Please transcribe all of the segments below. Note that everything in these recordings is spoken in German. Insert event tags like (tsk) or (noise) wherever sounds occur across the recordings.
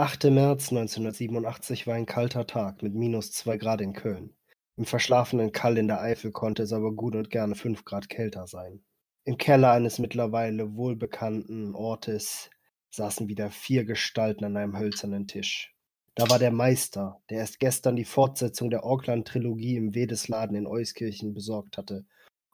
Der 8. März 1987 war ein kalter Tag mit minus 2 Grad in Köln. Im verschlafenen Kall in der Eifel konnte es aber gut und gerne 5 Grad kälter sein. Im Keller eines mittlerweile wohlbekannten Ortes saßen wieder vier Gestalten an einem hölzernen Tisch. Da war der Meister, der erst gestern die Fortsetzung der Auckland-Trilogie im Wedesladen in Euskirchen besorgt hatte.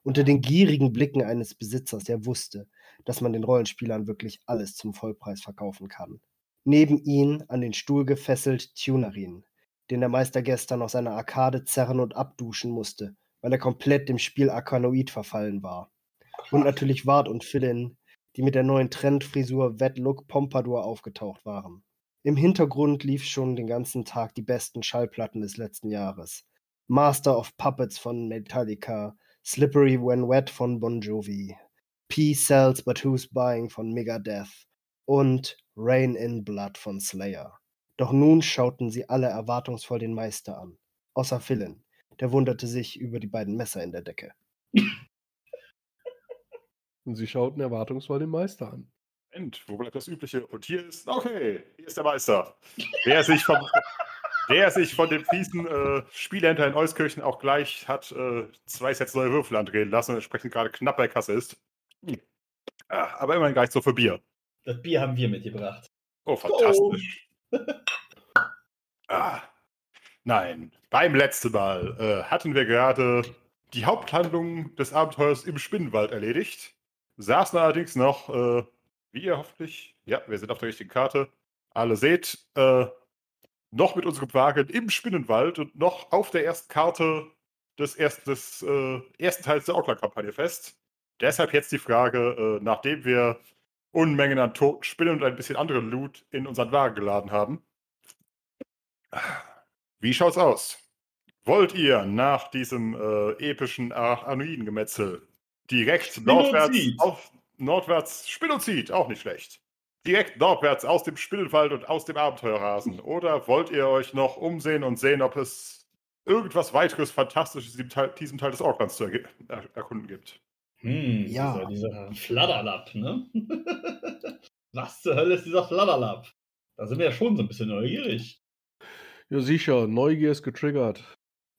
Unter den gierigen Blicken eines Besitzers, der wusste, dass man den Rollenspielern wirklich alles zum Vollpreis verkaufen kann. Neben ihn, an den Stuhl gefesselt, Tunerin, den der Meister gestern aus seiner Arkade zerren und abduschen musste, weil er komplett dem Spiel Arkanoid verfallen war. Und natürlich Ward und Philin, die mit der neuen Trendfrisur Wet Look Pompadour aufgetaucht waren. Im Hintergrund lief schon den ganzen Tag die besten Schallplatten des letzten Jahres. Master of Puppets von Metallica, Slippery When Wet von Bon Jovi, P Cells But Who's Buying von Megadeth und Rain in Blood von Slayer. Doch nun schauten sie alle erwartungsvoll den Meister an, außer Philin, der wunderte sich über die beiden Messer in der Decke. Und sie schauten erwartungsvoll den Meister an. Moment, wo bleibt das Übliche? Und hier ist, okay, hier ist der Meister. Der sich, vom, der sich von dem fiesen äh, Spielhändler in Euskirchen auch gleich hat äh, zwei Sets neue Würfel andrehen lassen und entsprechend gerade knapp bei Kasse ist. Hm. Ah, aber immerhin gar nicht so für Bier. Das Bier haben wir mitgebracht. Oh, fantastisch. (laughs) Ah, nein, beim letzten Mal äh, hatten wir gerade die Haupthandlung des Abenteuers im Spinnenwald erledigt, saßen allerdings noch, äh, wie ihr hoffentlich, ja, wir sind auf der richtigen Karte, alle seht, äh, noch mit unserem Wagen im Spinnenwald und noch auf der ersten Karte des, erst, des äh, ersten Teils der Auckland-Kampagne fest. Deshalb jetzt die Frage, äh, nachdem wir Unmengen an toten Spinnen und ein bisschen anderen Loot in unseren Wagen geladen haben. Wie schaut's aus? Wollt ihr nach diesem äh, epischen Anoiden-Gemetzel direkt nordwärts, auf, nordwärts Spinnozid, auch nicht schlecht. Direkt nordwärts aus dem Spinnenwald und aus dem Abenteuerrasen? Oder wollt ihr euch noch umsehen und sehen, ob es irgendwas weiteres Fantastisches in diesem Teil des Aucklands zu er erkunden gibt? Hm, ja. Dieser, dieser Fladderlapp, ne? (laughs) Was zur Hölle ist dieser Fladderlapp? Da sind wir ja schon so ein bisschen neugierig. Ja, sicher. Neugier ist getriggert.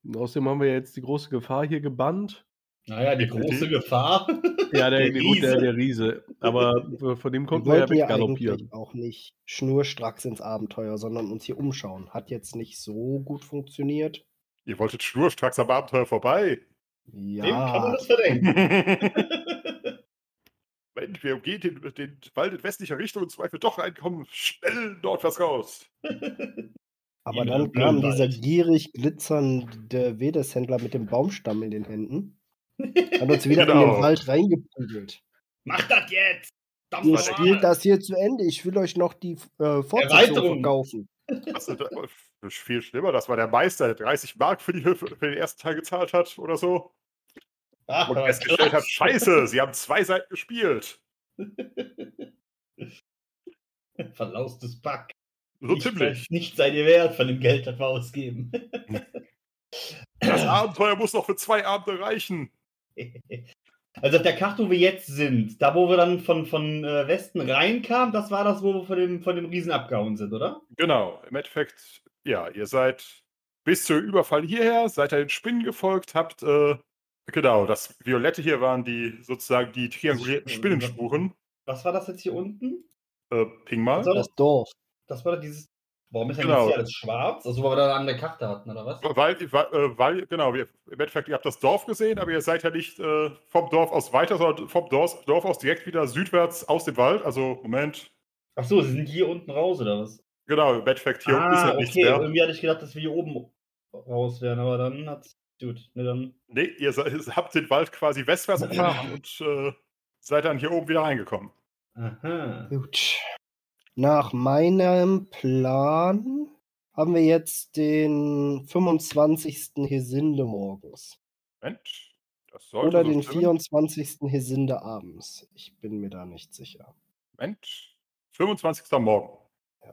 Und außerdem haben wir jetzt die große Gefahr hier gebannt. Naja, die große Gefahr. (laughs) Ja, der, der, Riese. Der, der, Riese. Aber von dem konnten wir, wir ja weggaloppieren. auch nicht schnurstracks ins Abenteuer, sondern uns hier umschauen. Hat jetzt nicht so gut funktioniert. Ihr wolltet schnurstracks am Abenteuer vorbei. Ja. Wem kann man das verdenken? (laughs) Moment, wir umgehen den, den Wald in westlicher Richtung und Zweifel doch reinkommen. Schnell nordwärts raus. (laughs) Aber dann kam dieser gierig glitzernde Wedeshändler mit dem Baumstamm in den Händen. Hat uns wieder genau. in den genau. Wald reingeprügelt. Mach das jetzt! Ihr spielt das hier zu Ende. Ich will euch noch die äh, Fortsetzung verkaufen. Das ist viel schlimmer. Das war der Meister, der 30 Mark für, die, für den ersten Teil gezahlt hat oder so. Ach, und festgestellt hat, scheiße, sie haben zwei Seiten gespielt. (laughs) Verlaustes Pack. So nicht, ziemlich. Nicht seine Wert von dem Geld, das wir ausgeben. Das Abenteuer muss noch für zwei Abende reichen. (laughs) Also auf der Karte, wo wir jetzt sind, da wo wir dann von, von äh, Westen reinkamen, das war das, wo wir von dem, von dem Riesen abgehauen sind, oder? Genau. Im Endeffekt, ja, ihr seid bis zur Überfall hierher, seid ihr den Spinnen gefolgt, habt, äh, genau, das Violette hier waren die sozusagen die triangulierten Spinnenspuren. Was war das jetzt hier unten? Äh, ping mal. Das Dorf. Das war dieses Warum ist denn genau. jetzt hier alles schwarz? Also, weil wir da an der Karte hatten, oder was? Weil, weil, äh, weil genau, wir, im Endeffekt, ihr habt das Dorf gesehen, aber ihr seid ja nicht äh, vom Dorf aus weiter, sondern vom Dorf, Dorf aus direkt wieder südwärts aus dem Wald. Also, Moment. Ach so, sie sind hier unten raus, oder was? Genau, im Endeffekt hier ah, ist ja okay. nichts mehr. Irgendwie hatte ich gedacht, dass wir hier oben raus wären, aber dann hat's. Gut, ne, dann. Nee, ihr habt den Wald quasi westwärts gefahren und äh, seid dann hier oben wieder reingekommen. Aha. Gut. Nach meinem Plan haben wir jetzt den 25. Hesinde morgens. Mensch, das sollte Oder so den stimmen. 24. Hesinde abends. Ich bin mir da nicht sicher. Mensch, 25. Morgen. Ja.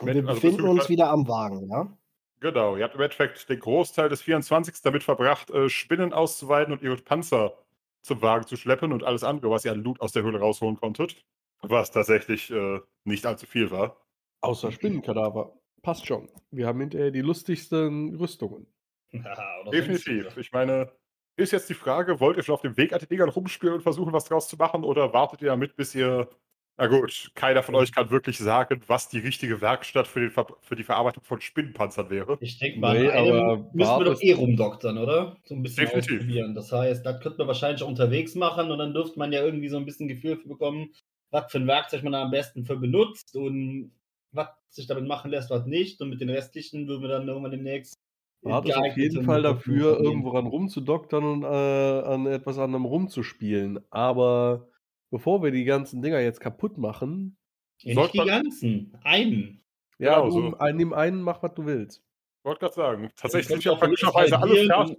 Und wir also befinden uns wieder am Wagen, ja? Genau, ihr habt im Endeffekt den Großteil des 24. damit verbracht, äh, Spinnen auszuweiden und ihre Panzer zum Wagen zu schleppen und alles andere, was ihr an Loot aus der Höhle rausholen konntet was tatsächlich äh, nicht allzu viel war. Außer Spinnenkadaver. Passt schon. Wir haben hinterher die lustigsten Rüstungen. (laughs) Ja, Definitiv. Ich meine, ist jetzt die Frage, wollt ihr schon auf dem Weg an den Dingern rumspielen und versuchen, was draus zu machen, oder wartet ihr damit, bis ihr. Na gut, keiner von euch kann wirklich sagen, was die richtige Werkstatt für, den Ver für die Verarbeitung von Spinnenpanzern wäre. Ich denke mal, Nee, aber müssen wir doch eh rumdoktern, oder? So ein bisschen Definitiv. ausprobieren. Das heißt, das könnte man wahrscheinlich auch unterwegs machen und dann dürfte man ja irgendwie so ein bisschen Gefühl für bekommen, was für ein Werkzeug man da am besten für benutzt und was sich damit machen lässt, was nicht. Und mit den restlichen würden wir dann irgendwann demnächst. in Wartest auf jeden Fall dafür, irgendwo ran rumzudoktern und äh, an etwas anderem rumzuspielen. Aber bevor wir die ganzen Dinger jetzt kaputt machen, Ja, nicht die man- ganzen. Einen. ja, Genau du so. ein, nimm einen, mach was du willst. Wollte gerade sagen. Tatsächlich sind ja können wir auch praktischerweise alle fertig.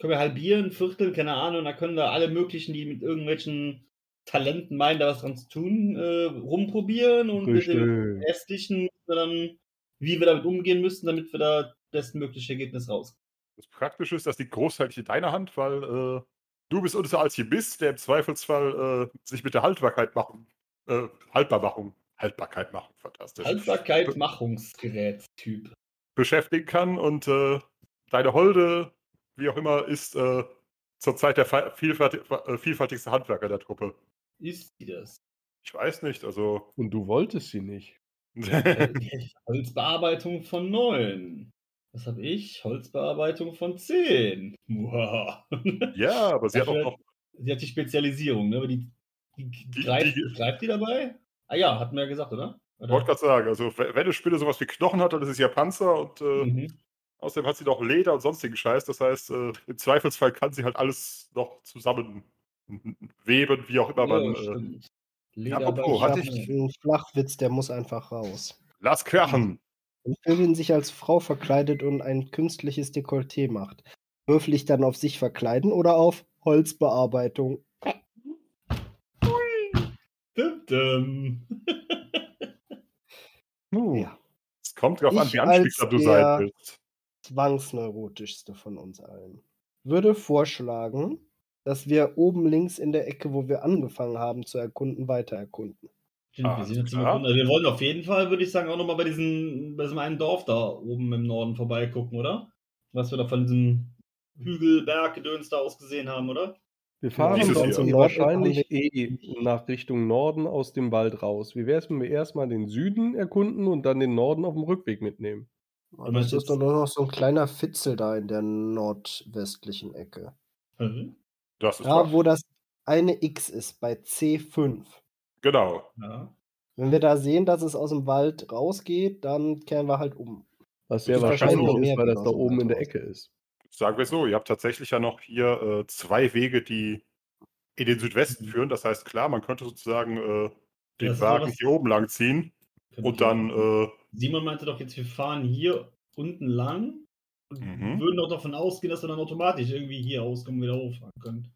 Können wir halbieren, vierteln, keine Ahnung, und dann können da alle möglichen, die mit irgendwelchen Talenten meinen, da was dran zu tun, äh, rumprobieren und mit dem Richtig. restlichen dann, wie wir damit umgehen müssen, damit wir da bestmögliche Ergebnis raus. Das Praktische ist, dass die Großteil in deiner Hand, weil äh, du bist unser Alchemist, der im Zweifelsfall äh, sich mit der Haltbarkeit machen, äh, Haltbarmachung, Haltbarkeit machen, fantastisch, Haltbarkeit-Machungsgerät-Typ. beschäftigen kann und äh, deine Holde, wie auch immer, ist äh, zurzeit der fa- vielfältig, äh, vielfältigste Handwerker der Truppe. Ist die das? Ich weiß nicht, also. Und du wolltest sie nicht. Äh, Holzbearbeitung von 9. Was habe ich? Holzbearbeitung von 10. Wow. ja, aber sie hat auch noch. Sie hat die Spezialisierung, ne? Aber die, die, Die- greift, die- greift die dabei? Ah ja, hatten wir ja gesagt, oder? Ich wollte gerade sagen, also wenn eine Spinne sowas wie Knochen hat, dann ist es ja Panzer und äh, Mhm. außerdem hat sie noch Leder und sonstigen Scheiß. Das heißt, äh, im Zweifelsfall kann sie halt alles noch zusammen weben, wie auch immer Ja, man. Äh, stimmt. apropos, Ich hatte habe ich- einen Flachwitz, der muss einfach raus. lass krachen! Wenn Philin sich als Frau verkleidet und ein künstliches Dekolleté macht, würfel ich dann auf sich verkleiden oder auf Holzbearbeitung? Dum, dum. (laughs) Uh, Ja. Es kommt drauf an, Ich wie anspiegsam du sein willst. Zwangsneurotischste von uns allen. Würde vorschlagen, dass wir oben links in der Ecke, wo wir angefangen haben zu erkunden, weiter erkunden. Stimmt, wir, wollen auf jeden Fall, würde ich sagen, auch nochmal bei, diesen, bei diesem einen Dorf da oben im Norden vorbeigucken, oder? Was wir da von diesem Hügelberggedöns da aus gesehen haben, oder? Wir fahren Dieses dann eh wahrscheinlich eh nach Richtung Norden aus dem Wald raus. Wie wäre es, wenn wir erstmal den Süden erkunden und dann den Norden auf dem Rückweg mitnehmen? Aber meinst das ist doch nur noch so ein kleiner Fitzel da in der nordwestlichen Ecke. Mhm. Das ist Da, wahr. wo das eine X ist, bei C5. Genau. Ja. Wenn wir da sehen, dass es aus dem Wald rausgeht, dann kehren wir halt um. Was sehr wahrscheinlich ist, mehr weil das da oben in der Ecke ist. Sagen wir so, ihr habt tatsächlich ja noch hier äh, zwei Wege, die in den Südwesten Mhm. führen. Das heißt, klar, man könnte sozusagen äh, den Das Wagen hier oben lang ziehen und dann äh, Simon meinte doch jetzt, wir fahren hier unten lang Mhm. würden doch davon ausgehen, dass wir dann automatisch irgendwie hier auskommen und wieder hochfahren können.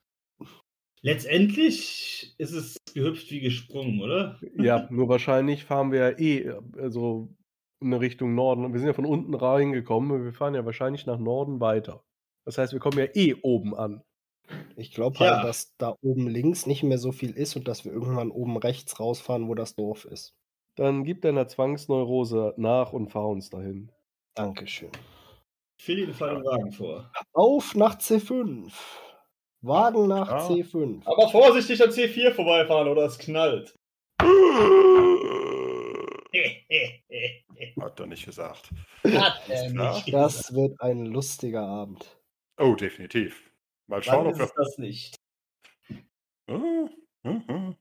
Letztendlich ist es gehüpft wie gesprungen, oder? (laughs) Ja, nur wahrscheinlich fahren wir ja eh also in eine Richtung Norden. Wir sind ja von unten reingekommen. Wir fahren ja wahrscheinlich nach Norden weiter. Das heißt, wir kommen ja eh oben an. Ich glaube Ja. halt, dass da oben links nicht mehr so viel ist und dass wir irgendwann oben rechts rausfahren, wo das Dorf ist. Dann gib deiner Zwangsneurose nach und fahr uns dahin. Dankeschön. Philly den fallen Wagen vor. Auf nach C5. Wagen nach Ja. C5. Aber vorsichtig an C4 vorbeifahren oder es knallt. (laughs) hat er nicht gesagt. Hat er Ist nicht. Das wird ein lustiger Abend. Oh, definitiv. Mal schauen, Wann ob ist wir. es das nicht? Äh, mhm.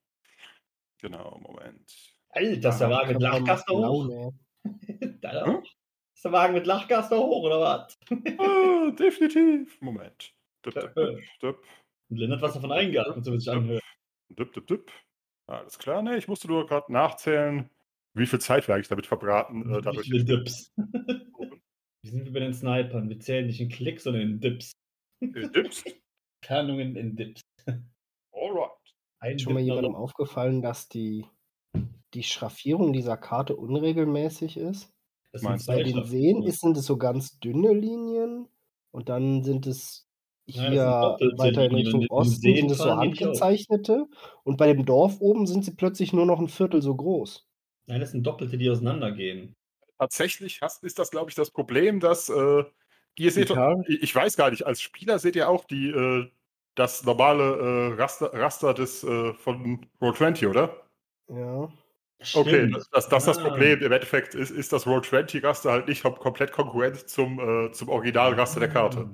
Genau, Moment. Alter, ist der Wagen mit Lachgaster hoch? (laughs) Da Hm? auch. Ist der Wagen mit Lachgaster hoch oder was? Ah, definitiv. Moment. Dup, dup, dup, Und Lynn hat was davon eingeatmet, so wie es sich anhört. dup, dup, dup. Alles klar, ne? Ich musste nur gerade nachzählen, wie viel Zeit wir eigentlich damit verbraten. Äh, Wie dadurch viele Dips. (laughs) Wie sind wir bei den Snipern? Wir zählen nicht in Klicks, sondern in Dips. Äh, Dips. Kernungen in Dips. (laughs) Alright. Ein Ist schon mal Dip jemandem dem- aufgefallen, dass die, die Schraffierung dieser Karte unregelmäßig ist? Das sind Meinst? Bei den. Seen ist, sind es so ganz dünne Linien und dann sind es Ja, hier sind doppelte weiter in. Richtung Osten Seen sind es so handgezeichnete und bei dem Dorf oben sind sie plötzlich nur noch ein Viertel so groß. Nein, das sind Doppelte, die auseinandergehen. Tatsächlich hast, ist das, glaube ich, das Problem, dass äh, ihr seht, doch- Karte? ich ich weiß gar nicht, als Spieler seht ihr auch die, äh, das normale äh, Raster, Raster des, äh, von Roll20, oder? Ja. Okay, Stimmt. das, das, das, ist das Ah. Problem. Im Endeffekt ist, ist das Roll20-Raster halt nicht kom- komplett konkurrent zum, äh, zum Originalraster der Karte.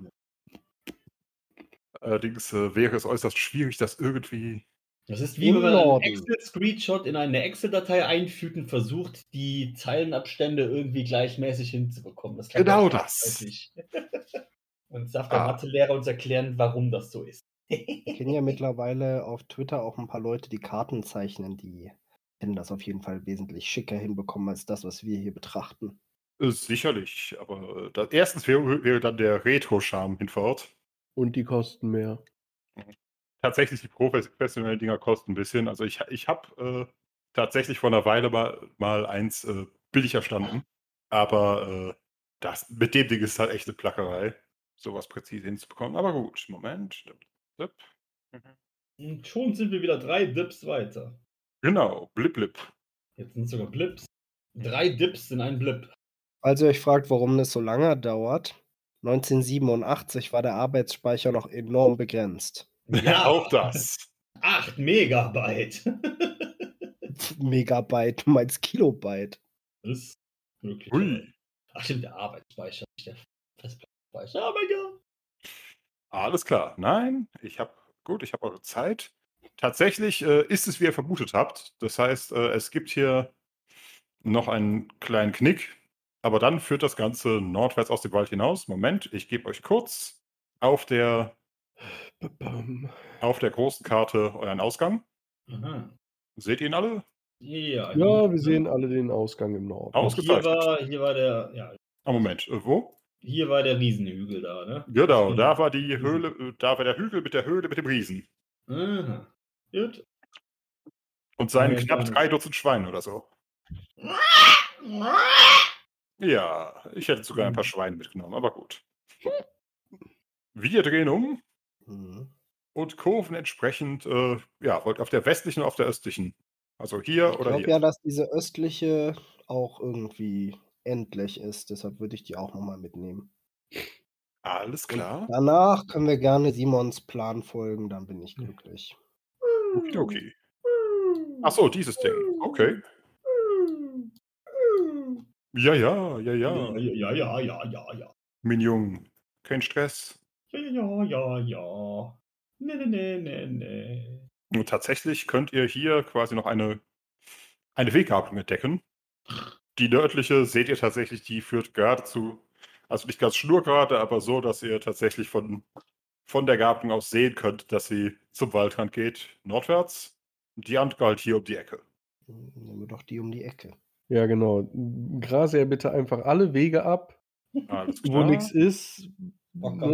Allerdings äh, wäre es äußerst schwierig, das irgendwie. Das ist wie wenn man einen. Excel-Screenshot in eine Excel-Datei einfügt und versucht, die Zeilenabstände irgendwie gleichmäßig hinzubekommen. Das Genau das. (laughs) Und darf der Ah. Mathelehrer uns erklären, warum das so ist. Ich kenne ja (laughs) mittlerweile auf Twitter auch ein paar Leute, die Karten zeichnen, die hätten das auf jeden Fall wesentlich schicker hinbekommen als das, was wir hier betrachten. Äh, sicherlich, aber äh, da, erstens wäre, wäre dann der Retro-Charme hinfort. Und die kosten mehr. Tatsächlich, die professionellen Dinger kosten ein bisschen. Also ich, ich habe äh, tatsächlich vor einer Weile mal, mal eins äh, billig erstanden. Aber äh, das, mit dem Ding ist halt echt eine Plackerei, sowas präzise hinzubekommen. Aber gut, Moment. Blip. Mhm. Und schon sind wir wieder drei Dips weiter. Genau, blip blip. Jetzt sind es sogar Blips. Drei Dips in einem Blip. Falls ihr euch fragt, warum das so lange dauert, 1987 war der Arbeitsspeicher noch enorm begrenzt. Ja, (laughs) Auch das. 8 Megabyte. Megabyte, du meinst Kilobyte. Das ist möglich. Hui. Ach stimmt, der Arbeitsspeicher, nicht der Festplattenspeicher. Oh mein Gott. Alles klar. Nein, ich habe, gut, ich habe eure Zeit. Tatsächlich äh, ist es, wie ihr vermutet habt. Das heißt, äh, es gibt hier noch einen kleinen Knick, aber dann führt das Ganze nordwärts aus dem Wald hinaus. Moment, ich gebe euch kurz auf der, auf der großen Karte euren Ausgang. Aha. Seht ihr ihn alle? Ja, Ja, wir sehen alle den Ausgang im Norden. Aus- Und hier ausgezeichnet. war, hier war der, ja, Ah, Moment, äh, wo? hier war der Riesenhügel da, ne? Genau, Mhm. da war die Höhle, äh, da war der Hügel mit der Höhle mit dem Riesen. Aha. Gut. Und seinen Ja, knapp drei Dutzend Schweinen oder so. Ja, ich hätte sogar ein paar Schweine mitgenommen, aber gut. Wir drehen um Mhm. und kurven entsprechend, äh, ja, wollt auf der westlichen und auf der östlichen. Also hier Ich oder glaube hier. ja, dass diese östliche auch irgendwie endlich ist. Deshalb würde ich die auch nochmal mitnehmen. Alles klar. Danach können wir gerne Simons Plan folgen, dann bin ich glücklich. Okay. Ach so, dieses Ding. Okay. Ja, ja, ja, Ja, ja. ja, ja, ja, ja, ja. Mignon. Kein Stress. Ja, ja, ja, ja. Ne, ne, ne, ne, ne. Und tatsächlich könnt ihr hier quasi noch eine, eine Weggabelung entdecken. Die nördliche seht ihr tatsächlich, die führt geradezu, also nicht ganz schnurgerade, aber so, dass ihr tatsächlich von, von der Gabelung aus sehen könnt, dass sie zum Waldrand geht, nordwärts. Die andere halt hier um die Ecke. Nehmen wir doch die um die Ecke. Ja, genau. Grase er bitte einfach alle Wege ab, Alles wo nichts ist. Ne, waka,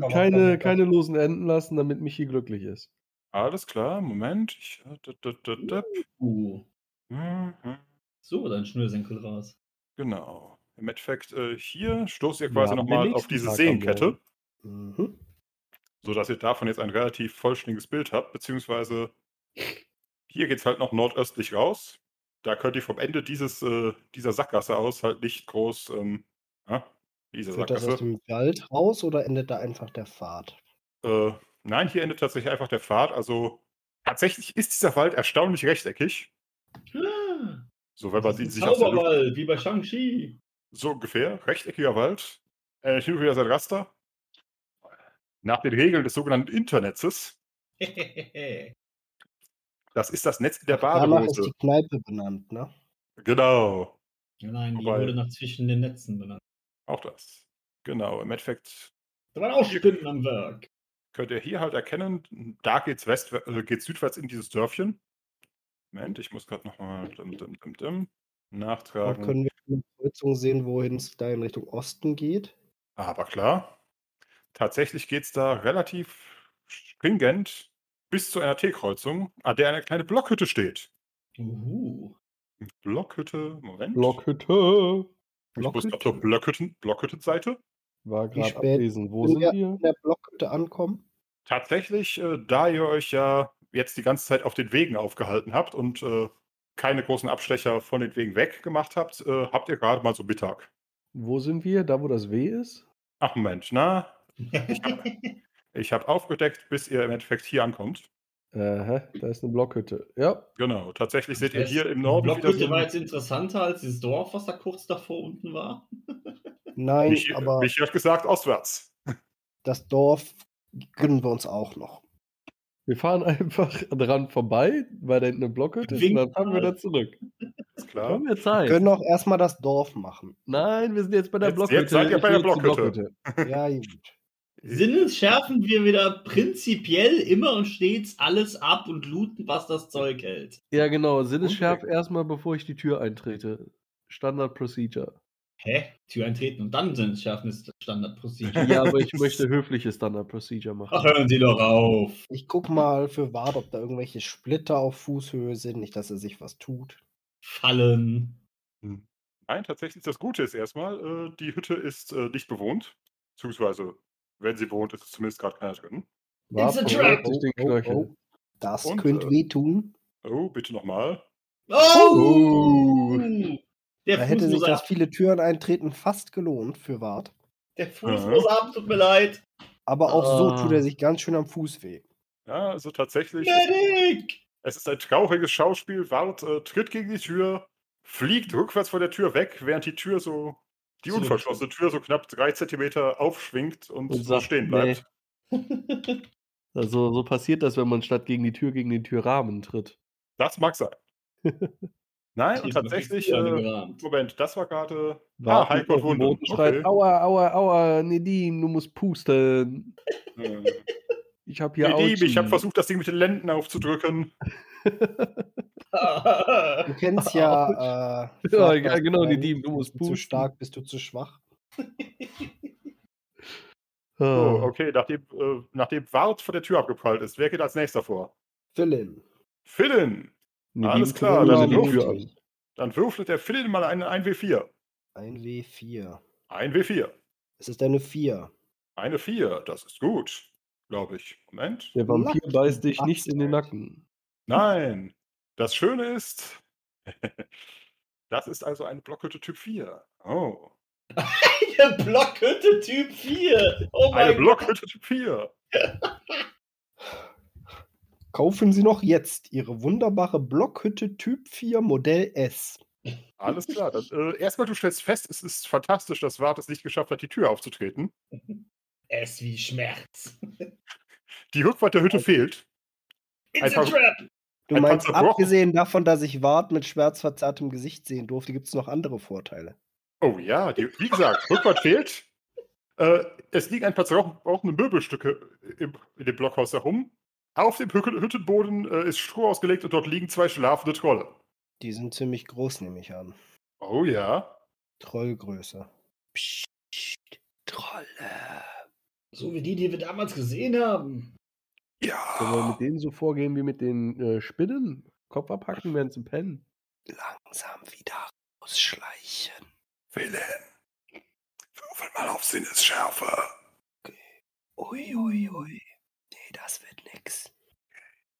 waka, keine, keine losen Enden lassen, damit Michi glücklich ist. Alles klar, Moment. Ich, d- Uh. Mhm, So, dein Schnürsenkel raus. Genau. Im Endeffekt, äh, hier stoßt ihr Wir quasi den nochmal auf diese Tag Seenkette. Mhm. Sodass ihr davon jetzt ein relativ vollständiges Bild habt, beziehungsweise hier geht es halt noch nordöstlich raus. Da könnt ihr vom Ende dieses, äh, dieser Sackgasse aus halt nicht groß, ähm, ja, diese Führt das aus Sackgasse. dem Wald raus oder endet da einfach der Pfad? Äh, nein, hier endet tatsächlich einfach der Pfad. Also tatsächlich ist dieser Wald erstaunlich rechteckig. So, wenn man das sie ist sich Zauberwald, wie bei Shang-Chi. so ungefähr, rechteckiger Wald. Äh, hin und wieder sein Raster. Nach den Regeln des sogenannten Internetzes. (laughs) Das ist das Netz in der Danach ist Badehose. die Kneipe benannt, ne? Genau. Nein, die Wobei- wurde nach zwischen den Netzen benannt. Auch das. Genau, im Endeffekt Da waren auch Spinnen am Werk. könnt ihr hier halt erkennen, da geht's west, äh, geht's südwärts in dieses Dörfchen. Moment, ich muss gerade nochmal nachtragen. können wir eine Kreuzung sehen, wohin es da in Richtung Osten geht? Aber klar, tatsächlich geht's da relativ stringent bis zu einer T-Kreuzung, an der eine kleine Blockhütte steht. Uhu. Blockhütte, Moment. Blockhütte. ich muss gerade zur Blockhütten, Blockhüttenseite. War gerade abwesend. Wo sind wir wir? in der Blockhütte ankommen? Tatsächlich, äh, da ihr euch ja jetzt die ganze Zeit auf den Wegen aufgehalten habt und äh, keine großen Abstecher von den Wegen weg gemacht habt, äh, habt ihr gerade mal so Mittag. Wo sind wir? Da, wo das W ist? Ach Mensch, na, ich habe (laughs) aufgedeckt, bis ihr im Endeffekt hier ankommt. Aha, da ist eine Blockhütte. Ja, Genau, tatsächlich seht ihr hier im Norden wieder Blockhütte so war jetzt interessanter als dieses Dorf, was da kurz davor unten war. (laughs) Nein, Michi, aber Michi hat gesagt, ostwärts. das Dorf gönnen wir uns auch noch. wir fahren (laughs) einfach dran vorbei, weil da hinten eine Blockhütte ist und dann fahren wir da zurück. Ist Wir klar. haben wir Wir Zeit. können auch erstmal das Dorf machen. Nein, wir sind jetzt bei der Jetzt- Blockhütte. jetzt seid ihr bei der die Blockhütte. Ja, gut. Sinnesschärfen wir wieder prinzipiell immer und stets alles ab und looten, was das Zeug hält. Ja, genau. Sinnesschärf Unbedingt. erstmal, bevor ich die Tür eintrete. Standard Procedure. Hä? Tür eintreten und dann Sinnesschärfen ist das Standard-Procedure. Ja, aber ich (laughs) möchte höfliche Standard Procedure machen. Ach, hören Sie doch auf. Ich guck mal für Wart, ob da irgendwelche Splitter auf Fußhöhe sind, nicht, dass er sich was tut. Fallen. Nein, tatsächlich, das Gute ist erstmal, äh, die Hütte ist äh, nicht bewohnt. Beziehungsweise, wenn sie bewohnt ist, ist zumindest gerade keiner drin. It's a trap. ich den Knöchel. Das Und, könnte äh, wehtun. Oh, bitte nochmal. Oh! Der Da hätte sich das ab. viele Türen eintreten fast gelohnt für Wart. Der Fuß muss ab, tut mir leid. Aber auch so Ah. tut er sich ganz schön am Fuß weh. Ja, also tatsächlich, Medic! es ist ein trauriges Schauspiel. Wart äh, tritt gegen die Tür, fliegt rückwärts von der Tür weg, während die Tür so, die So. unverschlossene Tür so knapp drei Zentimeter aufschwingt und, Und so stehen bleibt. (laughs) Also so passiert das, wenn man statt gegen die Tür gegen den Türrahmen tritt. Das mag sein. (laughs) Nein, und tatsächlich, äh. Moment, das war gerade. Ah, Heiko Wunden. Schreit, Okay. aua, aua, aua, Nedim, du musst pusten. Ich hab hier Nedim, ich habe versucht, das Ding mit den Lenden aufzudrücken. (laughs) Du kennst ja. (laughs) Äh, Ja, ja, genau, sein. Nedim, du musst Bist du zu pusten. stark, bist du zu schwach. (laughs) So, Ah. okay, nachdem, äh, nachdem Wart von der Tür abgeprallt ist, wer geht als nächster vor? Philin. Philin. Nedim alles klar, dann die an. Dann würfelt der Philin mal einen 1W4. Ein W4. Ein W4. Es ist eine 4. Eine 4, das ist gut, glaube ich. Moment. Der Vampir Lack, beißt dich nicht in den. Nacken. Nein. Das Schöne ist, (laughs) das ist also eine Blockhütte Typ 4. Oh. (laughs) Eine Blockhütte Typ 4. Oh Eine mein Gott. Blockhütte Typ 4. (laughs) Kaufen Sie noch jetzt Ihre wunderbare Blockhütte Typ 4 Modell S. Alles klar. Dann, äh, erstmal, du stellst fest, es ist fantastisch, dass Wart es nicht geschafft hat, die Tür aufzutreten. Es wie Schmerz. Die Rückwand der Hütte fehlt. It's a Einfach- trap. Du Ein meinst, abgesehen davon, dass ich Wart mit schmerzverzerrtem Gesicht sehen durfte, gibt es noch andere Vorteile. Oh ja, die, wie gesagt, (laughs) Rückwand fehlt. Äh, es liegen ein paar zerbrochene Möbelstücke im, in dem Blockhaus herum. Auf dem Hü- Hüttenboden äh, ist Stroh ausgelegt und dort liegen zwei schlafende Trolle. Die sind ziemlich groß, nehme ich an. Oh ja. Trollgröße. Psst, Trolle. So wie die, die wir damals gesehen haben. Sollen wir mit denen so vorgehen wie mit den äh, Spinnen? Kopf abhacken, während sie pennen. Langsam wieder ausschleichen. Willen, würfel mal auf Sinnesschärfe. Ui, ui, ui. Nee, das wird nix.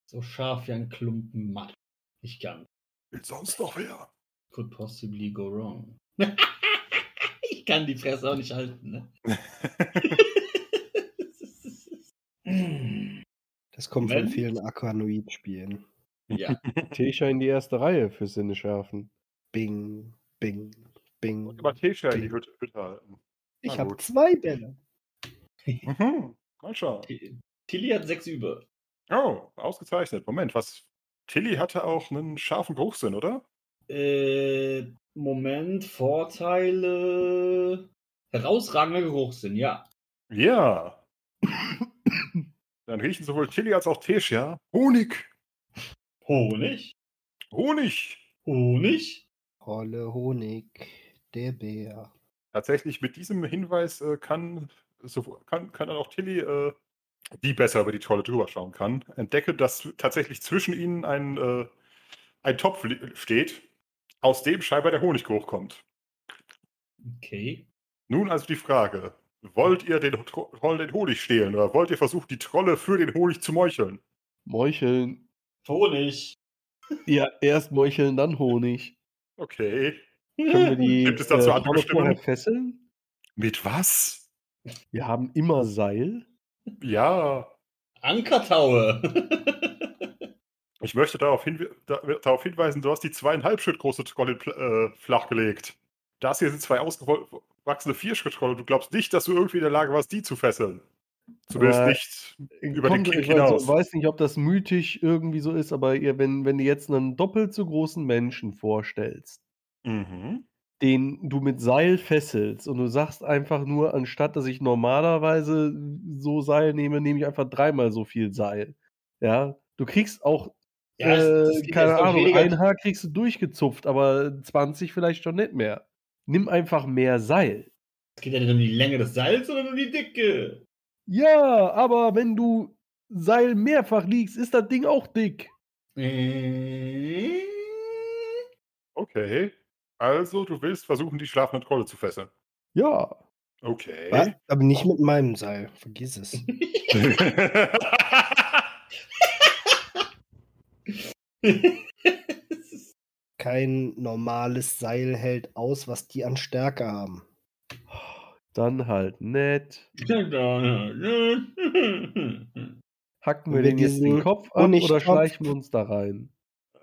So scharf wie ein Klumpen Matt. Ich kann. Will sonst noch wer? Could possibly go wrong. (laughs) ich kann die Fresse auch nicht halten, ne? (laughs) Das kommt von Moment. vielen Aquanoid-Spielen. ja. (laughs) Tesha in die erste Reihe für Sinne schärfen. Bing, bing, bing. Und mal Tesha in die Hütte, Hütte halten. Ich habe zwei Bälle. Mhm. Mal schauen. Tilly hat sechs über. Oh, ausgezeichnet. Moment, was? Tilly hatte auch einen scharfen Geruchssinn, oder? Äh, Moment, Vorteile. Herausragender Geruchssinn, ja. Ja. (laughs) Dann riechen sowohl Tilly als auch Tesha Honig. Honig? Honig. Honig? Rolle Honig, der Bär. Tatsächlich mit diesem Hinweis äh, kann, so, kann, kann dann auch Tilly, äh, die besser über die Trolle drüber schauen kann, entdecke, dass tatsächlich zwischen ihnen ein, äh, ein Topf steht, aus dem scheinbar der Honig hochkommt. Okay. Nun also die Frage: Wollt ihr den Tro- Trollen den Honig stehlen oder wollt ihr versuchen, die Trolle für den Honig zu meucheln? Meucheln. Honig. Ja, erst Meucheln, dann Honig. Okay. Können wir die Gibt es dazu äh, andere Bestimmungen? fesseln? Mit was? Wir haben immer Seil. Ja. Ankertaue. Ich möchte darauf, hinwe da, darauf hinweisen, du hast die zweieinhalb Schritt große Trolle äh, flachgelegt. Das hier sind zwei ausgewachsene Vierschritt-Trolle. Du glaubst nicht, dass du irgendwie in der Lage warst, die zu fesseln. Zumindest Äh, nicht über den Kommt, Kick ich weiß, hinaus. weiß nicht, ob das mythisch irgendwie so ist, aber ihr, wenn, wenn du jetzt einen doppelt so großen Menschen vorstellst, Mhm. den du mit Seil fesselst und du sagst einfach nur, anstatt dass ich normalerweise so Seil nehme, nehme ich einfach dreimal so viel Seil. Ja, du kriegst auch, Ja, das äh, keine jetzt Ahnung, ein Haar kriegst du durchgezupft, aber 20 vielleicht schon nicht mehr. Nimm einfach mehr Seil. Es geht ja nicht um die Länge des Seils, sondern um die Dicke. Ja, aber wenn du Seil mehrfach liegst, ist das Ding auch dick. Äh, Okay. Also, du willst versuchen, die schlafende Trolle zu fesseln. Ja. Okay. Was? Aber nicht mit meinem Seil. Vergiss es. (laughs) (laughs) (laughs) Kein normales Seil hält aus, was die an Stärke haben. Dann halt nett. Hacken wir den jetzt den Kopf ab Honigtopf- oder schleichen wir uns da rein?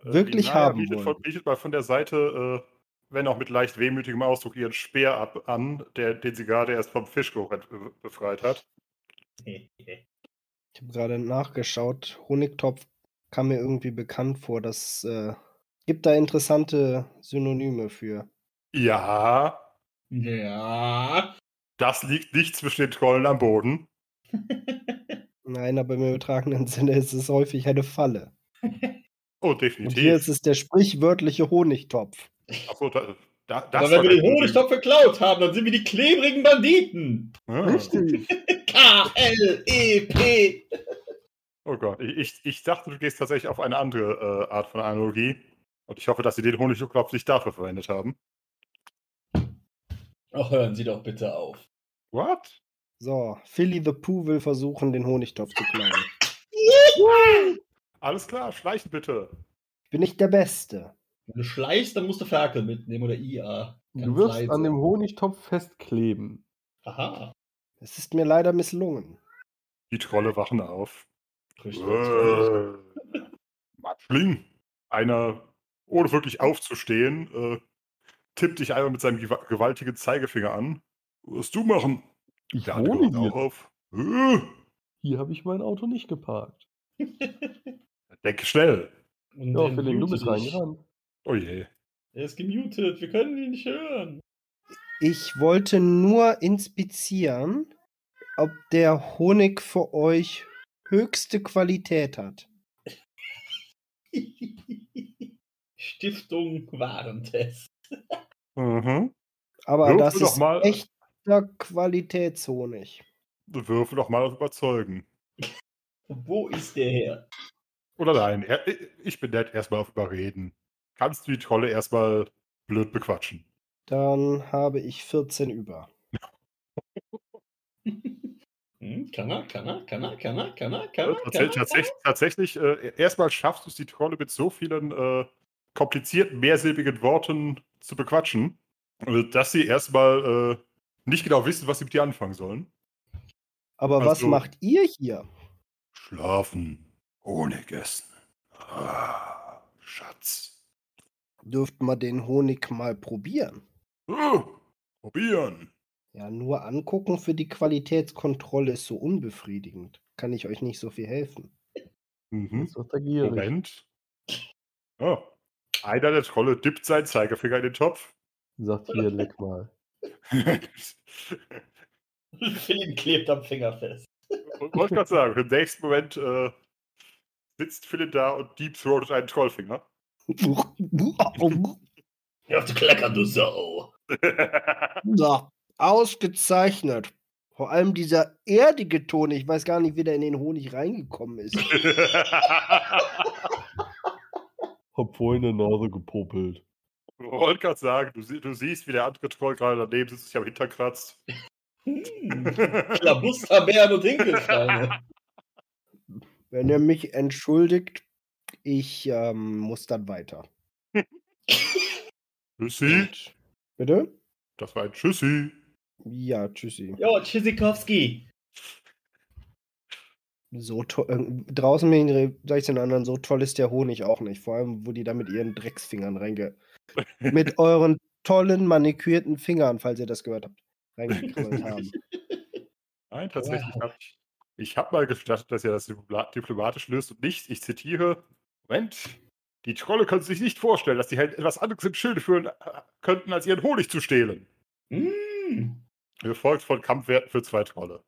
Wirklich die Naya haben bietet, wollen. von, bietet mal von der Seite, äh, wenn auch mit leicht wehmütigem Ausdruck, ihren Speer ab an, der, den sie gerade erst vom ent- be- befreit hat. Ich habe gerade nachgeschaut. Honigtopf kam mir irgendwie bekannt vor. Das äh, gibt da interessante Synonyme für. Ja, ja. das liegt nicht zwischen den Trollen am Boden. (laughs) Nein, aber im übertragenen Sinne ist es häufig eine Falle. Oh, Und hier definitiv. ist es der sprichwörtliche Honigtopf. Achso, da, da, das Aber wenn wir der den Honigtopf geklaut haben, dann sind wir die klebrigen Banditen. Ah. Richtig. (laughs) K-L-E-P. Oh Gott, ich, ich, ich dachte, du gehst tatsächlich auf eine andere äh, Art von Analogie. Und ich hoffe, dass sie den Honigklopf nicht dafür verwendet haben. Ach, hören Sie doch bitte auf. What? So, Philly the Pooh will versuchen, den Honigtopf zu klauen. Alles klar, schleichen bitte. Ich bin nicht der Beste. Wenn du schleichst, dann musst du Ferkel mitnehmen oder IA. Du Ganz wirst leise. an dem Honigtopf festkleben. Aha. Es ist mir leider misslungen. Die Trolle wachen auf. Richtig. Äh, (laughs) Matschling. Einer, ohne wirklich aufzustehen, äh, tippt dich einmal mit seinem gewa- gewaltigen Zeigefinger an. Was wirst du machen? Ich Der andere wohne wacht auch hier. auf. Äh, Hier habe ich mein Auto nicht geparkt. denke schnell. Und Ja, Philipp, du bist reingerannt. Oh je. Er ist gemutet, wir können ihn nicht hören. Ich wollte nur inspizieren, ob der Honig für euch höchste Qualität hat. (laughs) Stiftung Warentest. Mhm. Aber Würfel das ist mal. echter Qualitätshonig. Würfel doch mal auf Überzeugen. (laughs) Wo ist der her? Oder nein, er- ich bin nett, erstmal auf Überreden. Kannst du die Trolle erstmal blöd bequatschen? Dann habe ich 14 über. (laughs) Hm, kann er, kann er, kann er, kann er, kann er, kann er, tatsächlich, er? tatsächlich, tatsächlich äh, erstmal schaffst du es, die Trolle mit so vielen äh, komplizierten, mehrsilbigen Worten zu bequatschen, äh, dass sie erstmal äh, nicht genau wissen, was sie mit dir anfangen sollen. Aber was Also- macht ihr hier? Schlafen, Honig essen. Ah, Schatz. Dürft mal den Honig mal probieren. Oh, probieren. Ja, nur angucken für die Qualitätskontrolle ist so unbefriedigend. Kann ich euch nicht so viel helfen. Mhm. Moment. Oh. Einer der Trolle dippt seinen Zeigefinger in den Topf. Sagt hier, leck mal. (laughs) Philipp klebt am Finger fest. Und wollte gerade sagen, im nächsten Moment äh, sitzt Philipp da und Deep Throatet einen Trollfinger. Hör auf zu kleckern, du Sau. (laughs) Ja, ausgezeichnet. Vor allem dieser erdige Ton, ich weiß gar nicht, wie der in den Honig reingekommen ist. (laughs) Hab vorhin eine Nase gepopelt. wollte gerade sagen, du, sie- du siehst, wie der andere Troll gerade daneben sitzt, sich am Hintern kratzt. Hm. (laughs) Klabusterbären und Hinkelsteine. (laughs) Wenn ihr mich entschuldigt, Ich ähm, muss dann weiter. (laughs) Tschüssi. Bitte? Das war ein Tschüssi. Ja, tschüssi. Jo, Tschüssikowski. So to- äh, draußen mit den, sag ich den anderen, so toll ist der Honig auch nicht. Vor allem, wo die da mit ihren Drecksfingern reinge. (laughs) mit euren tollen manikürten Fingern, falls ihr das gehört habt, reingekrabbelt (laughs) haben. Nein, tatsächlich Wow. habe ich. Ich habe mal gestattet, dass ihr das diplomat- diplomatisch löst und nicht, ich zitiere, Moment, die Trolle können sich nicht vorstellen, dass die Helden etwas anderes im Schilde führen äh, könnten, als ihren Honig zu stehlen. Mm. Gefolgt von Kampfwerten für zwei Trolle.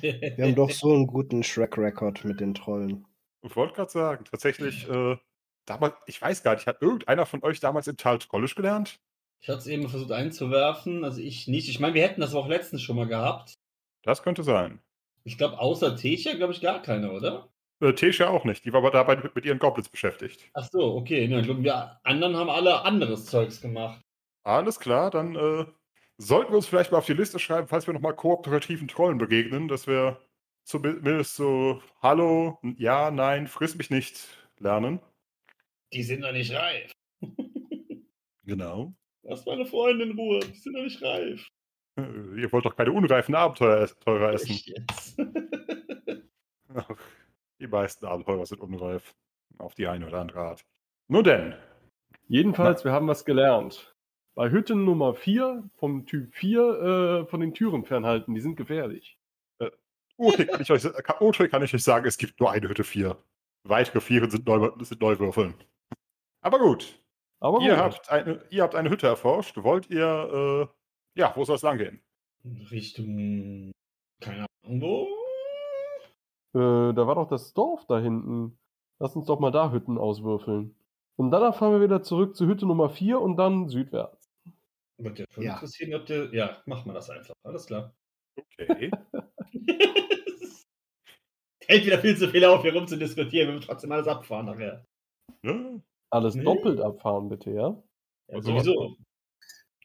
Wir haben doch so einen guten Shrek-Record mit den Trollen. Ich wollte gerade sagen, tatsächlich, äh, damals, ich weiß gar nicht, hat irgendeiner von euch damals im Tal Trollisch gelernt? Ich hatte es eben versucht einzuwerfen, also ich nicht. Ich meine, wir hätten das auch letztens schon mal gehabt. Das könnte sein. Ich glaube, außer Tesha, glaube ich, gar keine, oder? Äh, Tesha auch nicht, die war aber dabei mit, mit ihren Goblins beschäftigt. Ach so, okay. Ne, ich glaube, wir anderen haben alle anderes Zeugs gemacht. Alles klar, dann äh, sollten wir uns vielleicht mal auf die Liste schreiben, falls wir nochmal kooperativen Trollen begegnen, dass wir zumindest so Hallo, Ja, Nein, friss mich nicht lernen. Die sind doch nicht reif. Genau. Lass meine Freunde in Ruhe. Die sind doch nicht reif. Äh, Ihr wollt doch keine unreifen Abenteurer essen. Echt jetzt? (laughs) Ach, die meisten Abenteurer sind unreif. Auf die eine oder andere Art. Nun denn, Jedenfalls, wir haben was gelernt. Bei Hütten Nummer 4 vom Typ 4 äh, von den Türen fernhalten, die sind gefährlich. Ute kann, ich euch, kann, Ute kann ich euch sagen, es gibt nur eine Hütte 4. Weitere Vieren sind, neu, sind Neuwürfeln. Aber gut, Aber ihr gut. habt, eine, ihr habt eine Hütte erforscht. Wollt ihr, äh, ja, wo soll es lang gehen? Richtung. Keine Ahnung, wo? Äh, da war doch das Dorf da hinten. Lass uns doch mal da Hütten auswürfeln. Und danach fahren wir wieder zurück zur Hütte Nummer 4 und dann südwärts. Würde ja schon Ja. interessieren, ob der. Ja, machen wir das einfach. Alles klar. Okay. (laughs) Hält wieder viel zu viel auf, hier rumzudiskutieren. Wir müssen trotzdem alles abfahren nachher. Alles Nee. doppelt abfahren, bitte, ja? Ja, Also, sowieso.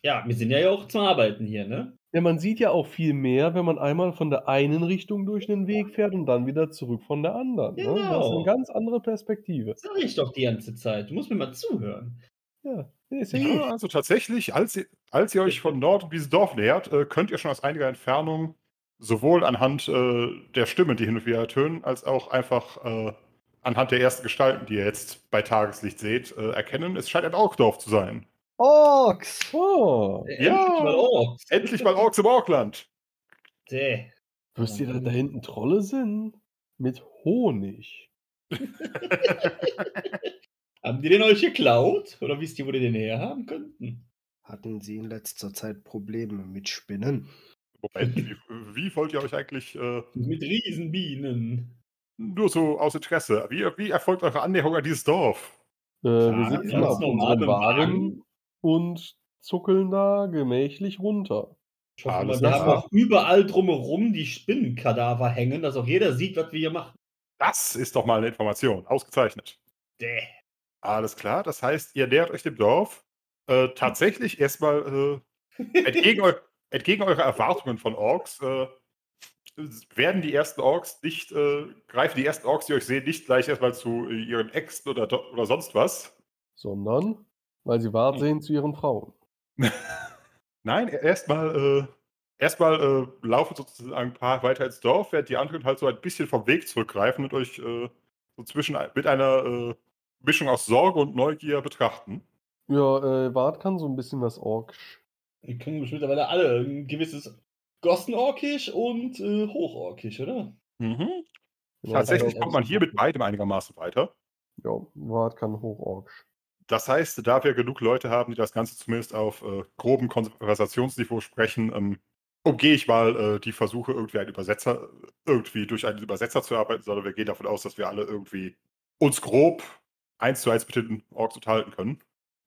Ja, wir sind ja auch zum Arbeiten hier, ne? Ja, man sieht ja auch viel mehr, wenn man einmal von der einen Richtung durch den Weg fährt und dann wieder zurück von der anderen. Ne? Das ist Genau. eine ganz andere Perspektive. Sag ich doch die ganze Zeit. Du musst mir mal zuhören. Ja, ja also tatsächlich, als ihr, als ihr euch von Norden dieses Dorf nähert, äh, könnt ihr schon aus einiger Entfernung sowohl anhand äh, der Stimmen, die hin und wieder ertönen, als auch einfach äh, anhand der ersten Gestalten, die ihr jetzt bei Tageslicht seht, äh, erkennen, es scheint ein Orkdorf zu sein. Orks! Oh, Ja. endlich mal Orks. Endlich mal Orks im Orkland. Däh. wisst ihr, da hinten Trolle sind? Mit Honig. (laughs) Haben die den euch geklaut? Oder wisst ihr, wo die den herhaben könnten? Hatten sie in letzter Zeit Probleme mit Spinnen? Moment, wie, wie wollt ihr euch eigentlich äh, Mit Riesenbienen. nur so aus Interesse, wie, wie erfolgt eure Annäherung an dieses Dorf? Äh, wir sitzen ganz auf normal unserem im Wagen Wagen. und zuckeln da gemächlich runter. Ich hoffe Alles mal, wir klar. haben auch überall drumherum die Spinnenkadaver hängen, dass auch jeder sieht, was wir hier machen. Das ist doch mal eine Information. Ausgezeichnet. Däh. Alles klar, das heißt, ihr nähert euch dem Dorf. Äh, tatsächlich erstmal äh, entgegen, eu entgegen eurer Erwartungen von Orks äh, werden die ersten Orks nicht, äh, greifen die ersten Orks, die euch sehen, nicht gleich erstmal zu äh, ihren Äxten oder, oder sonst was. Sondern, weil sie wart sehen zu ihren Frauen. (laughs) Nein, e- erstmal äh, erstmal äh, laufen sozusagen ein paar weiter ins Dorf, während die anderen halt so ein bisschen vom Weg zurückgreifen und euch äh, so zwischen mit einer äh, Mischung aus Sorge und Neugier betrachten. Ja, äh, Wart kann so ein bisschen was Orkisch. Die können mittlerweile alle ein gewisses Gossenorkisch und äh, Hochorkisch, oder? Mhm. Genau, Tatsächlich kommt man hier mit beidem einigermaßen weiter. Ja, Wart kann Hochorkisch. Das heißt, da wir genug Leute haben, die das Ganze zumindest auf äh, grobem Konversationsniveau sprechen, ähm, umgehe ich mal äh, die Versuche, irgendwie einen Übersetzer, irgendwie durch einen Übersetzer zu arbeiten, sondern wir gehen davon aus, dass wir alle irgendwie uns grob eins zu eins mit den Orks unterhalten können.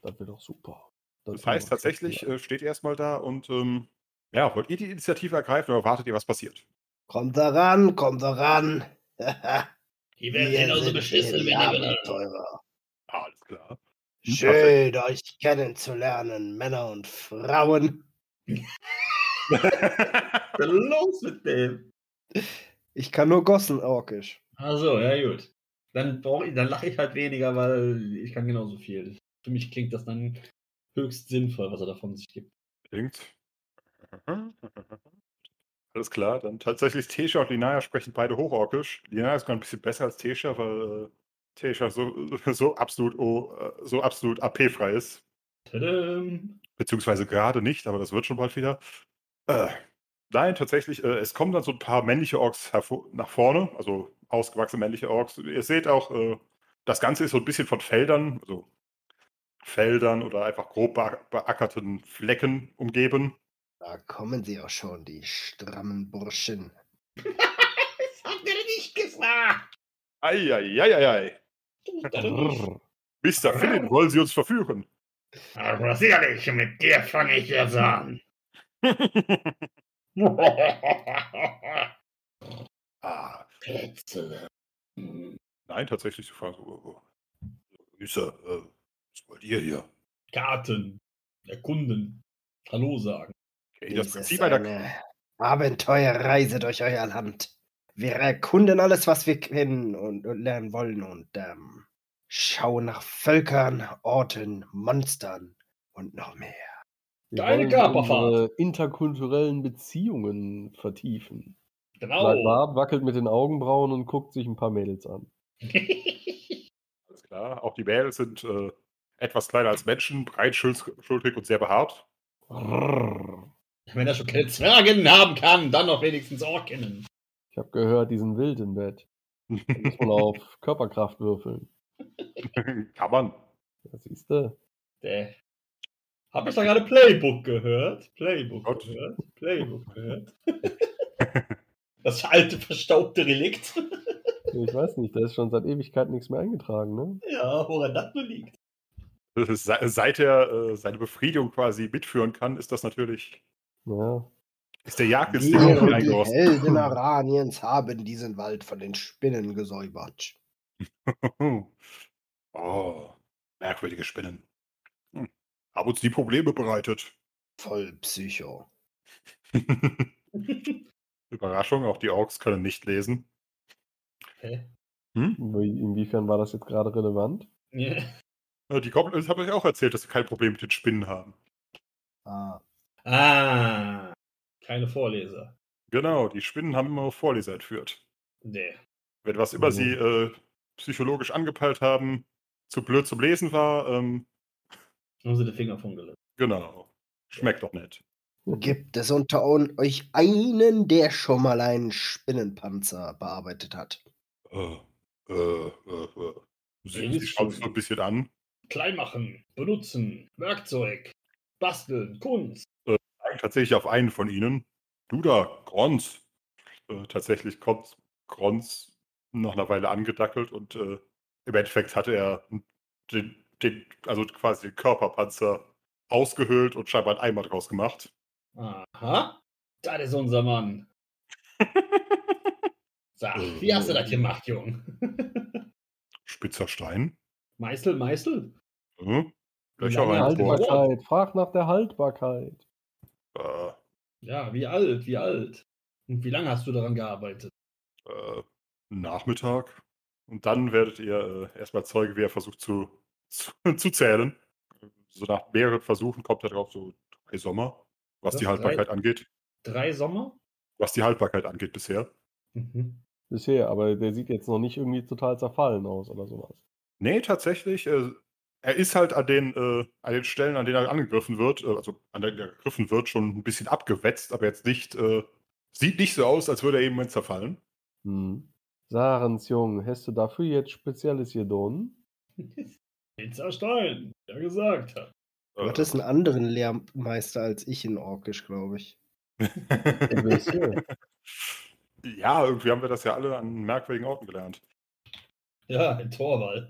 Das wird doch super. Das kann heißt tatsächlich, klappen. äh, steht ihr erstmal da und ähm, ja, wollt ihr die Initiative ergreifen oder wartet ihr, was passiert? Kommt da ran, kommt da ran. (laughs) Die Wir werden genauso beschissen wie die. Abenteurer. Alles klar. Schön, euch kennenzulernen, Männer und Frauen. Was (laughs) ist (laughs) los mit dem? Ich kann nur Gossenorkisch. Achso, ja gut. Dann, ich- dann lache ich halt weniger, weil ich kann genauso viel. Für mich klingt das dann höchst sinnvoll, was er davon sich gibt. Klingt. (laughs) Alles klar, dann tatsächlich Tesha und Linaya sprechen beide Hochorkisch. Linaya ist gerade ein bisschen besser als Tesha, weil äh, Tesha so, (laughs) so absolut, oh, äh, so absolut AP-frei ist. Tadam. Beziehungsweise gerade nicht, aber das wird schon bald wieder. Äh, nein, tatsächlich, äh, es kommen dann so ein paar männliche Orks nach vorne, also ausgewachsene männliche Orks. Ihr seht auch, äh, das Ganze ist so ein bisschen von Feldern, also Feldern oder einfach grob bea- beackerten Flecken umgeben. Da kommen sie auch schon, die strammen Burschen. (laughs) Das hat er nicht gesagt. Eieieiei. Mr. Philip, wollen Sie uns verführen? Aber sicherlich, mit dir fange ich jetzt an. (laughs) (laughs) ah, Petze. nein, tatsächlich, Sie fragen so, äh, Mr., äh, was wollt ihr hier? Karten. Erkunden. Hallo sagen. Okay, das Dies Prinzip ist einer eine Abenteuerreise durch euer Land. Wir erkunden alles, was wir kennen und, und lernen wollen und ähm, schauen nach Völkern, Orten, Monstern und noch mehr. Wir Deine wollen Körperfahrt. unsere interkulturellen Beziehungen vertiefen. Genau. Bleibt wart, wackelt mit den Augenbrauen und guckt sich ein paar Mädels an. (laughs) Alles klar. Auch die Mädels sind äh, etwas kleiner als Menschen, breitschultrig und sehr behaart. Wenn er schon keine Zwerginnen haben kann, dann noch wenigstens Orkinnen. Ich habe gehört, die sind wild im Bett. Da muss man auf (laughs) Körperkraft würfeln. (laughs) Kann man. Das siehst du. Der. Hab ich da gerade Playbook gehört? Playbook Gott. gehört? Playbook gehört? Das alte verstaubte Relikt. Ich weiß nicht, da ist schon seit Ewigkeit nichts mehr eingetragen, ne? Ja, woran das nur liegt. Se- Seit er äh, seine Befriedigung quasi mitführen kann, ist das natürlich, Ja. ist der Jagdinstinkt die eingerostet. Helden (laughs) Araniens, haben diesen Wald von den Spinnen gesäubert. (laughs) oh, merkwürdige Spinnen. Hm. Haben uns die Probleme bereitet. Voll Psycho. (laughs) Überraschung, auch die Orks können nicht lesen. Hä? Wie- Inwiefern war das jetzt gerade relevant? Ja. Äh, Die Goblins haben euch auch erzählt, dass sie kein Problem mit den Spinnen haben. Ah, Ah, keine Vorleser. Genau, die Spinnen haben immer Vorleser entführt. Nee. Wenn was immer Mhm. sie äh, psychologisch angepeilt haben, zu blöd zum Lesen war, ähm, Haben sie den Finger von gelegt. genau. Schmeckt doch nicht. Gibt es unter un- euch einen, der schon mal einen Spinnenpanzer bearbeitet hat? Äh, äh, äh, äh. Sie, schaut so ein bisschen an. Klein machen, benutzen, Werkzeug, basteln, Kunst. Zeigen tatsächlich auf einen von ihnen. Du da, Grons. Äh, tatsächlich kommt Grons nach einer Weile angedackelt und äh, im Endeffekt hatte er den, den, also quasi den Körperpanzer ausgehöhlt und scheinbar einen Eimer draus gemacht. Aha, das ist unser Mann. (laughs) Sag, wie hast du das gemacht, Jung? (laughs) Spitzer Stein. Meißel, Meißel? Hm? Löcher. Haltbarkeit. Frag nach der Haltbarkeit. Äh, Ja, wie alt, wie alt? Und wie lange hast du daran gearbeitet? äh, Nachmittag. Und dann werdet ihr äh, erstmal Zeuge, wie er versucht zu, (laughs) zu, zu zählen. So nach mehreren Versuchen kommt er drauf, so drei Sommer, was Was, die drei? Haltbarkeit angeht. Drei Sommer? Was die Haltbarkeit angeht bisher. Mhm. Bisher, aber der sieht jetzt noch nicht irgendwie total zerfallen aus oder sowas. Nee, tatsächlich. Äh, er ist halt an den, äh, an den Stellen, an denen er angegriffen wird, äh, also an denen er gegriffen wird, schon ein bisschen abgewetzt, aber jetzt nicht, äh, sieht nicht so aus, als würde er eben zerfallen. Hm. Sarens Jung, hast du dafür jetzt Spezielles hier drin? Pizza Stein, ja gesagt hat. Du hattest einen anderen Lehrmeister als ich in Orkisch, glaube ich. (laughs) Ja, irgendwie haben wir das ja alle an merkwürdigen Orten gelernt. Ja, in Torwall.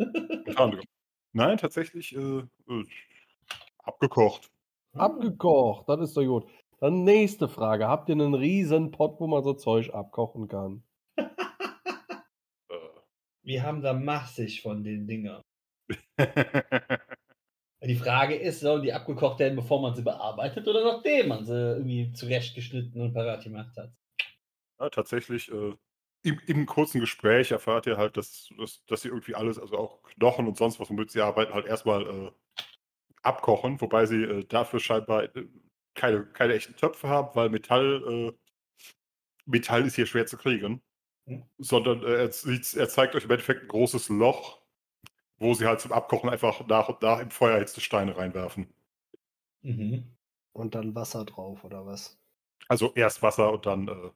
Nein, tatsächlich äh, äh, abgekocht. Abgekocht, das ist doch gut. Dann nächste Frage. Habt ihr einen riesen Pott, wo man so Zeug abkochen kann? (laughs) Äh, Wir haben da massig von den Dingern. (laughs) Die Frage ist, sollen die abgekocht werden, bevor man sie bearbeitet oder nachdem man sie irgendwie zurechtgeschnitten und parat gemacht hat? ja, tatsächlich äh, im, im kurzen Gespräch erfahrt ihr halt, dass, dass, dass sie irgendwie alles, also auch Knochen und sonst was, womit sie arbeiten, halt erstmal äh, abkochen, wobei sie äh, dafür scheinbar äh, keine, keine echten Töpfe haben, weil Metall, äh, Metall ist hier schwer zu kriegen. Hm. Sondern äh, er, er zeigt euch im Endeffekt ein großes Loch, wo sie halt zum Abkochen einfach nach und nach im Feuer erhitzte Steine reinwerfen. Mhm. Und dann Wasser drauf, oder was? Also erst Wasser und dann äh,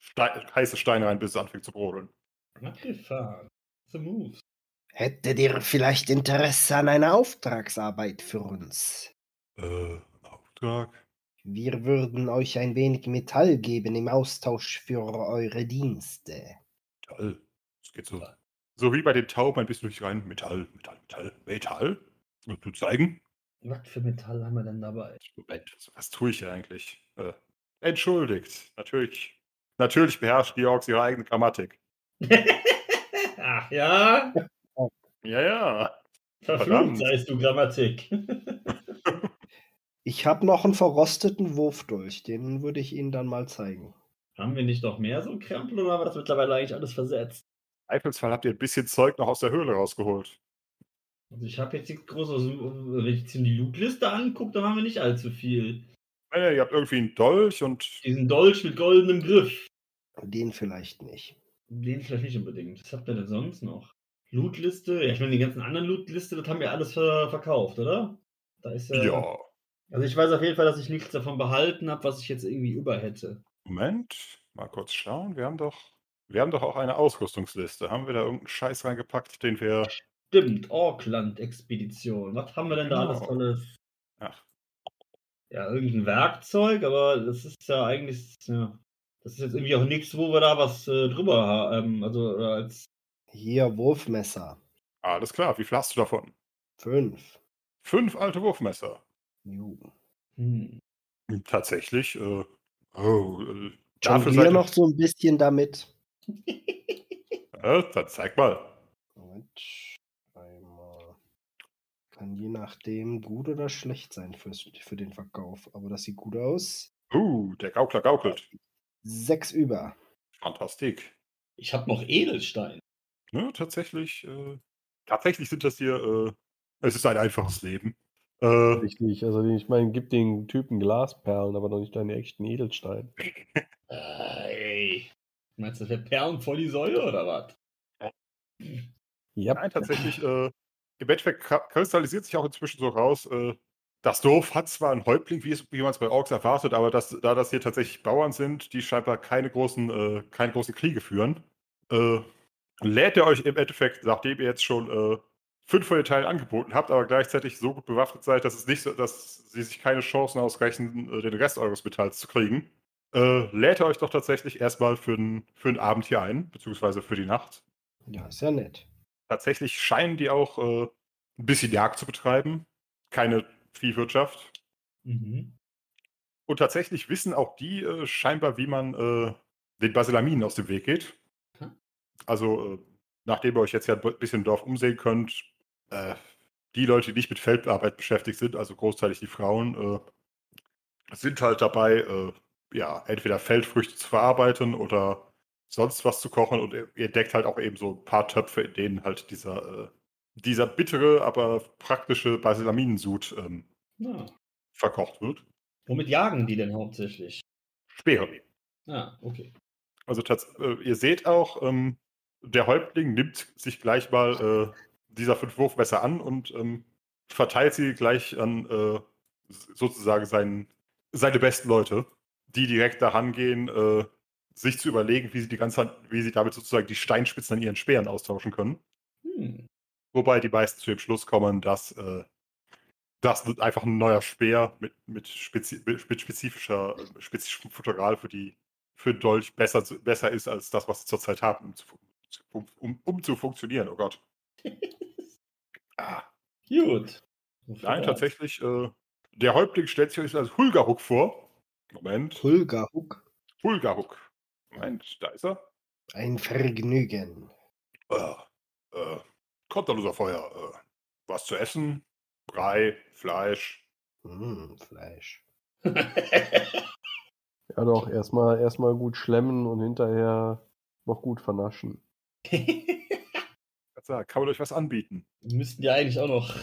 Stein, heiße Steine rein, bis es anfängt zu brodeln. Abgefahren. The moves. Hättet ihr vielleicht Interesse an einer Auftragsarbeit für uns? Äh, Auftrag? Wir würden euch ein wenig Metall geben im Austausch für eure Dienste. Metall. Es geht so. So wie bei den Tauben ein bisschen durch rein. Metall, Metall, Metall, Metall. Und du zeigen? Was für Metall haben wir denn dabei? Moment, was, was tue ich hier eigentlich? Äh, entschuldigt. Natürlich. Natürlich beherrscht Georgs ihre eigene Grammatik. (laughs) Ach ja? Ja, ja. Verflucht seist du Grammatik. Ich habe noch einen verrosteten Wurfdolch, den würde ich Ihnen dann mal zeigen. haben wir nicht noch mehr so Krempel oder haben wir das mittlerweile eigentlich alles versetzt? Zweifelsfall habt ihr ein bisschen Zeug noch aus der Höhle rausgeholt. Also ich habe jetzt nichts groß aus dem, wenn ich jetzt die Lootliste angucke, dann haben wir nicht allzu viel. Äh, ihr habt irgendwie einen Dolch und Diesen Dolch mit goldenem Griff. Den vielleicht nicht. Den vielleicht nicht unbedingt. Was habt ihr denn sonst noch? Lootliste? Ja, ich meine, die ganzen anderen Lootliste, das haben wir alles ver verkauft, oder? Da ist ja. ja. Also ich weiß auf jeden Fall, dass ich nichts davon behalten habe, was ich jetzt irgendwie über hätte. Moment, mal kurz schauen. Wir haben doch, wir haben doch auch eine Ausrüstungsliste. Haben wir da irgendeinen Scheiß reingepackt, den wir. Stimmt, Auckland-Expedition. Was haben wir denn da alles Genau. tolles? Ach, Ja, irgendein Werkzeug, aber das ist ja eigentlich, ja, das ist jetzt irgendwie auch nichts, wo wir da was äh, drüber haben. Also oder als Hier Wurfmesser. alles klar. Wie viel hast du davon? Fünf. Fünf alte Wurfmesser. Ju. hm. Tatsächlich. Äh, oh, äh, dafür seid noch so ein bisschen damit. Äh, dann zeig mal. Moment. Einmal. Kann je nachdem gut oder schlecht sein fürs, für den Verkauf. Aber das sieht gut aus. Uh, der Gaukler gaukelt. Sechs über. Fantastik. Ich habe noch Edelstein. Ne, tatsächlich, äh, tatsächlich sind das hier, äh, es ist ein einfaches Leben. Äh, Richtig, also ich meine, gib den Typen Glasperlen, aber noch nicht deine echten Edelsteine. Ey. Meinst du, das wäre Perlen vor die Säule oder was? Ja, nein, tatsächlich, äh, im Endeffekt kristallisiert sich auch inzwischen so raus, äh, das Dorf hat zwar einen Häuptling, wie, es, wie man es bei Orks erwartet, aber das, da das hier tatsächlich Bauern sind, die scheinbar keine großen, äh, keine großen Kriege führen, äh, lädt er euch im Endeffekt, nachdem ihr jetzt schon äh, fünf von den Teilen angeboten habt, aber gleichzeitig so gut bewaffnet seid, dass es nicht so, dass sie sich keine Chancen ausreichen, äh, den Rest eures Metalls zu kriegen, äh, lädt er euch doch tatsächlich erstmal für den für den Abend hier ein, beziehungsweise für die Nacht. Ja, ist ja nett. Tatsächlich scheinen die auch äh, ein bisschen Jagd zu betreiben, keine Viehwirtschaft. Mhm. Und tatsächlich wissen auch die äh, scheinbar, wie man äh, den Basilaminen aus dem Weg geht. Hm. Also, äh, nachdem ihr euch jetzt ja ein bisschen im Dorf umsehen könnt, äh, die Leute, die nicht mit Feldarbeit beschäftigt sind, also großteilig die Frauen, äh, sind halt dabei, äh, ja, entweder Feldfrüchte zu verarbeiten oder sonst was zu kochen und ihr, ihr deckt halt auch eben so ein paar Töpfe, in denen halt dieser, äh, dieser bittere, aber praktische Basilaminensud ähm, Ja. verkocht wird. Womit jagen die denn hauptsächlich? Speere. Ah, okay. Also äh, ihr seht auch, ähm, der Häuptling nimmt sich gleich mal äh, dieser fünf Wurfmesser an und ähm, verteilt sie gleich an äh, sozusagen seinen, seine besten Leute, die direkt daran gehen, äh, sich zu überlegen, wie sie die ganze wie sie damit sozusagen die Steinspitzen an ihren Speeren austauschen können. Hm. Wobei die meisten zu dem Schluss kommen, dass äh, das einfach ein neuer Speer mit, mit, spezi mit spezifischer, spezifischem Futteral für die für den Dolch besser, besser ist als das, was sie zurzeit haben, um zu, um, um, um zu funktionieren. Oh Gott. (laughs) Ah, Gut. nein, tatsächlich, äh, der Häuptling stellt sich als Hulgahuk vor. Moment, Hulgahuk. Hulgahuk. Moment, da ist er. Ein Vergnügen. Äh, äh, unser Feuer. Äh, was zu essen? Brei, Fleisch. Hm, Fleisch. (laughs) ja doch, erstmal erstmal gut schlemmen und hinterher noch gut vernaschen. (laughs) Also, kann man euch was anbieten? Müssten ja eigentlich auch noch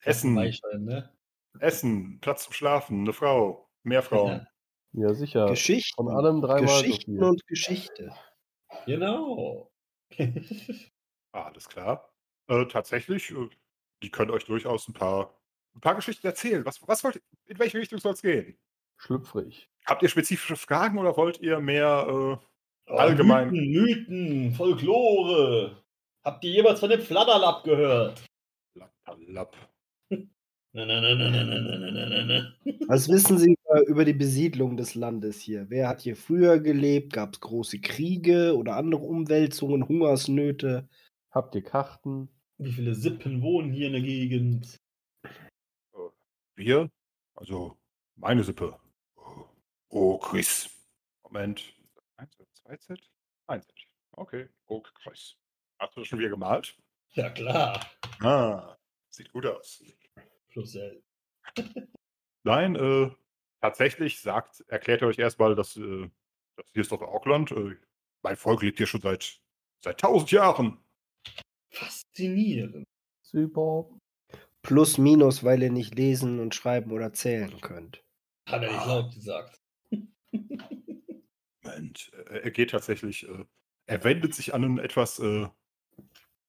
Essen, ne? Essen, Platz zum Schlafen, eine Frau, mehr Frauen. (laughs) Ja, sicher. Geschichten. Von allem dreimal so Geschichten viel. und Geschichte. Genau. (laughs) Alles klar. Äh, tatsächlich, äh, die können euch durchaus ein paar, ein paar Geschichten erzählen. Was, was wollt, in welche Richtung soll es gehen? Schlüpfrig. Habt ihr spezifische Fragen oder wollt ihr mehr äh, Allgemein. Mythen, Mythen, Folklore. Habt ihr jemals von dem Fladderlapp gehört? Lapp? (laughs) Na, na, na, na, na, na, na, na, na, na. Was wissen Sie über, über die Besiedlung des Landes hier? Wer hat hier früher gelebt? Gab es große Kriege oder andere Umwälzungen, Hungersnöte? Habt ihr Karten? Wie viele Sippen wohnen hier in der Gegend? Wir? Also, meine Sippe. Oh, Chris. Moment. 1 Z, 2 Z? 1 Z. Okay. Oh, Chris. Hast du das schon wieder gemalt? Ja, klar. Ah, sieht gut aus. Plus L. Nein, äh, tatsächlich sagt, erklärt er euch erstmal, dass, äh, das hier ist doch Auckland. Äh, mein Volk lebt hier schon seit, seit tausend Jahren. Faszinierend. Super. Plus, minus, weil ihr nicht lesen und schreiben oder zählen könnt. Hat er nicht Ah. laut gesagt. (laughs) Moment, äh, er geht tatsächlich, äh, er wendet sich an einen etwas äh,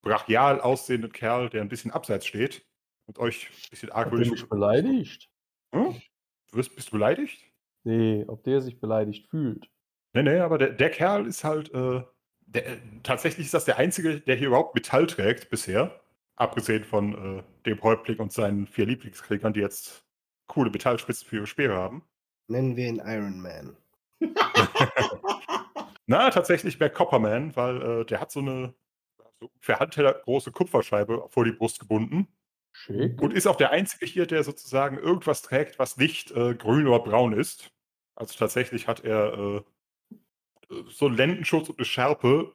brachial aussehenden Kerl, der ein bisschen abseits steht und euch ein bisschen argwöhnisch. mich beleidigt? Hm? Du bist, du beleidigt? Nee, ob der sich beleidigt fühlt. Nee, nee, aber der, der Kerl ist halt, äh, der, tatsächlich ist das der Einzige, der hier überhaupt Metall trägt bisher. Abgesehen von äh, dem Häuptling und seinen vier Lieblingskriegern, die jetzt coole Metallspitzen für ihre Speere haben. Nennen wir ihn Iron Man. (laughs) Na, tatsächlich mehr Copperman, weil äh, der hat so eine so für Handteller große Kupferscheibe vor die Brust gebunden Schick. und ist auch der Einzige hier, der sozusagen irgendwas trägt, was nicht äh, grün oder braun ist. Also tatsächlich hat er äh, so einen Lendenschutz und eine Schärpe.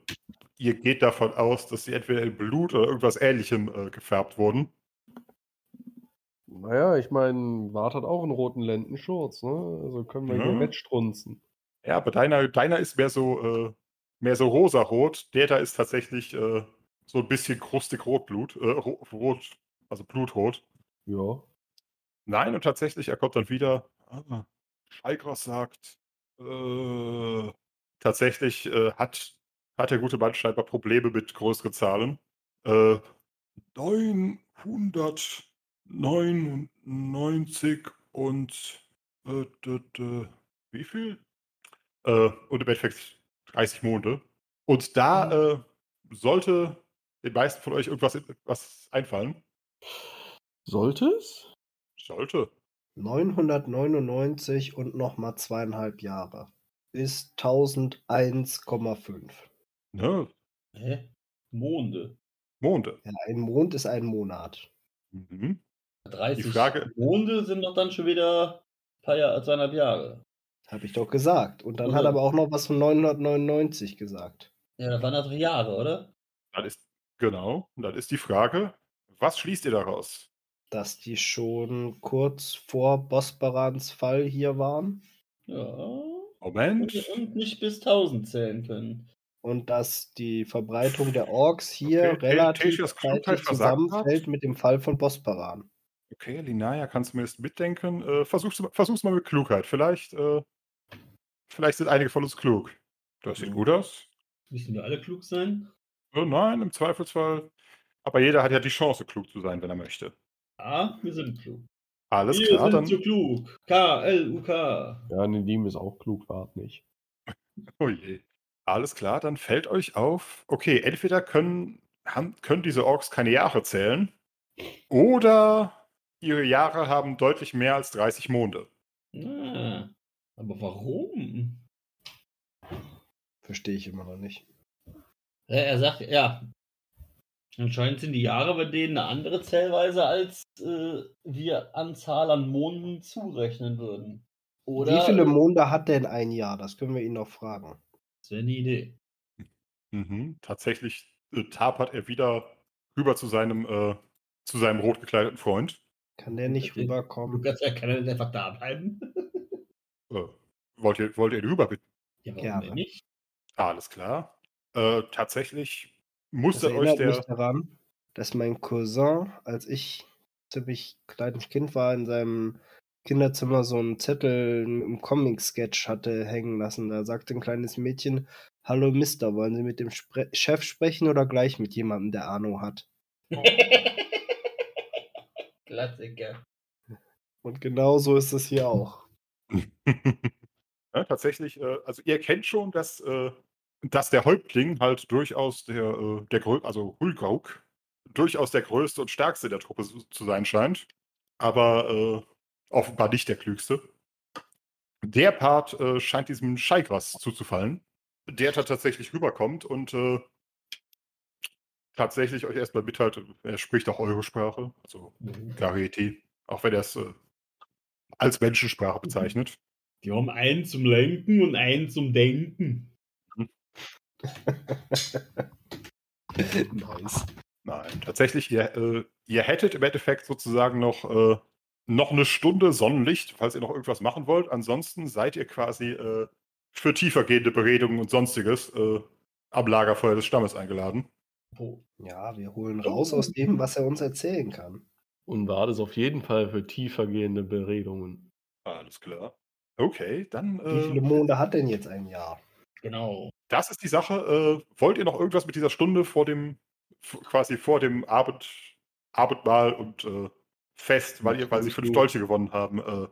Ihr geht davon aus, dass sie entweder in Blut oder irgendwas ähnlichem äh, gefärbt wurden. Naja, ich meine, Wart hat auch einen roten Lendenschurz, ne? Also können wir hier Ja. wettstrunzen. Ja, aber deiner, deiner ist mehr so, äh, mehr so rosarot. Der da ist tatsächlich äh, so ein bisschen krustig Rotblut, äh, ro rot, also blutrot. Ja. Nein, und tatsächlich, er kommt dann wieder. Ah, sagt, äh, tatsächlich äh, hat, hat der gute Mann scheinbar Probleme mit größeren Zahlen. Äh, 999 und äh, d, d, wie viel? Äh, und im Endeffekt 30 Monde. Und da äh, sollte den meisten von euch irgendwas was einfallen. Sollte es? Sollte. 999 und nochmal zweieinhalb Jahre. Ist 1001,5. Ne? Hä? Monde. Monde. Ja, ein Mond ist ein Monat. Mhm. 30 Frage- Monde sind doch dann schon wieder ein paar Jahre, zweieinhalb Jahre. Habe ich doch gesagt. Und dann Oder? hat er aber auch noch was von 999 gesagt. Ja, das waren doch Jahre, oder? Dann ist, genau, und dann ist die Frage, was schließt ihr daraus? Dass die schon kurz vor Bosbarans Fall hier waren. Ja. Und, Moment. und nicht bis 1000 zählen können. Und dass die Verbreitung der Orks hier Okay, relativ zeitlich zusammenfällt mit dem Fall von Bosbaran. Okay, Linaya kann zumindest mitdenken. Äh, versuch's, versuch's mal mit Klugheit. Vielleicht, äh, vielleicht sind einige von uns klug. Das sieht gut aus. Müssen wir alle klug sein? Äh, nein, im Zweifelsfall. Aber jeder hat ja die Chance, klug zu sein, wenn er möchte. Ja, wir sind klug. Alles wir klar, sind dann. so klug. K-L-U-K. Ja, Nedim ist auch klug, Wart nicht. (laughs) Oh je. Alles klar, dann fällt euch auf. Okay, entweder können, haben, können diese Orks keine Jahre zählen oder ihre Jahre haben deutlich mehr als 30 Monde. Ah, aber warum? Verstehe ich immer noch nicht. Er sagt, ja. Anscheinend sind die Jahre bei denen eine andere Zählweise, als äh, wir Anzahl an Monden zurechnen würden. Oder Wie viele Monde hat denn ein Jahr? Das können wir ihn noch fragen. Das wäre eine Idee. Mhm. Tatsächlich äh, tapert er wieder rüber zu seinem, äh, zu seinem rot gekleideten Freund. Kann der nicht Okay. rüberkommen? Lukas, er kann er nicht einfach da bleiben. Äh, wollt, ihr, wollt ihr ihn rüber bitten? ja, warum Gerne. denn nicht? Alles klar. Äh, tatsächlich Das musste euch erinnert der. mich daran, dass mein Cousin, als ich ziemlich kleines Kind war, in seinem Kinderzimmer so einen Zettel im Comic-Sketch hatte hängen lassen. Da sagte ein kleines Mädchen, Hallo Mister, wollen Sie mit dem Spre Chef sprechen oder gleich mit jemandem, der Ahnung hat? (laughs) Klassiker. Und genau so ist es hier auch. (laughs) Ja, tatsächlich, äh, also ihr kennt schon, dass, äh, dass der Häuptling halt durchaus der, äh, der also Hulgauk, durchaus der größte und stärkste der Truppe zu sein scheint, aber äh, offenbar nicht der klügste. Der Part äh, scheint diesem Scheigras zuzufallen, der da tatsächlich rüberkommt und äh, tatsächlich euch erstmal mitteilt, er spricht auch eure Sprache, also Garieti, auch wenn er es äh, als Menschensprache bezeichnet. Die haben einen zum Lenken und einen zum Denken. Nice. Nein, tatsächlich, ihr, äh, ihr hättet im Endeffekt sozusagen noch, äh, noch eine Stunde Sonnenlicht, falls ihr noch irgendwas machen wollt. Ansonsten seid ihr quasi äh, für tiefergehende Beredungen und sonstiges äh, am Lagerfeuer des Stammes eingeladen. Oh. Ja, wir holen raus aus dem, was er uns erzählen kann. Und war das auf jeden Fall für tiefergehende Beredungen. Alles klar. Okay, dann. Wie viele Äh, Monde hat denn jetzt ein Jahr? Genau. Das ist die Sache. Äh, wollt ihr noch irgendwas mit dieser Stunde vor dem, quasi vor dem Abend, Abendmahl und äh, Fest, weil, ihr, weil sie fünf Dolche gewonnen haben, äh,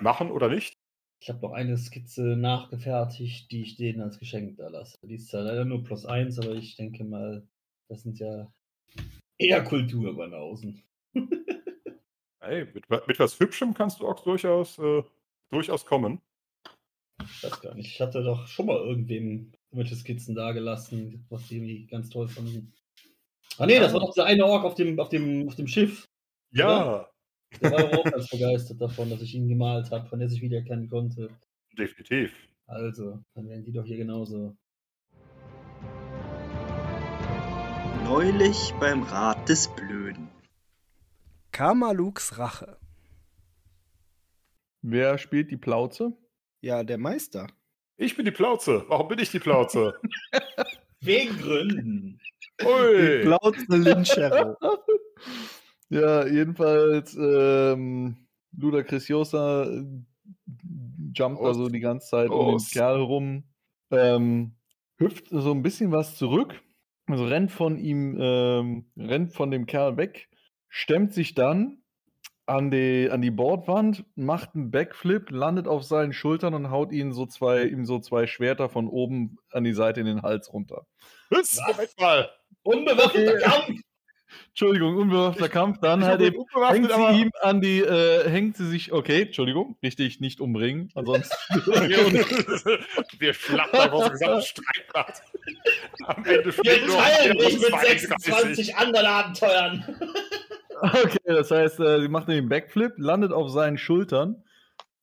machen oder nicht? Ich habe noch eine Skizze nachgefertigt, die ich denen als Geschenk da lasse. Die ist zwar leider nur plus eins, aber ich denke mal, das sind ja eher Kulturbanausen. (laughs) Hey, mit, mit was Hübschem kannst du auch durchaus, äh, durchaus kommen. Ich weiß gar nicht. Ich hatte doch schon mal irgendwem irgendwelche Skizzen da gelassen, was die irgendwie ganz toll fanden. Ah nee, das war doch der eine Ork auf dem, auf dem, auf dem Schiff. Ja, Der war doch auch ganz begeistert davon, dass ich ihn gemalt habe, von der sich wiedererkennen konnte. definitiv. Also, dann werden die doch hier genauso. Neulich beim Rat des Blöden. Kamaluks Rache. Wer spielt die Plauze? Ja, der Meister. Ich bin die Plauze. Warum bin ich die Plauze? (laughs) Wegen Gründen. Ui. Plauze Linchero. (laughs) Ja, jedenfalls, ähm, Luda Creciosa äh, jumpt Los. also die ganze Zeit um den. Kerl rum, ähm, hüpft so ein bisschen was zurück, also rennt von ihm, ähm, rennt von dem Kerl weg, stemmt sich dann an die, an die Bordwand, macht einen Backflip, landet auf seinen Schultern und haut ihn so zwei, ihm so zwei Schwerter von oben an die Seite in den Hals runter. Was? Moment mal. Unbewaffneter Okay. Kampf! Entschuldigung, unbewaffneter Kampf, dann halt eben hängt sie ihm an die, äh, hängt sie sich, okay, Entschuldigung, richtig, nicht umbringen, ansonsten. (laughs) (laughs) wir schlachten das gesamte Streitblatt. Am Ende Wir teilen dich mit 32. 26 anderen Abenteuern. Okay, das heißt, äh, sie macht den Backflip, landet auf seinen Schultern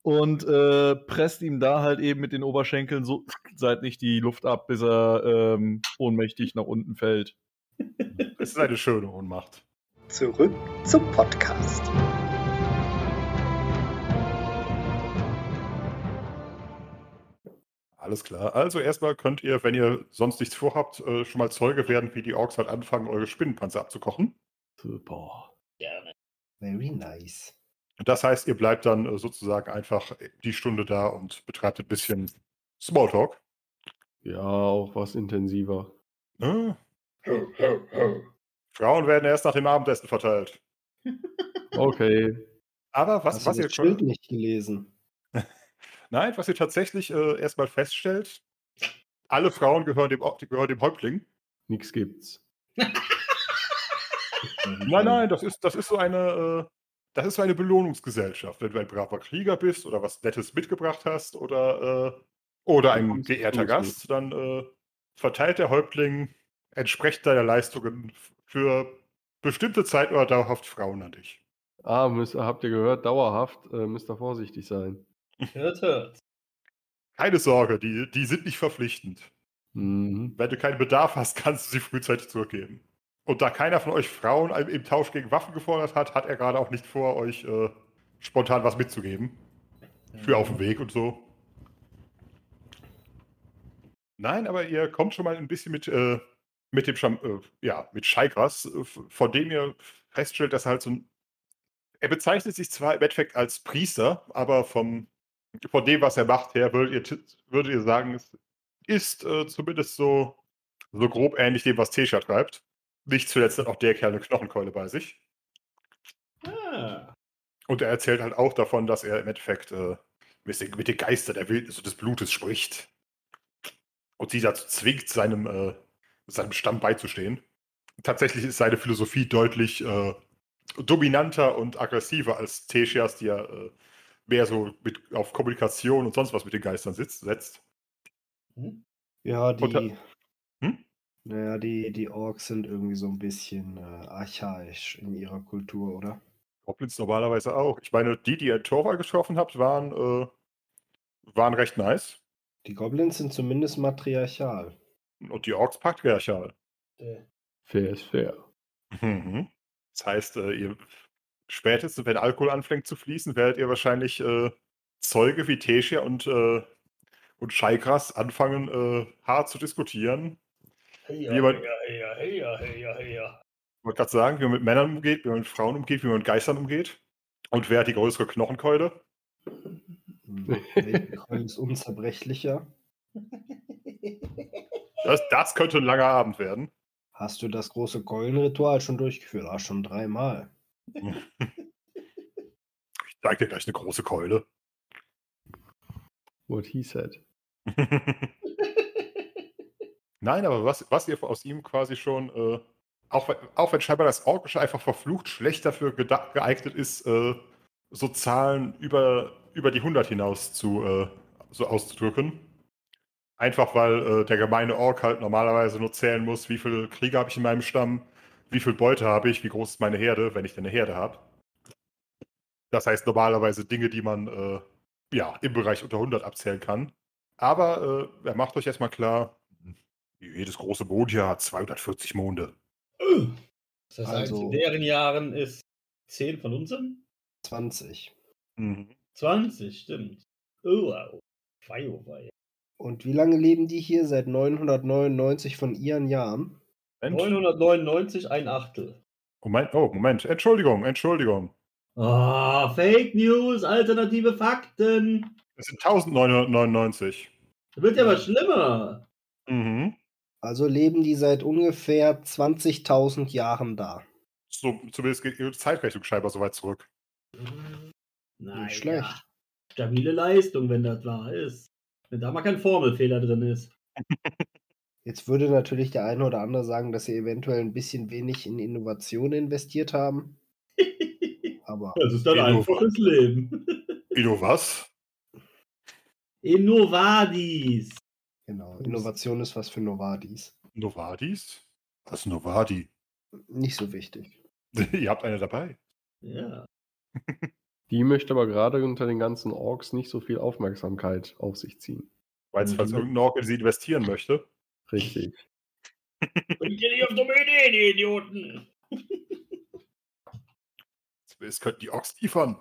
und äh, presst ihm da halt eben mit den Oberschenkeln so (tsk) seitlich die Luft ab, bis er ähm, ohnmächtig nach unten fällt. Es ist eine schöne Ohnmacht. Zurück zum Podcast. Alles klar. Also erstmal könnt ihr, wenn ihr sonst nichts vorhabt, äh, schon mal Zeuge werden, wie die Orks halt anfangen, eure Spinnenpanzer abzukochen. Super. Very nice. Das heißt, ihr bleibt dann äh, sozusagen einfach die Stunde da und betreibt ein bisschen Smalltalk. Ja, auch was intensiver. Äh, Frauen werden erst nach dem Abendessen verteilt. Okay. Aber was, Hast was du ihr das Schild nicht gelesen? (laughs) Nein, was ihr tatsächlich äh, erstmal feststellt, alle Frauen gehören dem, gehören dem Häuptling. Nix gibt's. (laughs) (laughs) Nein, nein, das ist, das ist so eine, äh, das ist so eine Belohnungsgesellschaft. Wenn du ein braver Krieger bist oder was Nettes mitgebracht hast oder, äh, oder ein geehrter Bonus Gast, dann äh, verteilt der Häuptling entsprechend deiner Leistungen für bestimmte Zeit oder dauerhaft Frauen an dich. Ah, müsst, habt ihr gehört, dauerhaft, äh, müsst ihr vorsichtig sein. Hört, hört. Keine Sorge, die, die sind nicht verpflichtend. Mhm. Wenn du keinen Bedarf hast, kannst du sie frühzeitig zurückgeben. Und da keiner von euch Frauen im- Tausch gegen Waffen gefordert hat, hat er gerade auch nicht vor, euch äh, spontan was mitzugeben. Für auf dem Weg und so. Nein, aber ihr kommt schon mal ein bisschen mit, äh, mit dem Scham äh, ja, mit Scheikras, äh, von dem ihr feststellt, dass er halt so 'n er bezeichnet sich zwar im Endeffekt als Priester, aber vom von dem, was er macht her, würdet ihr würdet ihr sagen, es ist, äh, zumindest so so grob ähnlich dem, was Tesha treibt. Nicht zuletzt hat auch der Kerl 'ne Knochenkeule bei sich. Ah. Und er erzählt halt auch davon, dass er im Endeffekt, äh, mit den mit den Geistern der Wildnis und des Blutes spricht. Und sie dazu zwingt, seinem, äh seinem Stamm beizustehen. Tatsächlich ist seine Philosophie deutlich, äh, dominanter und aggressiver als Teshias, die ja, äh, mehr so mit auf Kommunikation und sonst was mit den Geistern sitzt setzt. Mhm. Ja, Und die hm? Na ja, die die Orks sind irgendwie so 'n bisschen, äh, archaisch in ihrer Kultur, oder? Goblins normalerweise auch. Ich meine, die, die ihr in Torval getroffen habt, waren, äh waren recht nice. Die Goblins sind zumindest matriarchal. Und die Orks patriarchal. Äh. Fair ist fair. Mhm. Das heißt, äh, ihr spätestens, wenn Alkohol anfängt zu fließen, werdet ihr wahrscheinlich, äh, Zeuge wie Teshia und, äh und Scheikras anfangen, äh, hart zu diskutieren. Heya, Wie man heya, heya. Ich wollte grad sagen, wie man mit Männern umgeht, wie man mit Frauen umgeht, wie man mit Geistern umgeht. Und wer hat die größere Knochenkeule? Hm, welche Keule ist unzerbrechlicher? Das das könnte 'n langer Abend werden. Hast du das große Keulenritual schon durchgeführt? Ah, schon dreimal. (laughs) Ich zeige dir gleich 'ne große Keule. What he said. (laughs) Nein, aber was was ihr aus ihm quasi schon, äh auch auch wenn scheinbar das Orkische einfach verflucht schlecht dafür geeignet ist, äh, so Zahlen über über die 100 hinaus zu äh, so auszudrücken. Einfach weil, äh, der gemeine Ork halt normalerweise nur zählen muss: „Wie viele Krieger habe ich in meinem Stamm? Wie viel Beute habe ich? Wie groß ist meine Herde?“ Wenn ich denn 'ne Herde habe. Das heißt normalerweise Dinge, die man, äh, ja, im Bereich unter 100 abzählen kann. Aber, äh, macht euch erst mal klar, jedes große Mond hier hat 240 Monde. Das heißt, Also in deren Jahren ist 10 von unseren? 20. Mhm. 20, stimmt. Oh, wow. Oh wei. Und wie lange leben die hier? Seit 999 von ihren Jahren? Moment. 999, ein Achtel. Moment, oh, Moment. Entschuldigung, Entschuldigung. Ah, Fake News, alternative Fakten. Es sind 1999. Wird ja aber schlimmer. Mhm. Also leben die seit ungefähr 20.000 Jahren da. So, zumindest geht ihre Zeitrechnung scheinbar so weit zurück. Nein, Nicht schlecht. Stabile Leistung, wenn das wahr ist. Wenn da mal kein Formelfehler drin ist. (laughs) Jetzt würde natürlich der eine oder andere sagen, dass sie eventuell ein bisschen wenig in Innovation investiert haben. (laughs) Aber Das ist dann einfaches Leben. Inno was? (laughs) Innovadis. Genau, Innovation ist was für Novadis. Novadis? Was ist Novadi? Nicht so wichtig. (laughs) Ihr habt eine dabei. Ja. (laughs) Die möchte aber gerade unter den ganzen Orks nicht so viel Aufmerksamkeit auf sich ziehen. Weil's falls Mhm. irgendein Ork in sie investieren möchte. Richtig. (laughs) Bringt ihr nicht auf dumme Ideen, die Idioten. Es könnten die Orks liefern.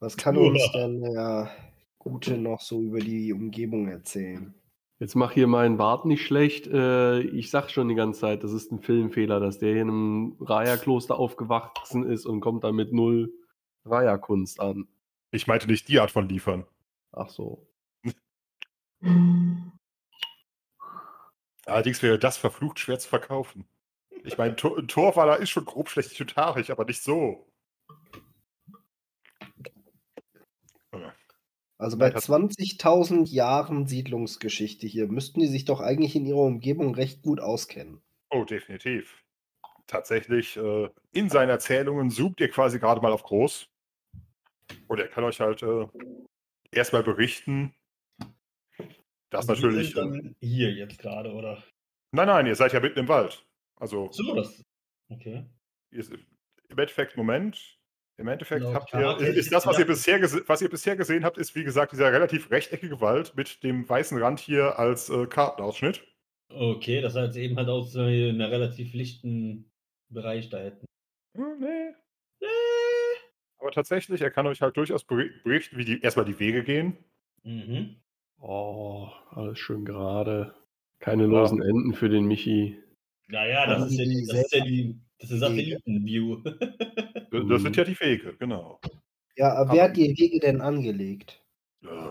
Was kann uns denn der Gute noch so über die Umgebung erzählen? Jetzt mach hier meinen Bart nicht schlecht. Äh, ich sag schon die ganze Zeit, das ist ein Filmfehler, dass der hier in einem Raya-Kloster aufgewachsen ist und kommt da mit null Raya-Kunst an. Ich meinte nicht die Art von liefern. Ach so. (laughs) Allerdings wäre das verflucht schwer zu verkaufen. Ich meine, Tor Torwaller ist schon grob schlecht vegetarisch, aber nicht so. Also bei Nein, das- 20.000 Jahren Siedlungsgeschichte hier müssten die sich doch eigentlich in ihrer Umgebung recht gut auskennen. Oh, definitiv. Tatsächlich, äh, in seinen Erzählungen zoomt ihr quasi gerade mal auf groß. Und er kann euch halt äh, erstmal berichten, dass Also natürlich. sind Äh, dann hier jetzt gerade, oder? nein, nein, ihr seid ja mitten im Wald. Also, So, das. Okay. ihr, im Endeffekt, Moment. Im Endeffekt habt ihr, hätte ist das, was ihr, bisher was ihr bisher gesehen habt, ist wie gesagt dieser relativ rechteckige Wald mit dem weißen Rand hier als äh, Kartenausschnitt. Okay, das heißt eben halt aus äh, einer relativ lichten Bereich da hätten. Hm, nee. Aber tatsächlich, er kann euch halt durchaus beri- berichten, wie die erstmal die Wege gehen. Mhm. Oh, alles schön gerade. Keine losen Enden für den Michi. Naja, das Also ist ja die das ist ja die, das ist. Satellitenview. Das das sind ja die Wege, genau. Ja, aber wer hat die Wege denn angelegt? Äh,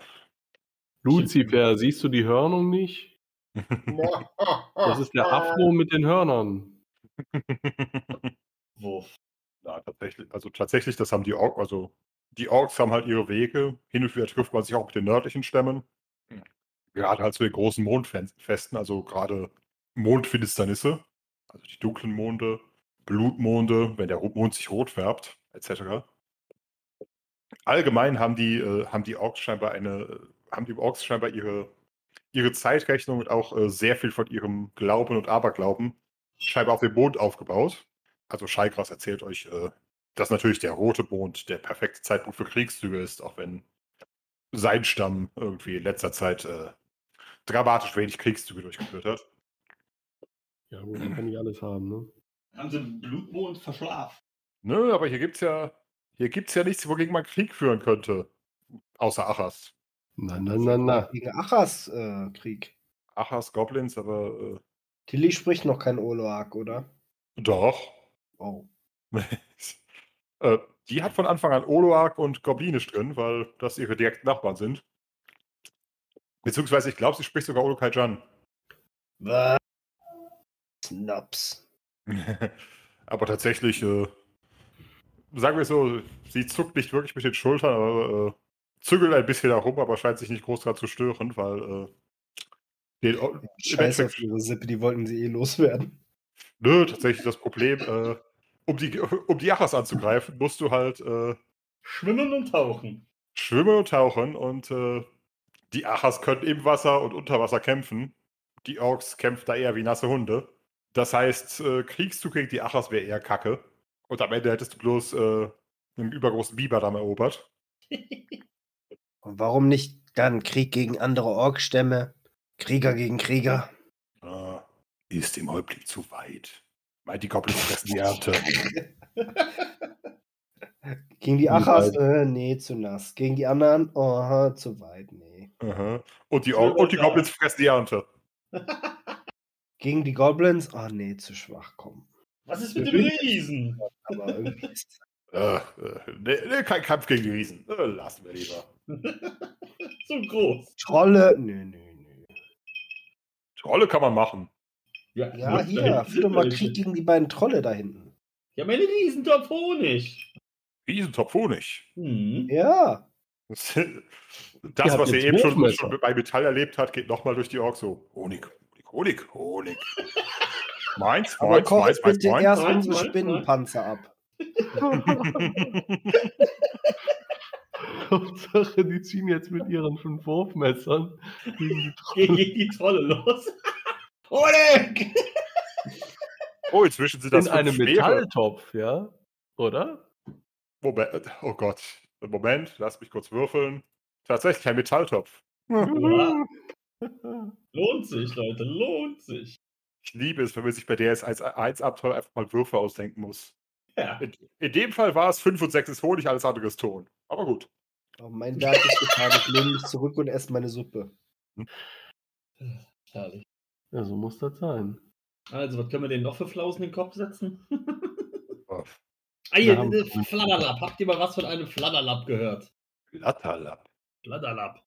Lucifer, siehst du die Hörnung nicht? (laughs) Das ist der Afro mit den Hörnern. (laughs) Wo? Ja, tatsächlich, also tatsächlich, das haben die Orks, also die Orks haben halt ihre Wege. Hin und wieder trifft man sich auch mit den nördlichen Stämmen. Gerade halt zu den großen Mondfesten, also gerade Mondfinsternisse, also die dunklen Monde, Blutmonde, wenn der Mond sich rot färbt, etc. Allgemein haben die, äh, haben die Orks scheinbar eine, haben die Orks scheinbar ihre, ihre Zeitrechnung und auch äh, sehr viel von ihrem Glauben und Aberglauben scheinbar auf dem Mond aufgebaut. Also Scheigras erzählt euch, äh, dass natürlich der rote Mond der perfekte Zeitpunkt für Kriegszüge ist, auch wenn sein Stamm irgendwie in letzter Zeit äh, dramatisch wenig Kriegszüge durchgeführt hat. Ja, gut, man kann nicht alles haben, ne? Haben sie Blutmond verschlafen? Nö, aber hier gibt's ja, hier gibt's ja nichts, wogegen man Krieg führen könnte. Außer Achas. Na, na, na, na. Gegen Achas äh, Krieg. Achas, Goblins, aber Tilly spricht noch kein Oloak, oder? äh, doch. Oh. (laughs) äh, die hat von Anfang an Oloak und Goblinisch drin, weil das ihre direkten Nachbarn sind. Beziehungsweise, ich glaube, sie spricht sogar Olokai-Jan. Was? Snaps. (laughs) aber tatsächlich, äh, sagen wir so, sie zuckt nicht wirklich mit den Schultern, aber äh, zügelt ein bisschen herum, aber scheint sich nicht groß daran zu stören, weil äh, den, Scheiße Endeffekt- auf ihre Sippe, die wollten sie eh loswerden. Nö, tatsächlich das Problem, äh, um die, um die Achas anzugreifen, musst du halt äh, Schwimmen und tauchen. schwimmen und tauchen und äh, die Achas können im Wasser und unter Wasser kämpfen. Die Orks kämpfen da eher wie nasse Hunde. Das heißt, äh, Kriegszug gegen die Achas wäre eher kacke. Und am Ende hättest du bloß äh, einen übergroßen Biberdamm erobert. (laughs) Und warum nicht dann Krieg gegen andere Orkstämme? Krieger gegen Krieger? Äh, ist dem Häuptling zu weit. Meint die Goblins fressen die Ernte. (laughs) Gegen die Achas? Äh, nee, zu nass. Gegen die anderen? Oh, zu weit, nee. Aha. Und, die, Or- und die Goblins fressen die Ernte. (laughs) Gegen die Goblins? Oh, nee, zu schwach, komm. Was ist mit dem Riesen? Aber irgendwie ist (laughs) Äh, äh, nee, nee, kein Kampf gegen die Riesen. Äh, lassen wir lieber. (laughs) so groß. Trolle? Nö, nö, nö. Trolle kann man machen. Ja, da hier, führ doch mal Krieg gegen die beiden Trolle da hinten. Ja, meine Riesentopf Honig. Riesentopf Honig. Hm. Ja. Das, (laughs) was ihr eben schon, schon bei Metall erlebt habt, geht nochmal durch die Orks so. Honig, Honig, Honig, (laughs) meins, Aber meins, koch meins, meins, bitte meins. erst meins, unsere Spinnenpanzer ab. (laughs) Hauptsache, die ziehen jetzt mit ihren fünf Wurfmessern gegen die Trolle geh die Trolle los. (laughs) Honig! oh, inzwischen sind das in einem schwere. Metalltopf, ja? Oder? Moment, oh Gott. Moment, lass mich kurz würfeln. Tatsächlich ein Metalltopf. Ja. (laughs) Lohnt sich, Leute, lohnt sich. Ich liebe es, wenn man sich bei DS1 Abenteuer einfach mal Würfe ausdenken muss. Ja. In, in dem Fall war es 5 und 6 ist Honig, alles andere ist Ton. Aber gut. Oh, mein Werk ist getan. Ich lehne mich zurück und esse meine Suppe. Herrlich. Ja, so muss das sein. Also, was können wir denn noch für Flausen in den Kopf setzen? (laughs) Oh, ah, Fladderlapp. Habt ihr mal was von einem Fladderlapp gehört? Flatterlapp. Fladderlapp.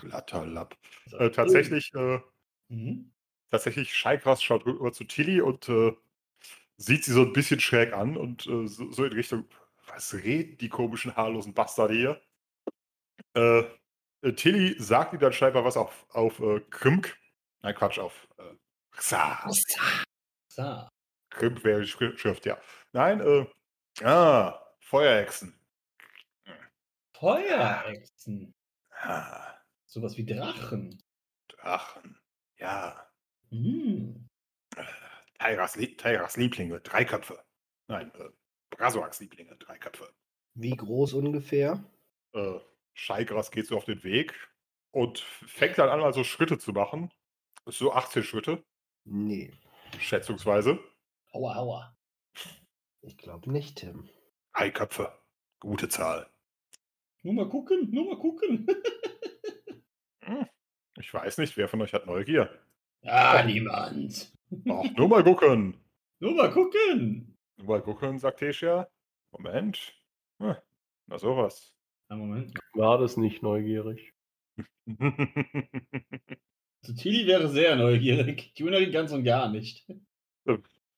Flatterlapp. Äh, tatsächlich, äh, Mhm. tatsächlich, Scheikras schaut rüber zu Tilly und äh, sieht sie so ein bisschen schräg an und äh, so, so in Richtung, was reden die komischen haarlosen Bastarde hier? Äh, äh, Tilly sagt ihm dann scheinbar was auf, auf äh, Krimk. Nein, Quatsch, auf äh, Xa. So. Krimp wäre die Schri- Schrift, ja. Nein, äh, ah, Feuerhexen. Feuerechsen. Ah, Sowas wie Drachen. Drachen. Ja. Hm. Tyras, Lie- Tyras Lieblinge, drei Köpfe. Nein, äh, Brasoaks Lieblinge, drei Köpfe. Wie groß ungefähr? Äh, Scheigras geht so auf den Weg und fängt dann an, also Schritte zu machen. So 18 Schritte, Nee, schätzungsweise. Aua, aua. ich glaube nicht, Tim. Drei Köpfe. Gute Zahl. Nur mal gucken, nur mal gucken. (laughs) Ich weiß nicht, wer von euch hat Neugier? Ah, niemand. Ach, nur mal gucken. (laughs) Nur mal gucken. Nur mal gucken, sagt Tessia. Moment. Hm, Na sowas. Einen Moment. War das nicht neugierig? (laughs) Also, Tilly wäre sehr neugierig. Juna ganz und gar nicht.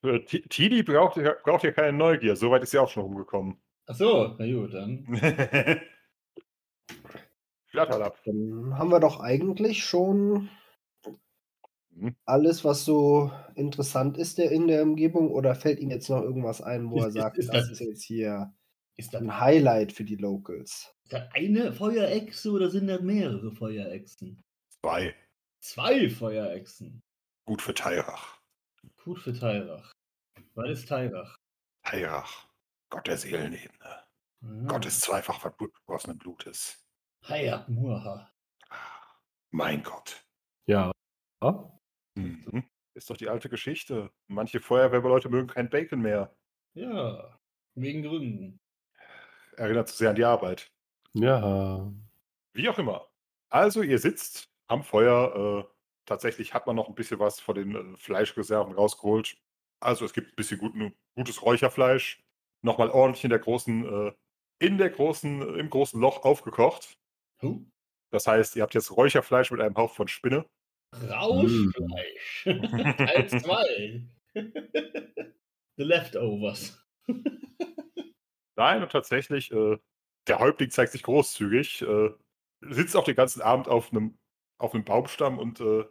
Für Ti- Tidi braucht, braucht ihr keine Neugier. Soweit ist sie auch schon rumgekommen. Ach so, na gut, dann. (laughs) Flatterlapp. Dann haben wir doch eigentlich schon Mhm. alles, was so interessant ist der in der Umgebung. Oder fällt Ihnen jetzt noch irgendwas ein, wo Ist- er ist- sagt, ist das das- ist jetzt hier Ist das, ein Highlight für die Locals? ist das eine Feuerechse oder sind das mehrere Feuerechsen? Zwei. Zwei Feuerechsen. Gut für Tairach. Gut für Tairach. Was ist Tairach? Tairach. Gott der Seelenebene. Ah. Gott des zweifach vergossenen Blutes. Hayat Murha. Mein Gott. Ja. Ah, Mhm. Ist doch die alte Geschichte. Manche Feuerwehrleute mögen kein Bacon mehr. Ja, wegen Gründen. Erinnert zu sehr an die Arbeit. Ja. Wie auch immer. Also, ihr sitzt am Feuer. Äh, tatsächlich hat man noch ein bisschen was von den äh, Fleischreserven rausgeholt. Also, es gibt ein bisschen guten, gutes Räucherfleisch. Nochmal ordentlich in der großen, äh, in der großen, im großen Loch aufgekocht. Das heißt, ihr habt jetzt Räucherfleisch mit einem Hauch von Spinne. Rauschfleisch. (laughs) Teil 2. The Leftovers. Nein, und tatsächlich, äh, der Häuptling zeigt sich großzügig, äh, sitzt auch den ganzen Abend auf einem, auf einem Baumstamm und äh,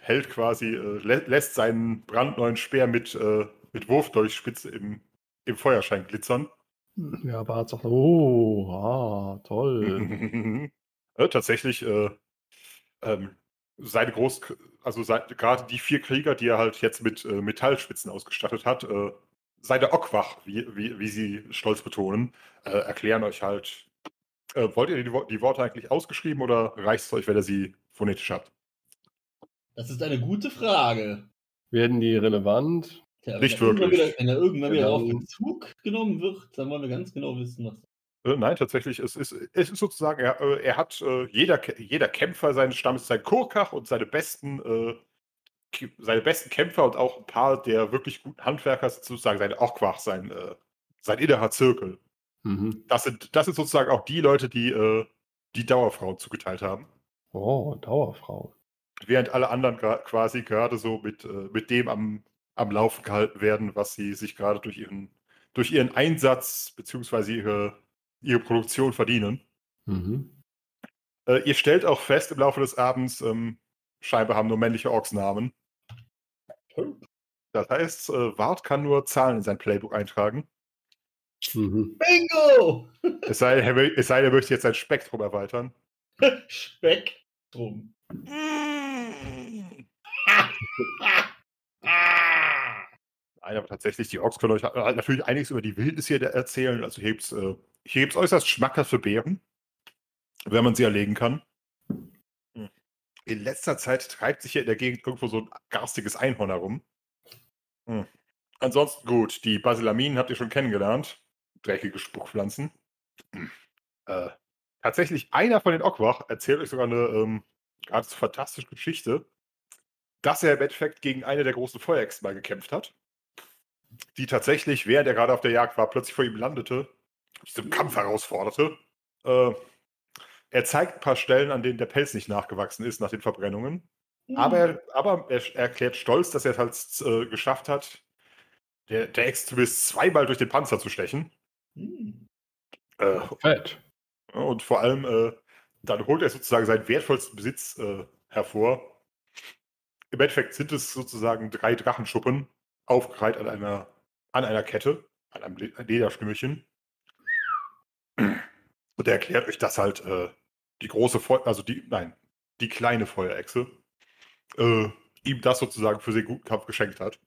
hält quasi, äh, lä lässt seinen brandneuen Speer mit, äh, mit Wurfdolchspitze im, im Feuerschein glitzern. Ja, aber hat auch. Oh, ah, toll. (laughs) äh, tatsächlich, äh, ähm, seine Groß, also sei- gerade die vier Krieger, die er halt jetzt mit äh, Metallspitzen ausgestattet hat, äh, seine Ockwach, wie, wie, wie sie stolz betonen, äh, erklären euch halt, äh, wollt ihr die, die Worte eigentlich ausgeschrieben oder reicht es euch, wenn ihr sie phonetisch habt? Das ist eine gute Frage. Werden die relevant? Tja, Nicht wenn er irgendwann wirklich. Wieder, wenn er irgendwann wieder Genau. auf Bezug genommen wird, dann wollen wir ganz genau wissen, was. Äh, nein, tatsächlich, es ist, es ist sozusagen, er, äh, er hat, äh, jeder, jeder Kämpfer seines Stammes sein Kurkach und seine besten, äh, seine besten Kämpfer und auch ein paar der wirklich guten Handwerker sind sozusagen seine Ockwach, sein, äh, sein innerer Zirkel. Mhm. Das sind, das sind sozusagen auch die Leute, die äh, die Dauerfrauen zugeteilt haben. Oh, Dauerfrau. Während alle anderen quasi gerade so mit, äh, mit dem am, am Laufen gehalten werden, was sie sich gerade durch ihren, durch ihren Einsatz bzw. ihre, ihre Produktion verdienen. Mhm. Äh, ihr stellt auch fest im Laufe des Abends, ähm, scheinbar haben nur männliche Orks Namen. Das heißt, äh, Wart kann nur Zahlen in sein Playbook eintragen. Mhm. Bingo! (laughs) Es sei, er will- es sei denn, er möchte jetzt sein Spektrum erweitern. Spektrum. (laughs) (laughs) Nein, aber tatsächlich, die Orks können euch halt natürlich einiges über die Wildnis hier erzählen. Also hier gibt es äh, hier äußerst schmackhaft für Bären, wenn man sie erlegen kann. Hm. In letzter Zeit treibt sich hier in der Gegend irgendwo so ein garstiges Einhorn herum. Hm. Ansonsten gut, die Basilaminen habt ihr schon kennengelernt. Dreckige Spuckpflanzen. Hm. Äh, tatsächlich, einer von den Ockwach erzählt euch sogar eine ähm, geradezu fantastische Geschichte, dass er im Endeffekt gegen eine der großen Feuerechsen mal gekämpft hat die tatsächlich, während er gerade auf der Jagd war, plötzlich vor ihm landete, zum Kampf herausforderte. Äh, er zeigt ein paar Stellen, an denen der Pelz nicht nachgewachsen ist nach den Verbrennungen. Aber, er, aber er er erklärt stolz, dass er es halt äh, geschafft hat, der, der Ex zumindest zweimal durch den Panzer zu stechen. Hm. Äh, Fett. und vor allem, äh, dann holt er sozusagen seinen wertvollsten Besitz äh, hervor. Im Endeffekt sind es sozusagen drei Drachenschuppen, aufgereiht an einer, an einer Kette, an einem Le- Lederschnürchen. Und er erklärt euch, dass halt äh, die große Feu also die, nein, die kleine Feuerechse, äh, ihm das sozusagen für den guten Kampf geschenkt hat.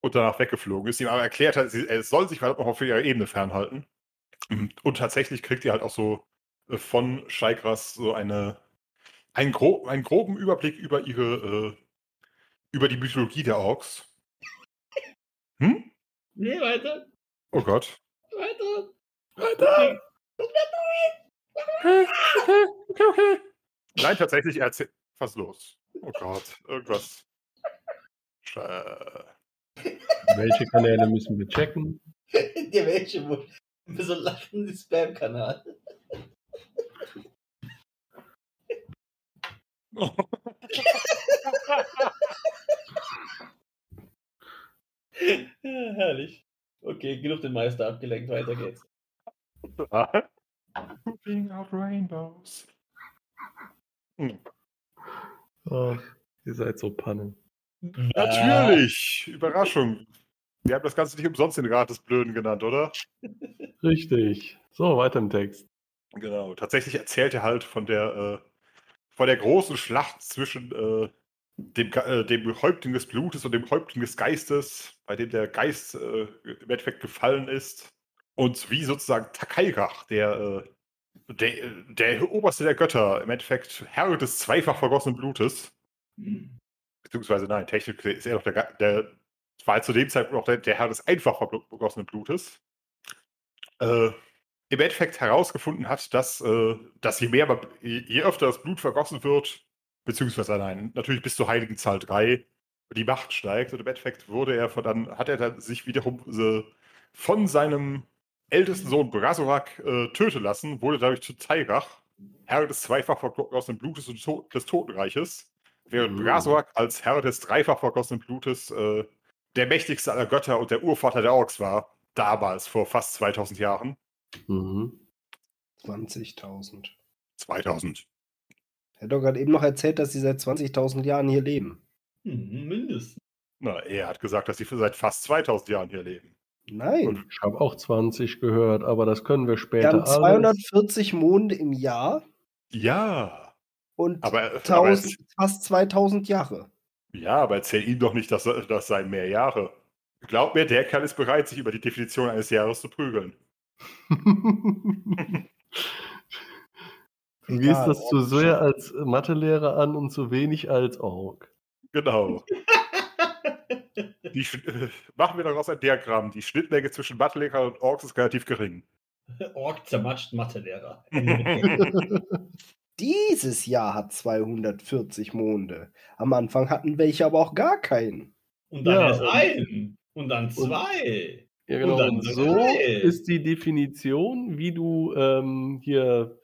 Und danach weggeflogen ist, ihm aber erklärt hat, sie- er soll sich verdammt noch auf ihrer Ebene fernhalten. Und tatsächlich kriegt ihr halt auch so äh, von Scheikras so eine, einen, gro einen groben Überblick über ihre, äh, über die Mythologie der Orks. Hm? Nee, weiter. Oh Gott. Weiter. Weiter! Okay, okay, okay. Nein, tatsächlich, er erzählt. Was los? Oh Gott, irgendwas. (laughs) Welche Kanäle müssen wir checken? (laughs) Der welche wohl. So lachen die Spam-Kanal. Ja, (laughs) (laughs) herrlich. Okay, genug den Meister abgelenkt, weiter geht's. Pooping out rainbows. Hm. Ach, ihr seid so Pannen. Natürlich! Überraschung. Wir haben das Ganze nicht umsonst den Rat des Blöden genannt, oder? (laughs) Richtig. So, weiter im Text. Genau. Tatsächlich erzählt er halt von der, äh, von der großen Schlacht zwischen äh, dem, äh, dem Häuptling des Blutes und dem Häuptling des Geistes, bei dem der Geist äh, im Endeffekt gefallen ist. Und wie sozusagen Takairach, der, äh, der, der Oberste der Götter, im Endeffekt Herr des zweifach vergossenen Blutes, beziehungsweise nein, technisch ist er noch der, der war zu dem Zeitpunkt auch der, der Herr des einfach vergossenen Blutes, äh, im Endeffekt herausgefunden hat, dass, äh, dass je mehr, je öfter das Blut vergossen wird, beziehungsweise nein, natürlich bis zur heiligen Zahl 3, die Macht steigt. Und im Endeffekt wurde er von dann, hat er dann sich wiederum äh, von seinem ältesten Sohn Brasorak äh, töten lassen, wurde dadurch zu Tairach, Herr des zweifach vergossenen Blutes und to des Totenreiches, während Mhm. Brasorak als Herr des dreifach vergossenen Blutes äh, der mächtigste aller Götter und der Urvater der Orks war, damals, vor fast 2000 Jahren. Mhm. 20.000. 2000. Er hat doch gerade eben noch erzählt, dass sie seit 20.000 Jahren hier leben. Hm, mindestens. Na, er hat gesagt, dass sie für seit fast 2000 Jahren hier leben. Nein. Ich habe auch 20 gehört, aber das können wir Wir später haben alles. 240 Monde im Jahr Ja, und aber, aber, 1000, fast 2000 Jahre. ja, aber erzähl ihm doch nicht, dass das seien mehr Jahre. Glaub mir, der Kerl ist bereit, sich über die Definition eines Jahres zu prügeln. (laughs) Du gehst Egal, das zu sehr als Mathelehrer an und zu wenig als Org. Genau. (laughs) Die, äh, machen wir daraus ein Diagramm. Die Schnittmenge zwischen Mathelehrer und Orks ist relativ gering. (laughs) Org zermatscht Mathelehrer. (laughs) Dieses Jahr hat 240 Monde. Am Anfang hatten welche aber auch gar keinen. Und dann Ja, erst und- ein. Und dann zwei. Ja, genau. Und dann Und so drei. ist die Definition, wie du ähm, hier,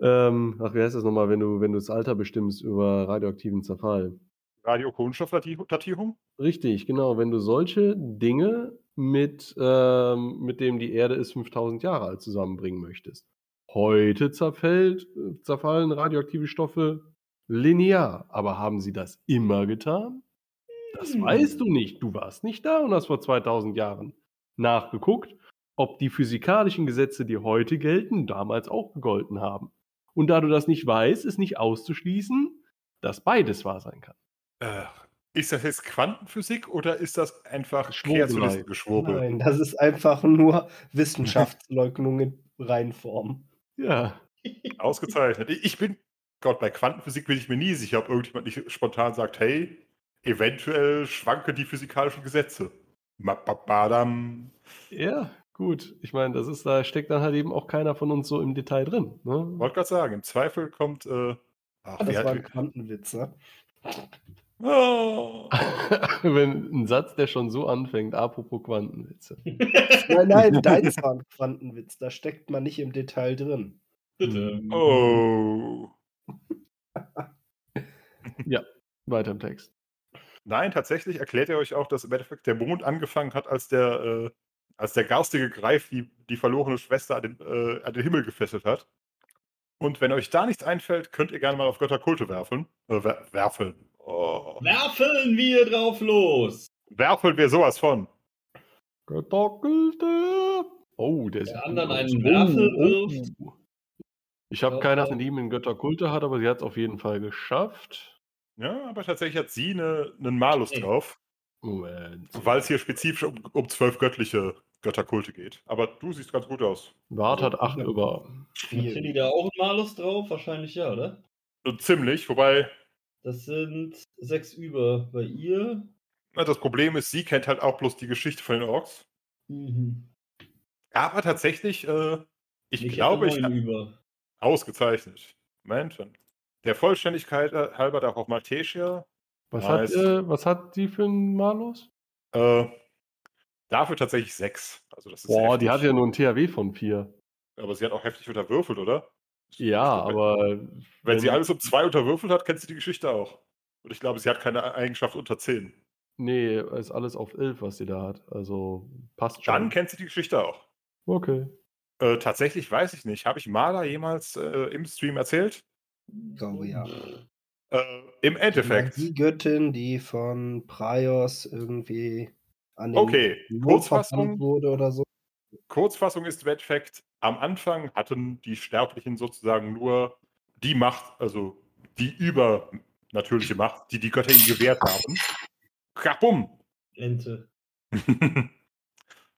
ähm, ach, wie heißt das nochmal, wenn du, wenn du das Alter bestimmst über radioaktiven Zerfall? Radiokohlenstoffdatierung? Richtig, genau. Wenn du solche Dinge mit, ähm, mit dem die Erde ist 5000 Jahre alt zusammenbringen möchtest. Heute zerfällt, äh, zerfallen radioaktive Stoffe linear. Aber haben sie das immer getan? Das Hm. weißt du nicht. Du warst nicht da und hast vor 2000 Jahren nachgeguckt, ob die physikalischen Gesetze, die heute gelten, damals auch gegolten haben. Und da du das nicht weißt, ist nicht auszuschließen, dass beides wahr sein kann. Äh, ist das jetzt Quantenphysik oder ist das einfach. Kehrzulistengeschwurbel? Nein, das ist einfach nur Wissenschaftsleugnung in Reinform. Ja, Ausgezeichnet. Ich bin, Gott, bei Quantenphysik bin ich mir nie sicher, ob irgendjemand nicht spontan sagt, hey, eventuell schwanken die physikalischen Gesetze. Badam. Ja, gut. Ich meine, das ist, da steckt dann halt eben auch keiner von uns so im Detail drin. Ne? Wollte gerade sagen, im Zweifel kommt. Äh, ach, Das wie war ein Quantenwitz, ne? oh, (laughs) Wenn ein Satz, der schon so anfängt, apropos Quantenwitze. (laughs) Nein, nein, deins war ein Quantenwitz. Da steckt man nicht im Detail drin. Bitte. oh. (laughs) Weiter im Text. Nein, tatsächlich erklärt er euch auch, dass im Endeffekt der Mond angefangen hat, als der, äh, als der garstige Greif die, die verlorene Schwester an den, äh, an den Himmel gefesselt hat. Und wenn euch da nichts einfällt, könnt ihr gerne mal auf Götterkulte werfeln. Äh, wer werfeln. Oh. Werfeln wir drauf los. Werfeln wir sowas von. Götterkulte. Oh, der, Der sieht anderen einen Werfel wirft. Ich habe keine. Ahnung, die ihm in Götterkulte hat, aber sie hat es auf jeden Fall geschafft. Ja, aber tatsächlich hat sie eine, einen Malus Okay. drauf, Moment. weil es hier spezifisch um, um zwölf göttliche Götterkulte geht. Aber du siehst ganz gut aus. Wart hat 8 über. Hat Tilly da auch einen Malus drauf? Wahrscheinlich ja, oder? So ziemlich, wobei Das sind sechs über bei ihr. na, das Problem ist, sie kennt halt auch bloß die Geschichte von den Orks. Mhm. Aber tatsächlich, äh, ich hätte glaube, ich neun über. Ausgezeichnet. Moment. dann- der Vollständigkeit äh, halber darf auch Maltesia. Was, Nice. hat, äh, was hat die für einen Malus? Äh, dafür tatsächlich sechs. Also das ist Boah, heftig. die hat ja nur ein THW von 4. Aber sie hat auch heftig unterwürfelt, oder? Ja, Wenn- aber. Wenn sie alles um zwei unterwürfelt hat, kennt sie die Geschichte auch. Und ich glaube, sie hat keine Eigenschaft unter zehn. Nee, ist alles auf 11, was sie da hat. Also passt schon. Dann kennt sie die Geschichte auch. Okay. Äh, tatsächlich weiß ich nicht. Habe ich Maler jemals äh, im Stream erzählt? Ich glaube ja. Äh, Im Endeffekt. Die Göttin, die von Praios irgendwie an den Okay, Kurzfassung. wurde oder so. Kurzfassung ist Endeffekt, am Anfang hatten die Sterblichen sozusagen nur die Macht, also die übernatürliche Macht, die die Götter ihnen gewährt haben. Krabum! Ente. (laughs)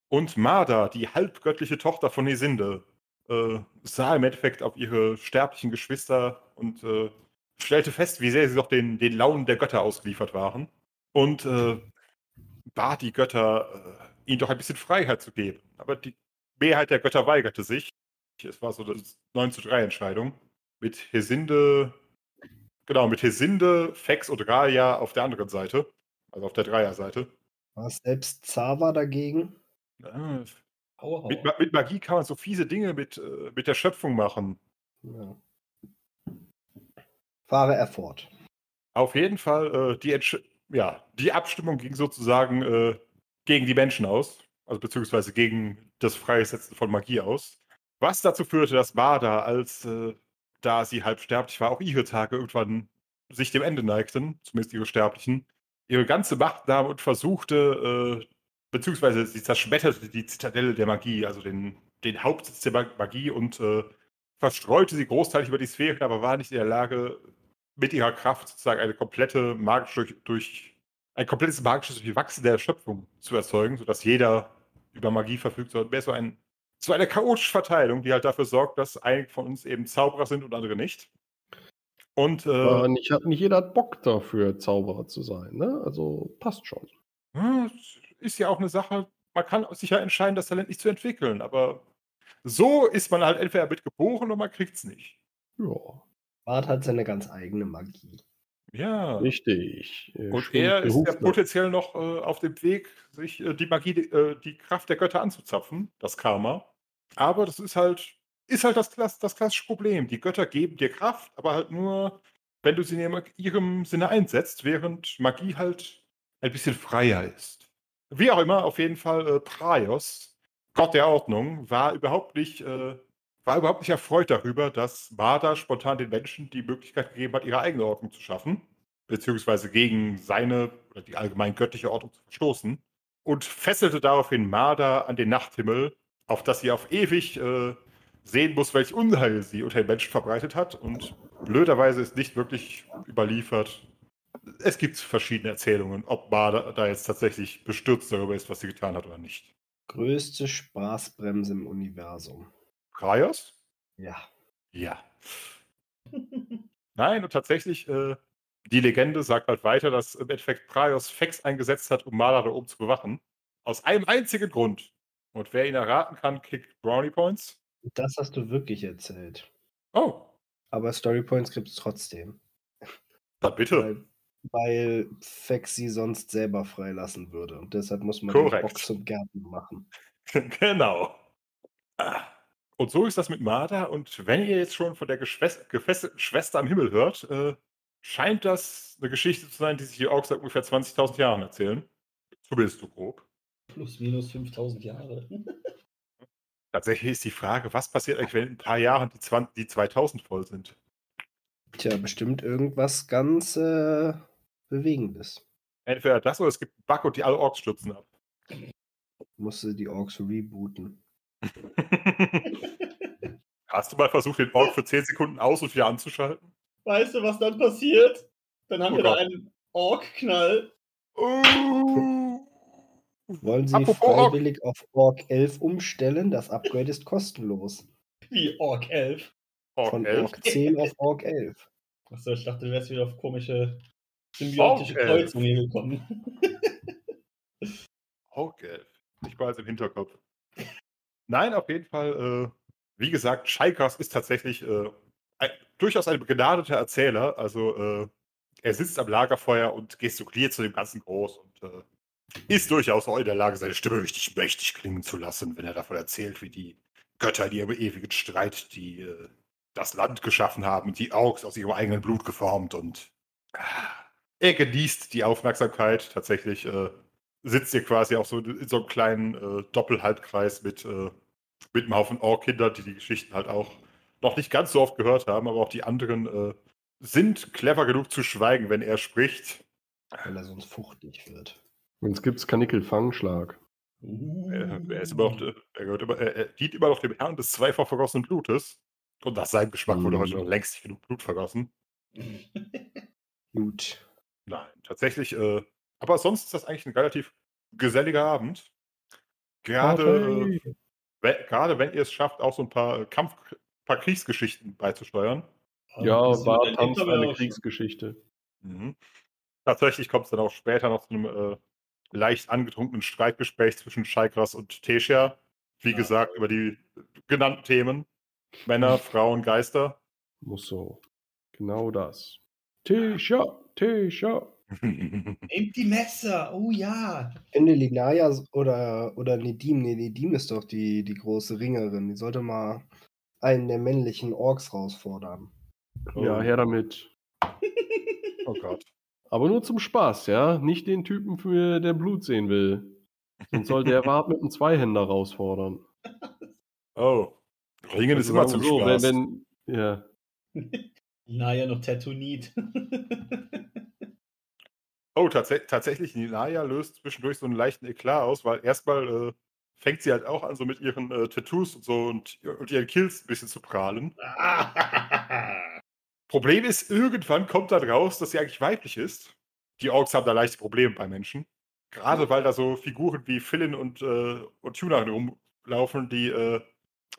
Und Marda, die halbgöttliche Tochter von Hesinde, äh, sah im Endeffekt auf ihre sterblichen Geschwister und äh, stellte fest, wie sehr sie doch den, den Launen der Götter ausgeliefert waren. Und äh, bat die Götter, äh, ihnen doch ein bisschen Freiheit zu geben. Aber die Mehrheit der Götter weigerte sich. Es war so eine 9 zu 3 Entscheidung. Mit Hesinde, genau, mit Hesinde, Fex und Raya auf der anderen Seite. Also auf der Dreierseite. War selbst Zava dagegen? Ah, Aua, Mit, Ma- mit Magie kann man so fiese Dinge mit, äh, mit der Schöpfung machen. Ja. Fahre er fort. Auf jeden Fall, äh, die, Entsch ja, die Abstimmung ging sozusagen äh, gegen die Menschen aus, also beziehungsweise gegen das Freisetzen von Magie aus. Was dazu führte, dass Marda, als äh, da sie halb sterblich war, auch ihre Tage irgendwann sich dem Ende neigten, zumindest ihre Sterblichen, ihre ganze Macht nahm und versuchte, äh, beziehungsweise sie zerschmetterte die Zitadelle der Magie, also den, den Hauptsitz der Ma- Magie und äh, verstreute sie großteilig über die Sphären, aber war nicht in der Lage, mit ihrer Kraft sozusagen eine komplette magische durch, ein komplettes magisches Durchwachsen der Schöpfung zu erzeugen, sodass jeder über Magie verfügt, sondern mehr so ein so eine chaotische Verteilung, die halt dafür sorgt, dass einige von uns eben Zauberer sind und andere nicht. Und äh, nicht, hat- nicht jeder hat Bock dafür, Zauberer zu sein, ne? Also passt schon. Ist ja auch eine Sache, man kann sich ja entscheiden, das Talent nicht zu entwickeln, aber so ist man halt entweder mit geboren oder man kriegt es nicht. Ja, Bart hat seine ganz eigene Magie. Ja. richtig. Äh, Und stimmt, er ist ja potenziell noch äh, auf dem Weg, sich äh, die Magie, äh, die Kraft der Götter anzuzapfen, das Karma. Aber das ist halt, ist halt das, Klass, das klassische Problem. Die Götter geben dir Kraft, aber halt nur, wenn du sie in ihrem- ihrem Sinne einsetzt, während Magie halt ein bisschen freier ist. Wie auch immer, auf jeden Fall, äh, Praios, Gott der Ordnung, war überhaupt nicht, äh, war überhaupt nicht erfreut darüber, dass Marda spontan den Menschen die Möglichkeit gegeben hat, ihre eigene Ordnung zu schaffen, beziehungsweise gegen seine oder die allgemein göttliche Ordnung zu verstoßen, und fesselte daraufhin Marda an den Nachthimmel, auf das sie auf ewig äh, sehen muss, welch Unheil sie unter den Menschen verbreitet hat. Und blöderweise ist nicht wirklich überliefert. Es gibt verschiedene Erzählungen, ob Marda da jetzt tatsächlich bestürzt darüber ist, was sie getan hat oder nicht. Größte Spaßbremse im Universum. Praios? Ja. Ja. (laughs) Nein, und tatsächlich, äh, die Legende sagt halt weiter, dass im Endeffekt Praios Fex eingesetzt hat, um Marder da oben zu bewachen. Aus einem einzigen Grund. Und wer ihn erraten kann, kriegt Brownie Points. Das hast du wirklich erzählt. Oh, Aber Story Points gibt es trotzdem. dann bitte. Weil, weil Fex sie sonst selber freilassen würde. Und deshalb muss man den Bock zum Gärten machen. (laughs) genau. Ah. Und so ist das mit Marder. Und wenn ihr jetzt schon von der Geschwes- Schwester am Himmel hört, äh, scheint das eine Geschichte zu sein, die sich die Orks seit ungefähr 20.000 Jahren erzählen. Zumindest so grob. Plus minus 5000 Jahre. (laughs) Tatsächlich ist die Frage, was passiert eigentlich, wenn in ein paar Jahren die, 20, die 2000 voll sind? Tja, bestimmt irgendwas ganz äh, Bewegendes. Entweder das oder es gibt einen Bug und die alle Orks stürzen ab. Musste die Orks rebooten. (laughs) Hast du mal versucht, den Ork für 10 Sekunden aus und wieder anzuschalten? Weißt du, was dann passiert? Dann haben Oh wir da Gott. einen Ork-Knall. Oh. Wollen Sie Apropos Ork. freiwillig auf Ork 11 umstellen? Das Upgrade ist kostenlos. Wie Ork 11. Ork Von 11? Ork 10 auf Ork 11. Achso, ich dachte, du wärst wieder auf komische symbiotische Ork 11. Kreuzungen gekommen. Ork 11. Ich war jetzt im Hinterkopf. Nein, auf jeden Fall, äh, wie gesagt, Scheikas ist tatsächlich äh, ein, durchaus ein begnadeter Erzähler. Also äh, er sitzt am Lagerfeuer und gestikuliert zu dem Ganzen groß und äh, ist durchaus auch in der Lage, seine Stimme richtig mächtig klingen zu lassen, wenn er davon erzählt, wie die Götter in ihrem ewigen Streit die äh, das Land geschaffen haben, die Augs aus ihrem eigenen Blut geformt und ah, er genießt die Aufmerksamkeit. Tatsächlich äh, sitzt ihr quasi auch so in so einem kleinen äh, Doppelhalbkreis mit, äh, mit einem Haufen Ork-Kindern, die die Geschichten halt auch noch nicht ganz so oft gehört haben, aber auch die anderen äh, sind clever genug zu schweigen, wenn er spricht. Weil er sonst fuchtig wird. Sonst gibt's Kanickel-Fangschlag. Er, er, ist immer noch, er, gehört immer, er, er dient immer noch dem Herrn des zweifach vergossenen Blutes. Und nach seinem Geschmack wurde Mhm. heute noch längst nicht genug Blut vergossen. (laughs) Gut. Nein, tatsächlich, äh, aber sonst ist das eigentlich ein relativ geselliger Abend. Gerade, äh, we- gerade wenn ihr es schafft, auch so ein paar äh, Kampf, paar Kriegsgeschichten beizusteuern. Ja, Das war aber eine. Kriegsgeschichte. Mhm. Tatsächlich kommt es dann auch später noch zu einem äh, leicht angetrunkenen Streitgespräch zwischen Scheikras und Teschia. Wie Ah. gesagt, über die genannten Themen. Männer, (laughs) Frauen, Geister. Muss so. Genau das. Tisha, Tisha. (laughs) Nehmt die Messer, oh ja. Ich finde Linaya oder, oder Nedim, nee, Nedim ist doch die, die große Ringerin. Die sollte mal einen der männlichen Orks herausfordern. Ja, her damit. (laughs) Oh Gott. Aber nur zum Spaß, ja? Nicht den Typen, für der Blut sehen will. Sonst sollte er (laughs) Wart mit einem Zweihänder herausfordern. Oh. Ringen ist Also immer sagen zum so, Spaß. wenn, wenn, ja. Naja, noch Tattooed. Oh, tats tatsächlich, Nilaya löst zwischendurch so einen leichten Eklat aus, weil erstmal äh, fängt sie halt auch an, so mit ihren äh, Tattoos und so und, und ihren Kills ein bisschen zu prahlen. (laughs) Problem ist, irgendwann kommt dann raus, dass sie eigentlich weiblich ist. Die Orks haben da leichte Probleme bei Menschen. Gerade weil da so Figuren wie Philin und, äh, und Tuna rumlaufen, die, äh,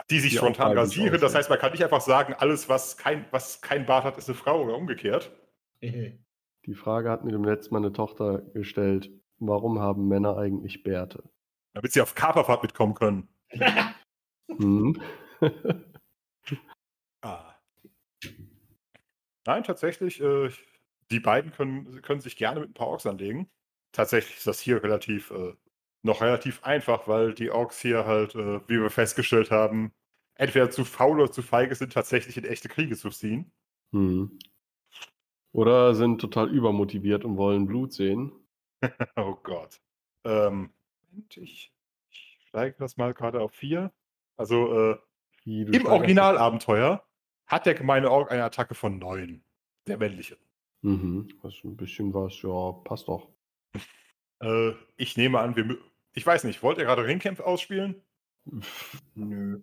die sich Die spontan rasieren. Das heißt, man kann nicht einfach sagen, alles, was kein, was kein Bart hat, ist eine Frau oder umgekehrt. Die Frage hat mir dem letzten Mal eine Tochter gestellt. Warum haben Männer eigentlich Bärte? Damit sie auf Kaperfahrt mitkommen können. Hm? (laughs) Ah. Nein, tatsächlich, äh, die beiden können, können sich gerne mit ein paar Orks anlegen. Tatsächlich ist das hier relativ, äh, noch relativ einfach, weil die Orks hier halt, äh, wie wir festgestellt haben, entweder zu faul oder zu feige sind, tatsächlich in echte Kriege zu ziehen. Hm. Oder sind total übermotiviert und wollen Blut sehen. (laughs) Oh Gott. Ähm, Moment, ich, ich steige das mal gerade auf vier. Also, äh, Wie, im Originalabenteuer hat der gemeine Ork eine Attacke von neun. Der männliche. Mhm. Das ist ein bisschen was, ja, passt doch. (laughs) Äh, ich nehme an, wir. Ich weiß nicht, wollt ihr gerade Ringkämpfe ausspielen? Nö.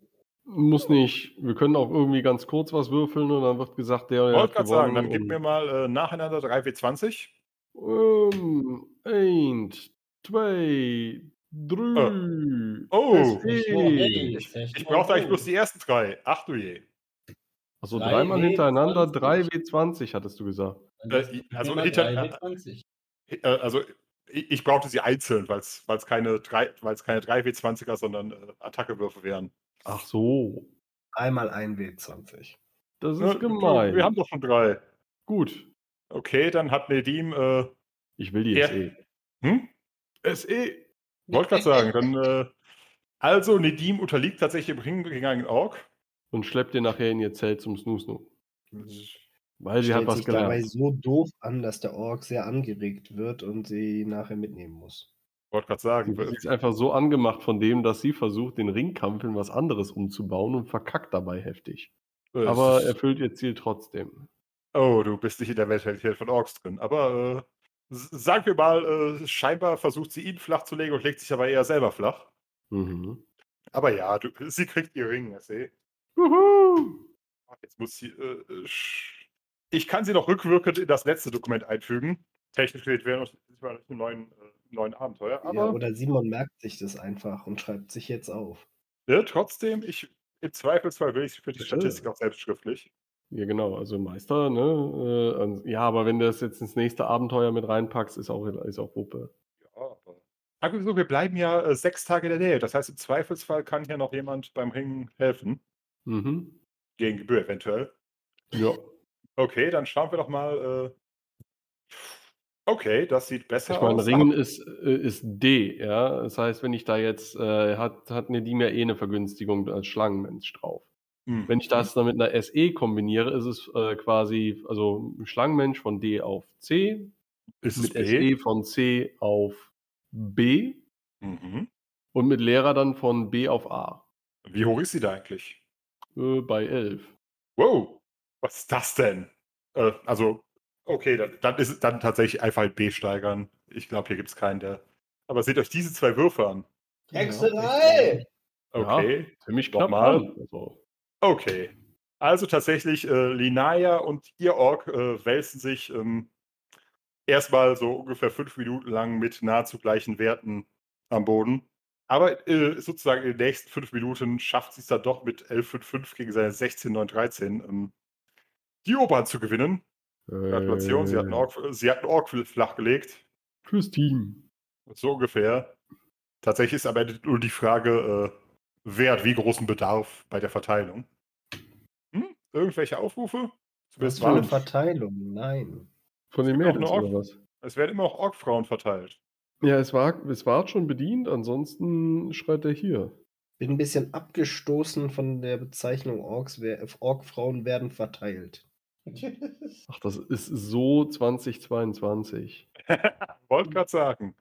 Muss nicht. Wir können auch irgendwie ganz kurz was würfeln und dann wird gesagt, der Ich hat wollte gerade sagen, dann gib mir mal äh, nacheinander 3W20. Ähm, eins, zwei, drei. Oh. SE. hey, Ich, ich brauchte eigentlich oh. bloß die ersten drei. Ach du je. Also Drei dreimal hintereinander, W20. 3 W20, hattest du gesagt. Äh, also hinter- 3W20. Äh, also, ich, ich brauchte sie einzeln, weil es keine, drei- weil's keine 3W20er, sondern äh, Attackewürfe wären. Ach so. Einmal ein W20. Das ist gemein. Wir haben doch schon drei. Gut. Okay, dann hat Nedim. Äh, Ich will die Ja. SE. hm? SE. Wollte gerade sagen. Dann, (laughs) äh, also, Nedim unterliegt tatsächlich im Ring gegen einen Ork. Und schleppt ihr nachher in ihr Zelt zum Snoo-Snoo. Weil sie Stellt hat was sich dabei gelernt. so doof an, dass der Ork sehr angeregt wird und sie nachher mitnehmen muss. Wollte gerade sagen. Sie ist einfach so angemacht von dem, dass sie versucht, den Ringkampf in was anderes umzubauen und verkackt dabei heftig. äh, Aber erfüllt ihr Ziel trotzdem. Oh, du bist nicht in der Mentalität von Orks drin. Aber äh, sagen wir mal, äh, scheinbar versucht sie ihn flach zu legen und legt sich aber eher selber flach. Mhm. Aber ja, du, sie kriegt ihr Ring, ich sehe. Juhu! Jetzt muss sie. Äh, äh, ich kann sie noch rückwirkend in das letzte Dokument einfügen. Technisch gesehen wäre noch wir noch im neuen, äh, neuen Abenteuer. Ja, Aber oder Simon merkt sich das einfach und schreibt sich jetzt auf. ja, trotzdem, ich, im Zweifelsfall will ich für die. Statistik auch selbst schriftlich. Ja, genau, also Meister, ne? Äh, ja, aber wenn du das jetzt ins nächste Abenteuer mit reinpackst, ist auch, ist auch Wuppe. Ja, aber. So, wir bleiben ja äh, sechs Tage in der Nähe. Das heißt, im Zweifelsfall kann hier noch jemand beim Ringen helfen. Mhm. Gegen Gebühr eventuell. Ja. Okay, dann schauen wir doch mal. Äh... Okay, das sieht besser Ich meine, aus. Ringen ist, äh, ist D, ja. Das heißt, wenn ich da jetzt, äh, hat, hat Nedim ja eh eine Vergünstigung als Schlangenmensch drauf. Hm. Wenn ich das dann mit einer SE kombiniere, ist es äh, quasi, also Schlangenmensch von D auf C, ist es mit? SE von C auf B Mhm. und mit Lehrer dann von B auf A. Wie hoch ist sie da eigentlich? Äh, bei 11. Wow, was ist das denn? Äh, also, okay, dann, dann ist es dann tatsächlich einfach ein B steigern. Ich glaube, hier gibt es keinen, der. Aber seht euch diese zwei Würfe an. Hexerei! Okay, Ziemlich knapp Nochmal? dran. Also, okay. Also tatsächlich, äh, Linaya und ihr Ork äh, wälzen sich ähm, erstmal so ungefähr fünf Minuten lang mit nahezu gleichen Werten am Boden. Aber äh, sozusagen in den nächsten fünf Minuten schafft sie es dann doch mit 11,55 gegen seine 16,913 ähm, die Oberhand zu gewinnen. Gratulation, sie hat einen äh, sie hat einen Ork flachgelegt. Fürs Team. So ungefähr. Tatsächlich ist aber nur die Frage, äh, wer hat wie großen Bedarf bei der Verteilung. Hm? Irgendwelche Aufrufe? Zumindest für eine Verteilung? Nein. Von den Mädels oder was? es werden immer auch Ork-Frauen verteilt. Ja, es war, es war schon bedient, ansonsten schreit er hier. Bin ein bisschen abgestoßen von der Bezeichnung Orks. Ork-Frauen werden verteilt. (laughs) Ach, das ist so 2022. (laughs) Wollte gerade sagen.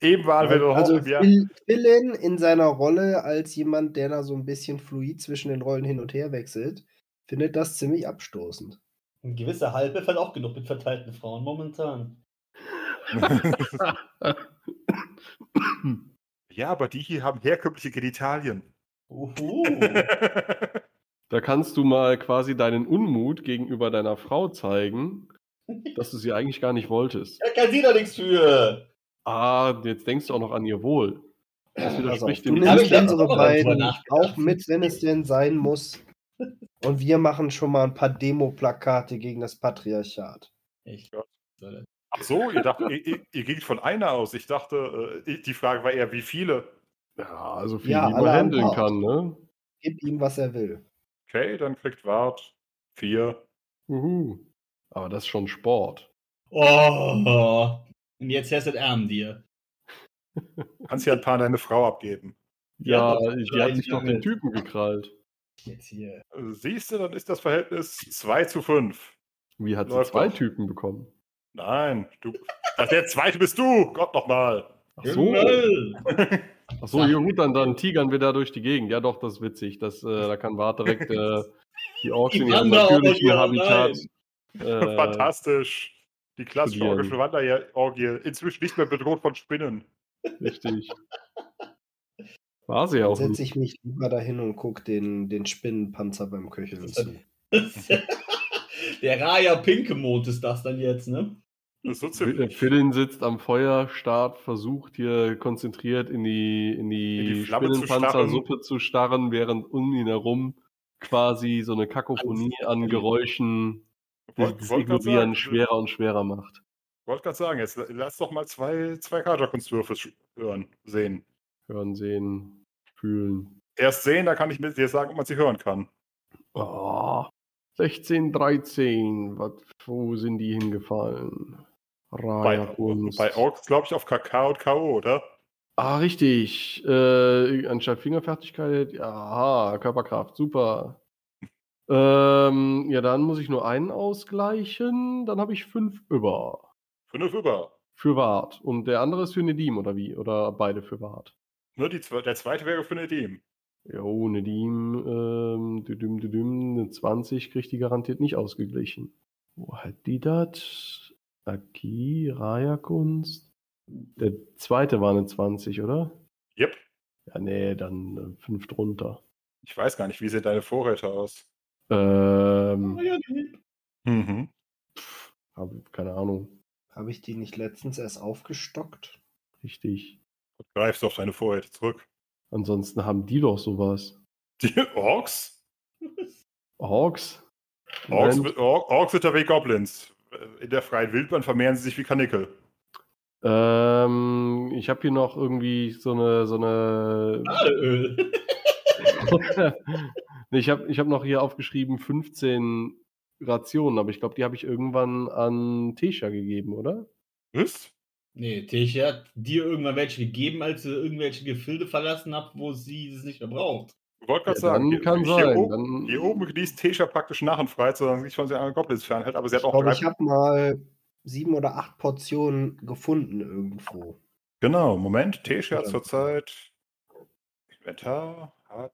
Eben waren wir doch also. Phil, Philin in seiner Rolle als jemand, der da so ein bisschen fluid zwischen den Rollen hin und her wechselt, findet das ziemlich abstoßend. Ein gewisser Halbe fällt auch genug mit verteilten Frauen momentan. (laughs) ja, aber die hier haben herkömmliche Genitalien. Uhu. Da kannst du mal quasi deinen Unmut gegenüber deiner Frau zeigen, dass du sie eigentlich gar nicht wolltest. da kann sie doch nichts für. Ah, jetzt denkst du auch noch an ihr Wohl. Das auf, widerspricht du dem letztens unsere beiden auch mit, wenn es denn sein muss. Und wir machen schon mal ein paar Demo-Plakate gegen das Patriarchat. Ich. Ach so, ihr, dacht, ihr, ihr, ihr ging von einer aus. Ich dachte, äh, die Frage war eher, wie viele? Ja, also viel, Ja, wie alle man an handeln kann, ne? Gib ihm, was er will. Okay, dann kriegt Wart vier. Uhu. Aber das ist schon Sport. Oh. Und jetzt hässet Arm dir. Kannst ja ein paar an deine Frau abgeben. Ja, Ja, die hat sich doch den. Typen gekrallt. Jetzt hier. Siehst du, dann ist das Verhältnis 2 zu 5. Wie hat sie Läuft zwei doch. Typen bekommen? Nein, du. Ach, der zweite bist du! Gott nochmal! Ach so. (laughs) Himmel. Ach so, ja gut, dann, dann tigern wir da durch die Gegend. Ja doch, das ist witzig. Das, äh, (laughs) da kann Bart direkt äh, die Orks Die in ihrem natürlichen Habitat (laughs) äh, Fantastisch. Die klassische orgische Wanderorgie. Inzwischen nicht mehr bedroht von Spinnen. Richtig. (laughs) War sie ja Dann auch setze ich mich lieber dahin und gucke den, den Spinnenpanzer beim Köcheln zu. Der Raya Pinkemond ist das dann jetzt, ne? So. Philin sitzt am Feuerstart, versucht hier konzentriert in die, in die, In die Flamme zu Spinnenpanzersuppe zu starren, während um ihn herum quasi so eine Kakophonie an Geräuschen Wollt- das Ignorieren schwerer und schwerer macht. wollte gerade sagen, jetzt lass doch mal zwei, zwei Katerkunstwürfe sch- hören, sehen. Hören, sehen, fühlen. Erst sehen, da kann ich mir dir sagen, ob man sie hören kann. Oh, 16, 13. Was, wo sind die hingefallen? Bei, Kunst. bei Orks, glaube ich, auf KK und K.O., oder? Ah, richtig. Äh, anstatt Fingerfertigkeit, ja, aha, Körperkraft, super. ähm, ja, dann muss ich nur einen ausgleichen. Dann habe ich fünf über. Fünf über. Für Wart. Und der andere ist für Nedim, oder wie? Oder beide für Wart? Ne, die, der zweite wäre für Nedim. Jo, Nedim, ähm, düdüm, düdüm, eine 20 kriegt die garantiert nicht ausgeglichen. Wo hat die das? Aki, Raya-Kunst. Der zweite war eine 20, oder? Yep. Ja, nee, dann äh, fünf drunter. Ich weiß gar nicht, wie sehen deine Vorräte aus? Ähm, Oh ja, Mhm. hab, keine Ahnung. Habe ich die nicht letztens erst aufgestockt? Richtig. Greifst du auf deine Vorräte zurück. Ansonsten haben die doch sowas. Die Orks? Orks? Orks, Moment. Or Orks sind ja wie Goblins. In der freien Wildbahn vermehren sie sich wie Kanickel. Ähm, ich habe hier noch irgendwie so eine, so eine. (laughs) Nee, Ich habe ich hab noch hier aufgeschrieben 15 Rationen, aber ich glaube, die habe ich irgendwann an Tesha gegeben, oder? Was? Nee, Tisha hat dir irgendwann welche gegeben, als ihr irgendwelche Gefilde verlassen habt, wo sie es nicht mehr braucht. Ich wollte gerade Ja, sagen, dann hier, kann hier, sein, Oben, dann- hier oben genießt Tesha praktisch nach und frei, sie sich von den anderen Goblins fernhält, aber sie hat Ich auch glaube, drei. ich habe mal sieben oder acht Portionen gefunden irgendwo. Genau, Moment, Tesha hat zurzeit Inventar, hat,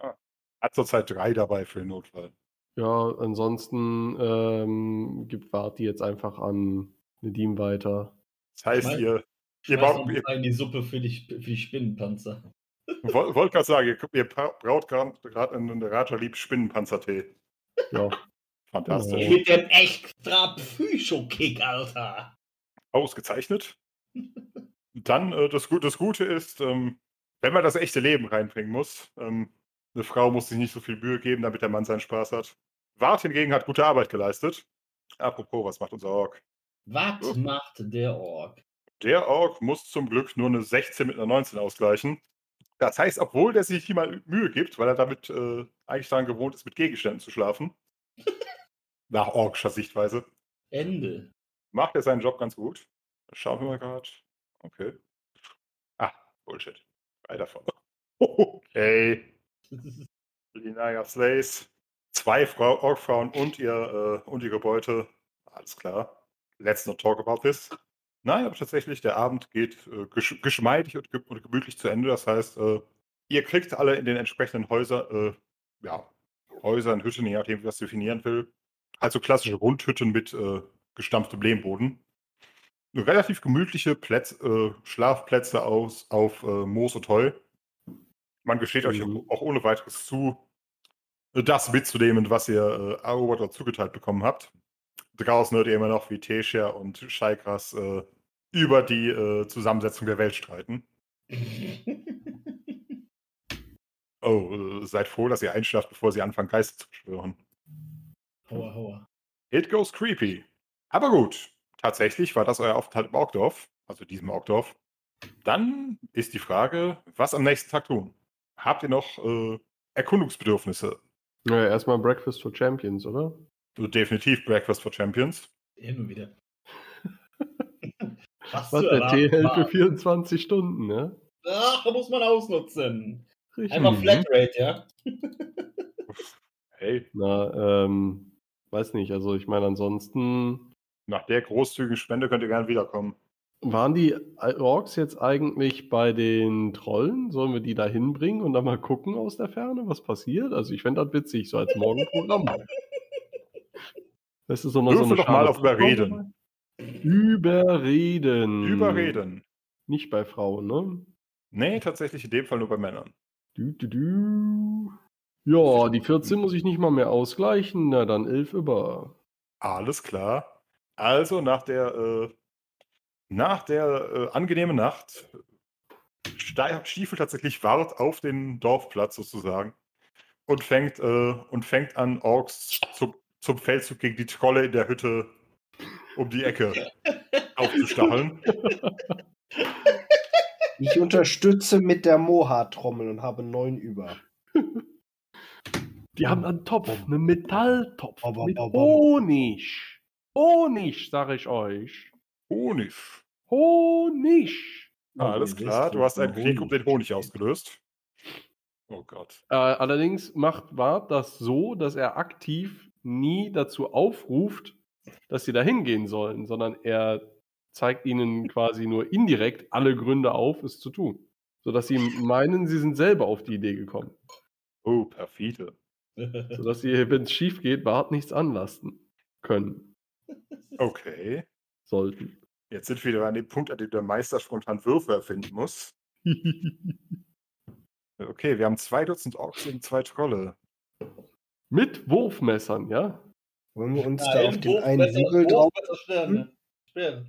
ah, hat zurzeit drei dabei für den Notfall. Ja, ansonsten ähm, gibt Vati jetzt einfach an Nedim weiter. Das heißt, ihr, ihr, baut, ihr die Suppe für die, für die Spinnenpanzer. Wollt, wollt gerade sagen, ihr, ihr bra- braut gerade einen Raja-Lieb Spinnenpanzertee. Ja. Fantastisch. Genau. Mit dem extra Psycho-Kick, Alter. Ausgezeichnet. (laughs) Dann, äh, das, das Gute ist, ähm, wenn man das echte Leben reinbringen muss, ähm, eine Frau muss sich nicht so viel Mühe geben, damit der Mann seinen Spaß hat. Wart hingegen hat gute Arbeit geleistet. Apropos, was macht unser Ork? Was Oh. macht der Ork? Der Ork muss zum Glück nur eine 16 mit einer 19 ausgleichen. Das heißt, obwohl der sich hier mal Mühe gibt, weil er damit äh, eigentlich daran gewohnt ist, mit Gegenständen zu schlafen, nach orkscher Sichtweise, Ende. macht er seinen Job ganz gut. Schauen wir mal gerade. Okay. Ah, Bullshit. Drei davon. (laughs) Okay. (laughs) Linaya Slays. Zwei Frau Orkfrauen und, ihr, äh, und ihre Beute. Alles klar. Let's not talk about this. Nein, aber tatsächlich, der Abend geht äh, gesch geschmeidig und, ge und gemütlich zu Ende. Das heißt, äh, ihr kriegt alle in den entsprechenden Häusern, äh, ja, Häusern, Hütten, je nachdem, wie das definieren will. Also klassische Rundhütten mit äh, gestampftem Lehmboden. Relativ gemütliche Plätz, äh, Schlafplätze aus, auf äh, Moos und Heu. Man gesteht euch Mhm. auch ohne weiteres zu, das mitzunehmen, was ihr erobert oder zugeteilt bekommen habt. Draußen hört ihr immer noch, wie Tesha und Scheikras äh, über die äh, Zusammensetzung der Welt streiten. (laughs) Oh, äh, seid froh, dass ihr einschlaft, bevor sie anfangen, Geister zu beschwören. Hauer, hauer. It goes creepy. Aber gut, tatsächlich war das euer Aufenthalt im Orkdorf, also diesem Orkdorf. Dann ist die Frage, was am nächsten Tag tun? Habt ihr noch äh, Erkundungsbedürfnisse? Naja, erstmal Breakfast for Champions, oder? So definitiv Breakfast for Champions. Hin und wieder. (laughs) Was, Was, der Tee hält für war. 24 Stunden, ne? Ach, da muss man ausnutzen. Richtig. Einfach Flatrate, ja? Hey, Na, ähm, weiß nicht, also ich meine, ansonsten nach der großzügigen Spende könnt ihr gerne wiederkommen. waren die Orks jetzt eigentlich bei den Trollen? Sollen wir die da hinbringen und dann mal gucken aus der Ferne, was passiert? Also ich fände das witzig, so als Morgenprogramm. (laughs) Das ist so noch so eine doch mal auf Überreden. Überreden. Überreden. Nicht bei Frauen, ne? Nee, tatsächlich in dem Fall nur bei Männern. Du, du, du. Ja, die 14 muss ich nicht mal mehr ausgleichen. Na, dann 11 über. Alles klar. Also nach der, äh, nach der äh, angenehmen Nacht stiefelt tatsächlich Wart auf den Dorfplatz sozusagen und fängt, äh, und fängt an, Orks zum, zum Feldzug gegen die Trolle in der Hütte um die Ecke aufzustacheln. Ich unterstütze mit der Moha-Trommel und habe neun über. Die haben einen Topf, einen Metalltopf Aber, mit Honig. Honig, sag ich euch. Honig. Honig. Alles ihr klar, du hast einen Krieg um den Honig ausgelöst. Oh Gott. Äh, allerdings macht Wart das so, dass er aktiv nie dazu aufruft, dass sie da hingehen sollen, sondern er zeigt ihnen quasi nur indirekt alle Gründe auf, es zu tun. Sodass sie meinen, sie sind selber auf die Idee gekommen. Oh, perfide. Sodass sie, wenn es schief geht, Wart nichts anlasten können, Okay. sollten. Jetzt sind wir wieder an dem Punkt, an dem der Meister spontan Würfe erfinden muss. (laughs) Okay, wir haben zwei Dutzend Orks gegen zwei Trolle. Mit Wurfmessern, ja? Wollen wir uns Ja, da auf den einen Hügel drauf? Sterne. Schwere.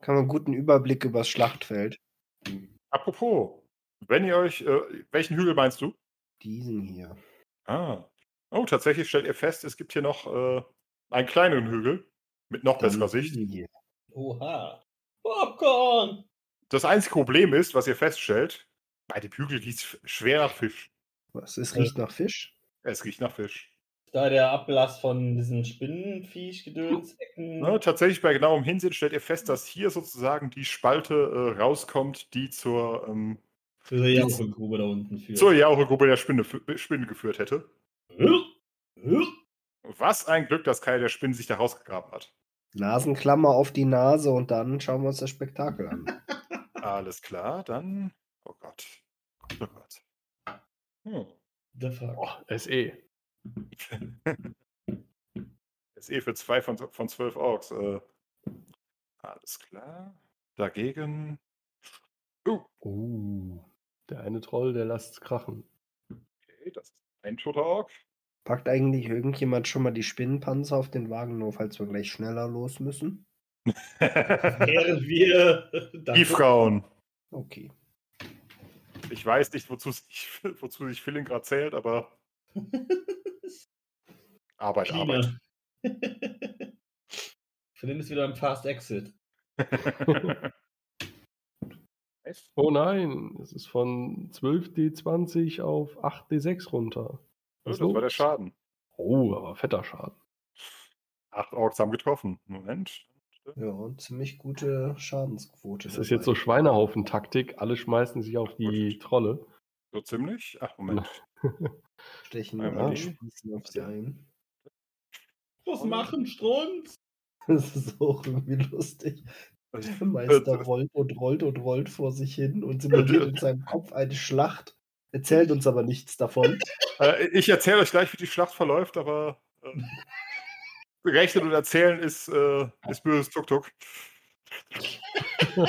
Kann man einen guten Überblick über das Schlachtfeld. Apropos, wenn ihr euch, äh, welchen Hügel meinst du? Diesen hier. Ah. Oh, tatsächlich stellt ihr fest, es gibt hier noch äh, einen kleineren Hügel mit noch besserer Sicht. Hier. Oha. Popcorn! Das einzige Problem ist, was ihr feststellt, bei dem Hügel riecht es schwer nach Fisch. Was? Es riecht nach Fisch? Es riecht nach Fisch. Da der Ablass von diesen Spinnenviech-Gedönsecken. Ne, tatsächlich bei genauem Hinsehen stellt ihr fest, dass hier sozusagen die Spalte äh, rauskommt, die zur, ähm, die Jauchegrube da unten führt. zur Jauchegrube der Spinne, Spinnen geführt hätte. Was ein Glück, dass keine der Spinnen sich da rausgegraben hat. Nasenklammer auf die Nase und dann schauen wir uns das Spektakel an. (laughs) Alles klar, dann. Oh Gott. Oh Gott. Hm. The fuck. Oh, SE. (laughs) SE eh für zwei von, von zwölf Orks. Äh, alles klar. Dagegen. Uh, Uh, der eine Troll, der lässt krachen. okay, das ist ein toter Ork. Packt eigentlich irgendjemand schon mal die Spinnenpanzer auf den Wagen, nur falls wir gleich schneller los müssen? Während wir. (laughs) Die Frauen. Okay. Ich weiß nicht, wozu sich, (laughs) wozu sich Philin gerade zählt, aber Arbeit, Arbeit. China. (laughs) Für den ist wieder ein Fast Exit. (laughs) Oh nein, es ist von 12d20 auf 8d6 runter. das ist war der los? Schaden. Oh, aber fetter Schaden. Acht Orks haben getroffen. Moment. Ja, und ziemlich gute Schadensquote. Das ist jetzt so Schweinehaufen-Taktik. Alle schmeißen sich auf die Trolle. So ziemlich? Ach, Moment. (laughs) Stechen und die. schießen auf sie ein. Was machen, Strunz? Das ist auch irgendwie lustig. Der Meister rollt und rollt und rollt vor sich hin und simuliert in seinem Kopf eine Schlacht, erzählt uns aber nichts davon. (laughs) Äh, ich erzähle euch gleich, wie die Schlacht verläuft, aber äh, rechnen und erzählen ist, äh, ist böses Tuk-Tuk. (laughs)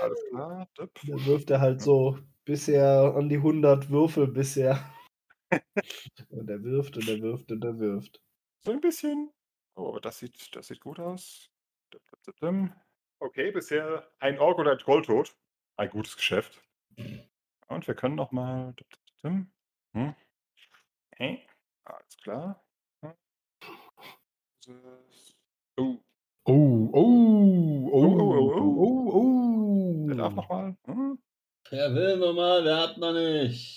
Alles klar. Dip. Da wirft er halt so bisher an die 100 Würfel bisher. Und er wirft und er wirft und er wirft. So ein bisschen. Oh, aber das sieht, das sieht gut aus. Okay, bisher ein Ork oder ein Troll tot. Ein gutes Geschäft. Und wir können noch mal. dip, dip, dip, dim. Hm. Okay, alles klar. Hm. Das- Oh, Oh, oh, oh, oh, oh, oh, oh. der darf noch mal. Hm. Wer will nochmal, wer hat noch nicht?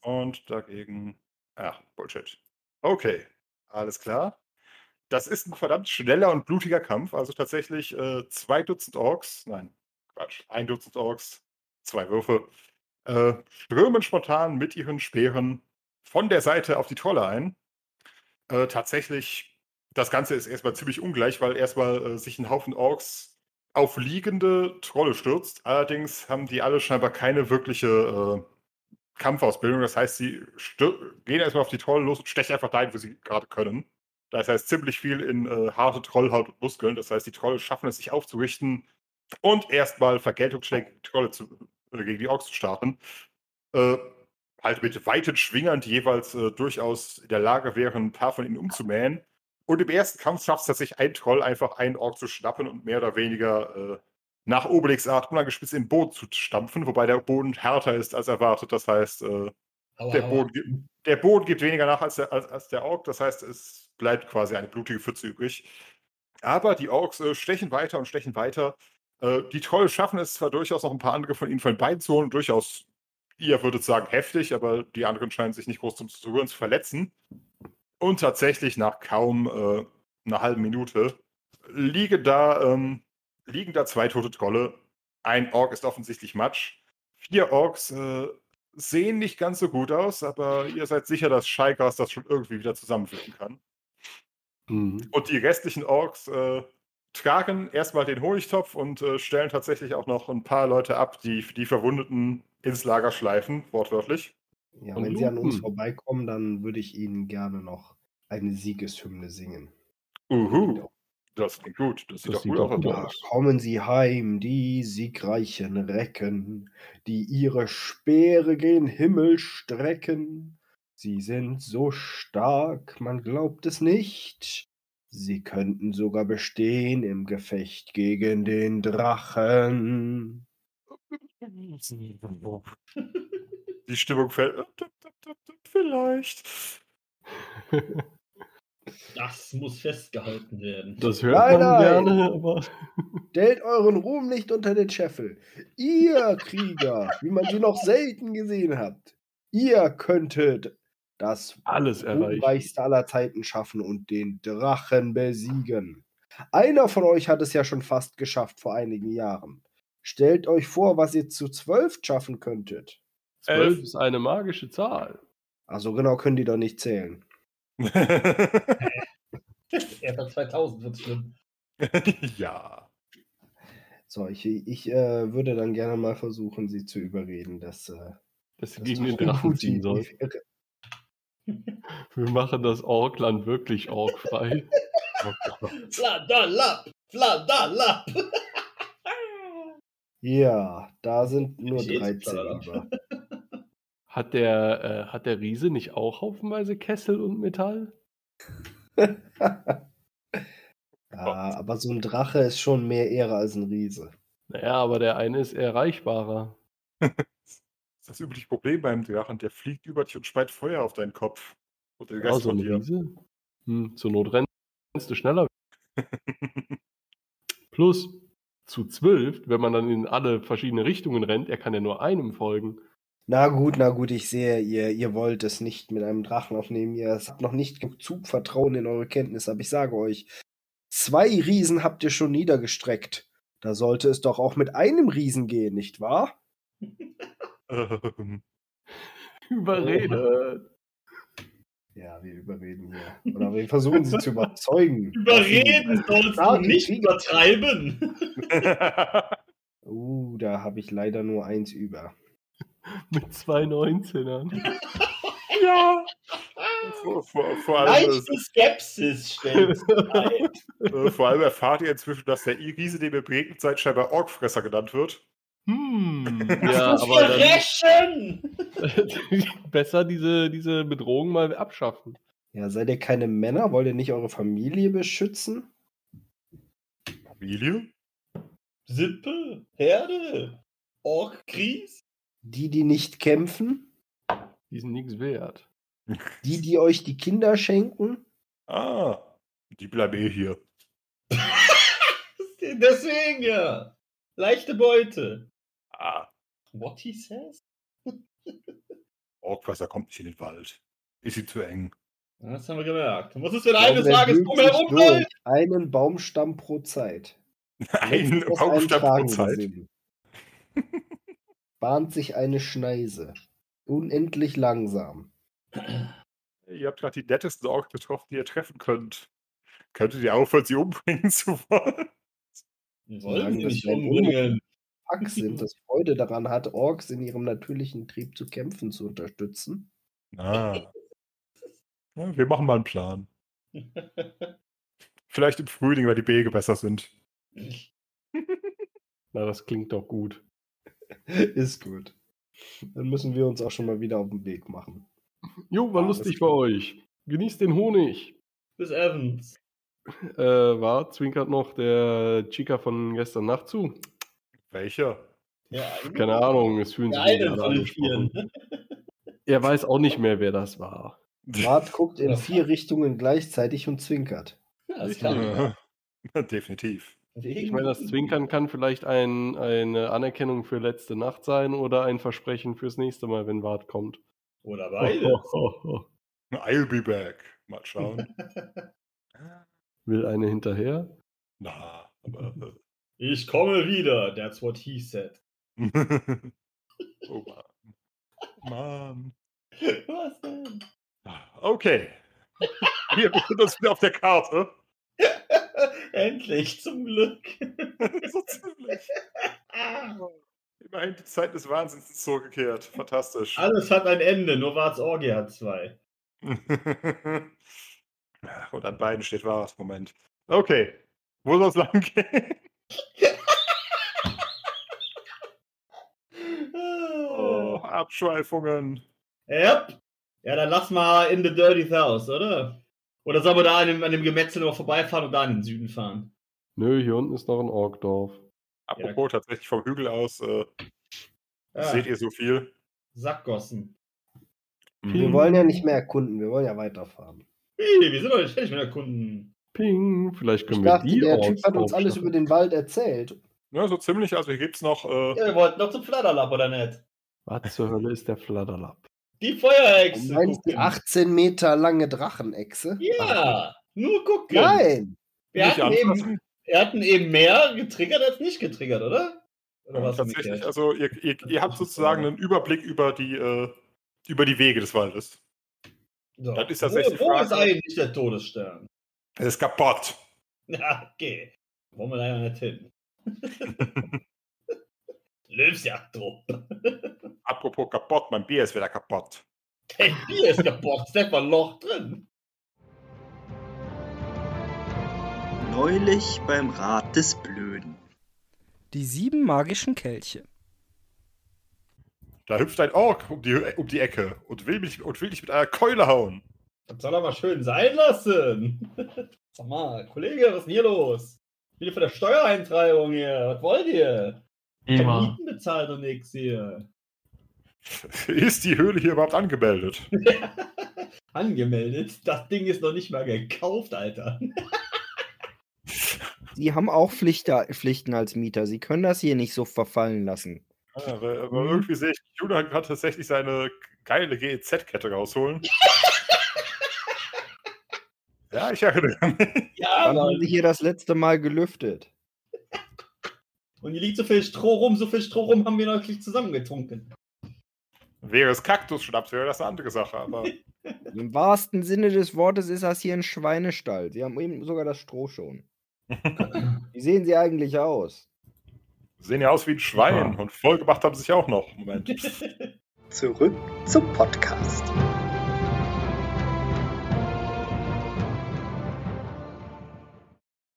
Und dagegen. Ach, Bullshit. Okay, alles klar. Das ist ein verdammt schneller und blutiger Kampf. Also tatsächlich äh, zwei Dutzend Orks, nein, Quatsch, ein Dutzend Orks, zwei Würfe, äh, strömen spontan mit ihren Speeren von der Seite auf die Trolle ein. Äh, tatsächlich, das Ganze ist erstmal ziemlich ungleich, weil erstmal äh, sich ein Haufen Orks auf liegende Trolle stürzt. Allerdings haben die alle scheinbar keine wirkliche äh, Kampfausbildung. Das heißt, sie gehen erstmal auf die Trolle los und stechen einfach dahin, wo sie gerade können. Das heißt, ziemlich viel in äh, harte Trollhaut und Muskeln. Das heißt, die Trolle schaffen es, sich aufzurichten und erstmal Vergeltungsschläge Trolle zu, äh, gegen die Orks zu starten. Äh, halt mit weiten Schwingern, die jeweils äh, durchaus in der Lage wären, ein paar von ihnen umzumähen. Und im ersten Kampf schafft es tatsächlich ein Troll, einfach einen Ork zu schnappen und mehr oder weniger nach Obelix-Art unangespitzt in den Boden zu stampfen, wobei der Boden härter ist als erwartet. Das heißt, äh, Aua, der. Boden, gibt, der Boden gibt weniger nach als der, als, als der Ork. Das heißt, es bleibt quasi eine blutige Pfütze übrig. Aber die Orks äh, stechen weiter und stechen weiter. Äh, die Trolle schaffen es zwar durchaus noch ein paar andere von ihnen von den Beinen zu holen. Durchaus, ihr würdet sagen, heftig, aber die anderen scheinen sich nicht groß zum zu rühren, zu verletzen. Und tatsächlich nach kaum äh, einer halben Minute liegen da, ähm, liegen da zwei tote Trolle. Ein Ork ist offensichtlich Matsch. Vier Orks äh, sehen nicht ganz so gut aus, aber ihr seid sicher, dass Scheikas das schon irgendwie wieder zusammenführen kann. Mhm. Und die restlichen Orks äh, tragen erstmal den Honigtopf und äh, stellen tatsächlich auch noch ein paar Leute ab, die die Verwundeten ins Lager schleifen, wortwörtlich. Ja, Und wenn sie an uns Lupen. vorbeikommen, dann würde ich ihnen gerne noch eine Siegeshymne singen. Uhu. Das klingt gut. Das sieht Das doch sieht gut gut Da aus. kommen sie heim, die siegreichen Recken, die ihre Speere gen Himmel strecken. Sie sind so stark, man glaubt es nicht. Sie könnten sogar bestehen im Gefecht gegen den Drachen. Die Stimmung fällt. (laughs) Vielleicht. (laughs) Das muss festgehalten werden. Das hört Nein, man nein. gerne, aber (laughs) Stellt euren Ruhm nicht unter den Scheffel. Ihr Krieger, wie man sie noch selten gesehen habt. Ihr könntet das alles. Ruhmreichste aller Zeiten schaffen und den Drachen besiegen. Einer von euch hat es ja schon fast geschafft vor einigen Jahren. Stellt euch vor, was ihr zu zwölf schaffen könntet. Zwölf ist eine magische Zahl. Also genau können die doch nicht zählen. (laughs) Er hat 2000, wird schlimm. (laughs) ja. So, ich, ich äh, würde dann gerne mal versuchen, sie zu überreden, dass, äh, Dass sie das gegen den Drachen ziehen soll. (laughs) Wir machen das Orkland wirklich orkfrei. Oh. Fladalap! Fladalap! Ja, da sind nur Ich eh 13 Fladalap. über. Hat der, äh, hat der Riese nicht auch haufenweise Kessel und Metall? (laughs) ja, aber so ein Drache ist schon mehr Ehre als ein Riese. Naja, aber der eine ist erreichbarer. (laughs) Das ist das übliche Problem beim Drachen. Der fliegt über dich und speit Feuer auf deinen Kopf. Und den Ja, Rest so von ein dir. Riese. Hm, zur Not rennst du schneller. (laughs) Plus, zu zwölf, wenn man dann in alle verschiedene Richtungen rennt, er kann ja nur einem folgen. Na gut, na gut, ich sehe, ihr, ihr wollt es nicht mit einem Drachen aufnehmen. Ihr habt noch nicht genug Zugvertrauen in eure Kenntnis, aber ich sage euch, zwei Riesen habt ihr schon niedergestreckt. Da sollte es doch auch mit einem Riesen gehen, nicht wahr? ähm, Überrede. Ja, wir überreden hier. Oder wir versuchen sie zu überzeugen. (laughs) Überreden sollst du nicht übertreiben. (laughs) Uh, da habe ich leider nur eins über. (laughs) Mit zwei 19ern. (laughs) ja. Vor, vor, vor, allem, Leichte Skepsis stellt (laughs) äh, vor allem erfahrt ihr inzwischen, dass der Riese, dem ihr begegnet seid, scheinbar Orkfresser genannt wird. Hm. Das Ja, muss aber dann besser diese, diese Bedrohung mal abschaffen. Ja, seid ihr keine Männer? Wollt ihr nicht eure Familie beschützen? Familie? Sippe, Herde, Ork-Kries. Die, die nicht kämpfen? Die sind nichts wert. Die, die euch die Kinder schenken? Ah, die bleiben eh hier. (laughs) Deswegen ja. Leichte Beute. Ah, What he says? (laughs) Orkwasser kommt nicht in den Wald. Ist ihm zu eng. Das haben wir gemerkt. Was ist, wenn glaube, eines Tages drumherum läuft? Einen Baumstamm pro Zeit. (laughs) Ein Letztes Baumstamm pro Zeit. gesehen. Bahnt sich eine Schneise. Unendlich langsam. Ihr habt gerade die nettesten Orks getroffen, die ihr treffen könnt. Könntet ihr aufhören, sie umbringen zu wollen? Wir wollen sie das nicht umbringen. Pack sind, (laughs) das Freude daran hat, Orks in ihrem natürlichen Trieb zu kämpfen zu unterstützen. Ah. Ja, wir machen mal einen Plan. Vielleicht im Frühling, weil die Wege besser sind. (laughs) Na, das klingt doch gut. (laughs) Ist gut. Dann müssen wir uns auch schon mal wieder auf den Weg machen. Jo, war Ah, lustig bei euch. Genießt den Honig. Bis Evans. Äh, war, zwinkert noch der Chica von gestern Nacht zu. Welcher? Ja, Keine Ahnung, es fühlen Der sich eine alle von den angesprochen. Vieren. (laughs) Er weiß auch nicht mehr, wer das war. Bart guckt in Ja. vier Richtungen gleichzeitig und zwinkert. Ja, das kann (laughs) Definitiv. Ich meine, das Zwinkern kann vielleicht ein, eine Anerkennung für letzte Nacht sein oder ein Versprechen fürs nächste Mal, wenn Wart kommt. Oder Oh, beides. oh, (laughs) oh. I'll be back. Mal schauen. (laughs) Will eine hinterher? Na, aber. Ich komme wieder. That's what he said. Äh. (laughs) oh Mann. Mann. Was denn? Okay. Wir befinden uns wieder auf der Karte. (laughs) Endlich, zum Glück. (laughs) so ziemlich. (laughs) Immerhin die Zeit des Wahnsinns ist zurückgekehrt. Fantastisch. Alles hat ein Ende, nur Warts Orgie hat zwei. Und an beiden steht Wart. Moment. Okay. Wo soll es lang gehen? Oh, Abschweifungen. Yep. Ja, dann lass mal in the Dirty South, oder? Oder sollen wir da an dem, an dem Gemetzel noch vorbeifahren und da in den Süden fahren? Nö, hier unten ist noch ein Orkdorf. Apropos tatsächlich vom Hügel aus, äh, Ja, seht ihr so viel? Sackgossen. Wir wollen ja nicht mehr erkunden, wir wollen ja weiterfahren. Hey, wir sind doch nicht fertig mit der Kunden. Ping, vielleicht Ich können wir dachte, die der Typ hat uns alles über den Wald erzählt. Ja, so ziemlich. Also hier gibt es noch. Äh, Ja, wir wollten noch zum Flatterlab, oder nicht? Was zur Hölle ist der Flatterlapp? Die Du Feuerhexe. meinst die gucken. 18 Meter lange Drachenechse? Ja, nur gucken. Nein! Wir nicht hatten eben, wir hatten eben mehr getriggert als nicht getriggert, oder? Oder was Tatsächlich, also ihr, ihr, ihr habt sozusagen einen Überblick über die, äh, über die Wege des Waldes. so. das ist tatsächlich wo, wo ist eigentlich der Todesstern? Es ist kaputt. (laughs) Ja, okay. Wollen wir da ja nicht hin. (laughs) Löwsjagdtrupp. Apropos kaputt, mein Bier ist wieder kaputt. Dein Bier ist kaputt, ist einfach ein Loch drin. Neulich beim Rat des Blöden. Die sieben magischen Kelche. Da hüpft ein Ork um die, um die Ecke und will, mich, und will dich mit einer Keule hauen. Das soll aber schön sein lassen. Sag mal, Kollege, was ist denn hier los? Wieder für der Steuereintreibung hier. Was wollt ihr? Immer. Mieten bezahlt und nix hier. (laughs) Ist die Höhle hier überhaupt angemeldet? (laughs) Angemeldet? Das Ding ist noch nicht mal gekauft, Alter. (laughs) Sie haben auch Pflichter, Pflichten als Mieter. Sie können das hier nicht so verfallen lassen. Ja, aber, aber irgendwie sehe ich, Julian kann tatsächlich seine geile GEZ-Kette rausholen. ja, ich erinnere mich. Ja, Wann haben. Sie hier das letzte Mal gelüftet? Und hier liegt so viel Stroh rum, so viel Stroh rum haben wir neulich zusammengetrunken. Wäre es Kaktusschnaps, wäre das eine andere Sache. Aber (laughs) Im wahrsten Sinne des Wortes ist das hier ein Schweinestall. Sie haben eben sogar das Stroh schon. (laughs) Wie sehen Sie eigentlich aus? sehen ja aus wie ein Schwein und vollgemacht haben sie sich auch noch. Moment. (laughs) Zurück zum Podcast.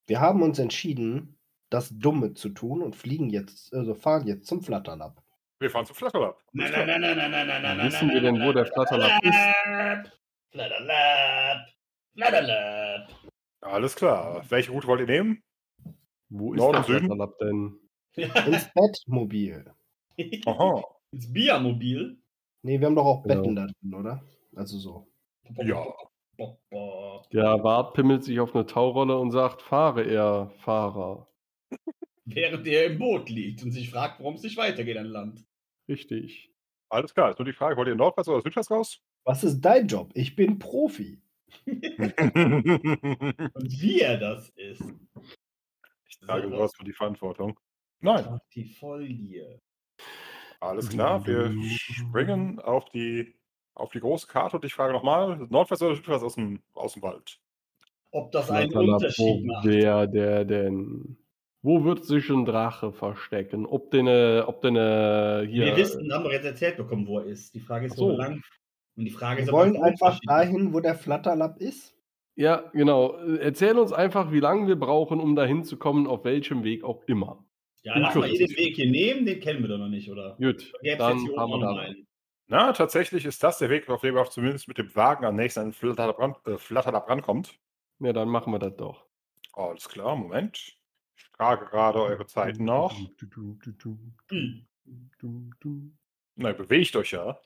Wir haben uns entschieden, das Dumme zu tun und fliegen jetzt, also fahren jetzt zum Flatterlab. Wir fahren zum Flatterlab. Nein, nein, nein, nein, nein, nein, nein, nein. Wissen wir denn, wo der Flatterlab ist? Flatterlab. Flatterlab. Alles klar. Welche Route wollt ihr nehmen? Wo ist Norden, der Süden? Flatterlab denn? Ins Bettmobil. Aha. (laughs) Ins Biermobil. Nee, wir haben doch auch Genau. Betten da drin, oder? Also so. Ja. Der Wart pimmelt sich auf eine Taurolle und sagt, fahre er, Fahrer. Während er im Boot liegt und sich fragt, warum es nicht weitergeht an Land. Richtig. Alles klar. Ist nur die Frage, wollt ihr nordwärts oder südwärts raus? Was ist dein Job? Ich bin Profi. ich (laughs) Und wie er das ist. trage So. sowas für die Verantwortung. Nein. Auf die Folie. Alles klar. Wir springen auf die, auf die große Karte und ich frage nochmal, nordwärts oder südwärts aus dem, aus dem Wald? Ob das einen Unterschied macht. wer der denn? Wo wird sich ein Drache verstecken? Ob denn, äh, ob denn äh, hier. Wir wissen, haben wir jetzt erzählt bekommen, wo er ist. Die Frage ist, so. wo lang. Und die Frage ist, Wir wollen einfach dahin, wo der Flatterlab ist. Ja, genau. Erzähl uns einfach, wie lange wir brauchen, um dahin zu kommen, auf welchem Weg auch immer. Ja, lass mal jeden Weg hier nehmen, den kennen wir doch noch nicht, oder? Gut, Gäbe es dann jetzt hier haben wir auch noch da. einen. Na, tatsächlich ist das der Weg, auf dem ihr auch zumindest mit dem Wagen am nächsten an den Flatterlab, ran, äh, Flatterlab rankommt. Ja, dann machen wir das doch. Alles klar, Moment. Ich frage gerade eure Zeiten noch. Wie? Na, ihr bewegt euch ja.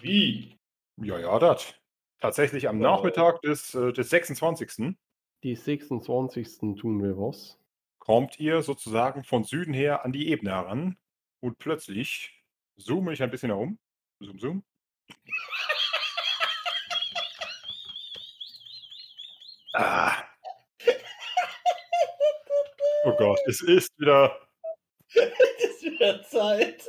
Wie? Ja, ja, das. Tatsächlich am. Nachmittag des, äh, des 26. Die 26. tun wir was. kommt ihr sozusagen von Süden her an die Ebene heran und plötzlich zoome ich ein bisschen herum. Zoom, zoom. Ah. Oh Gott, es ist wieder. (laughs) Es ist wieder Zeit.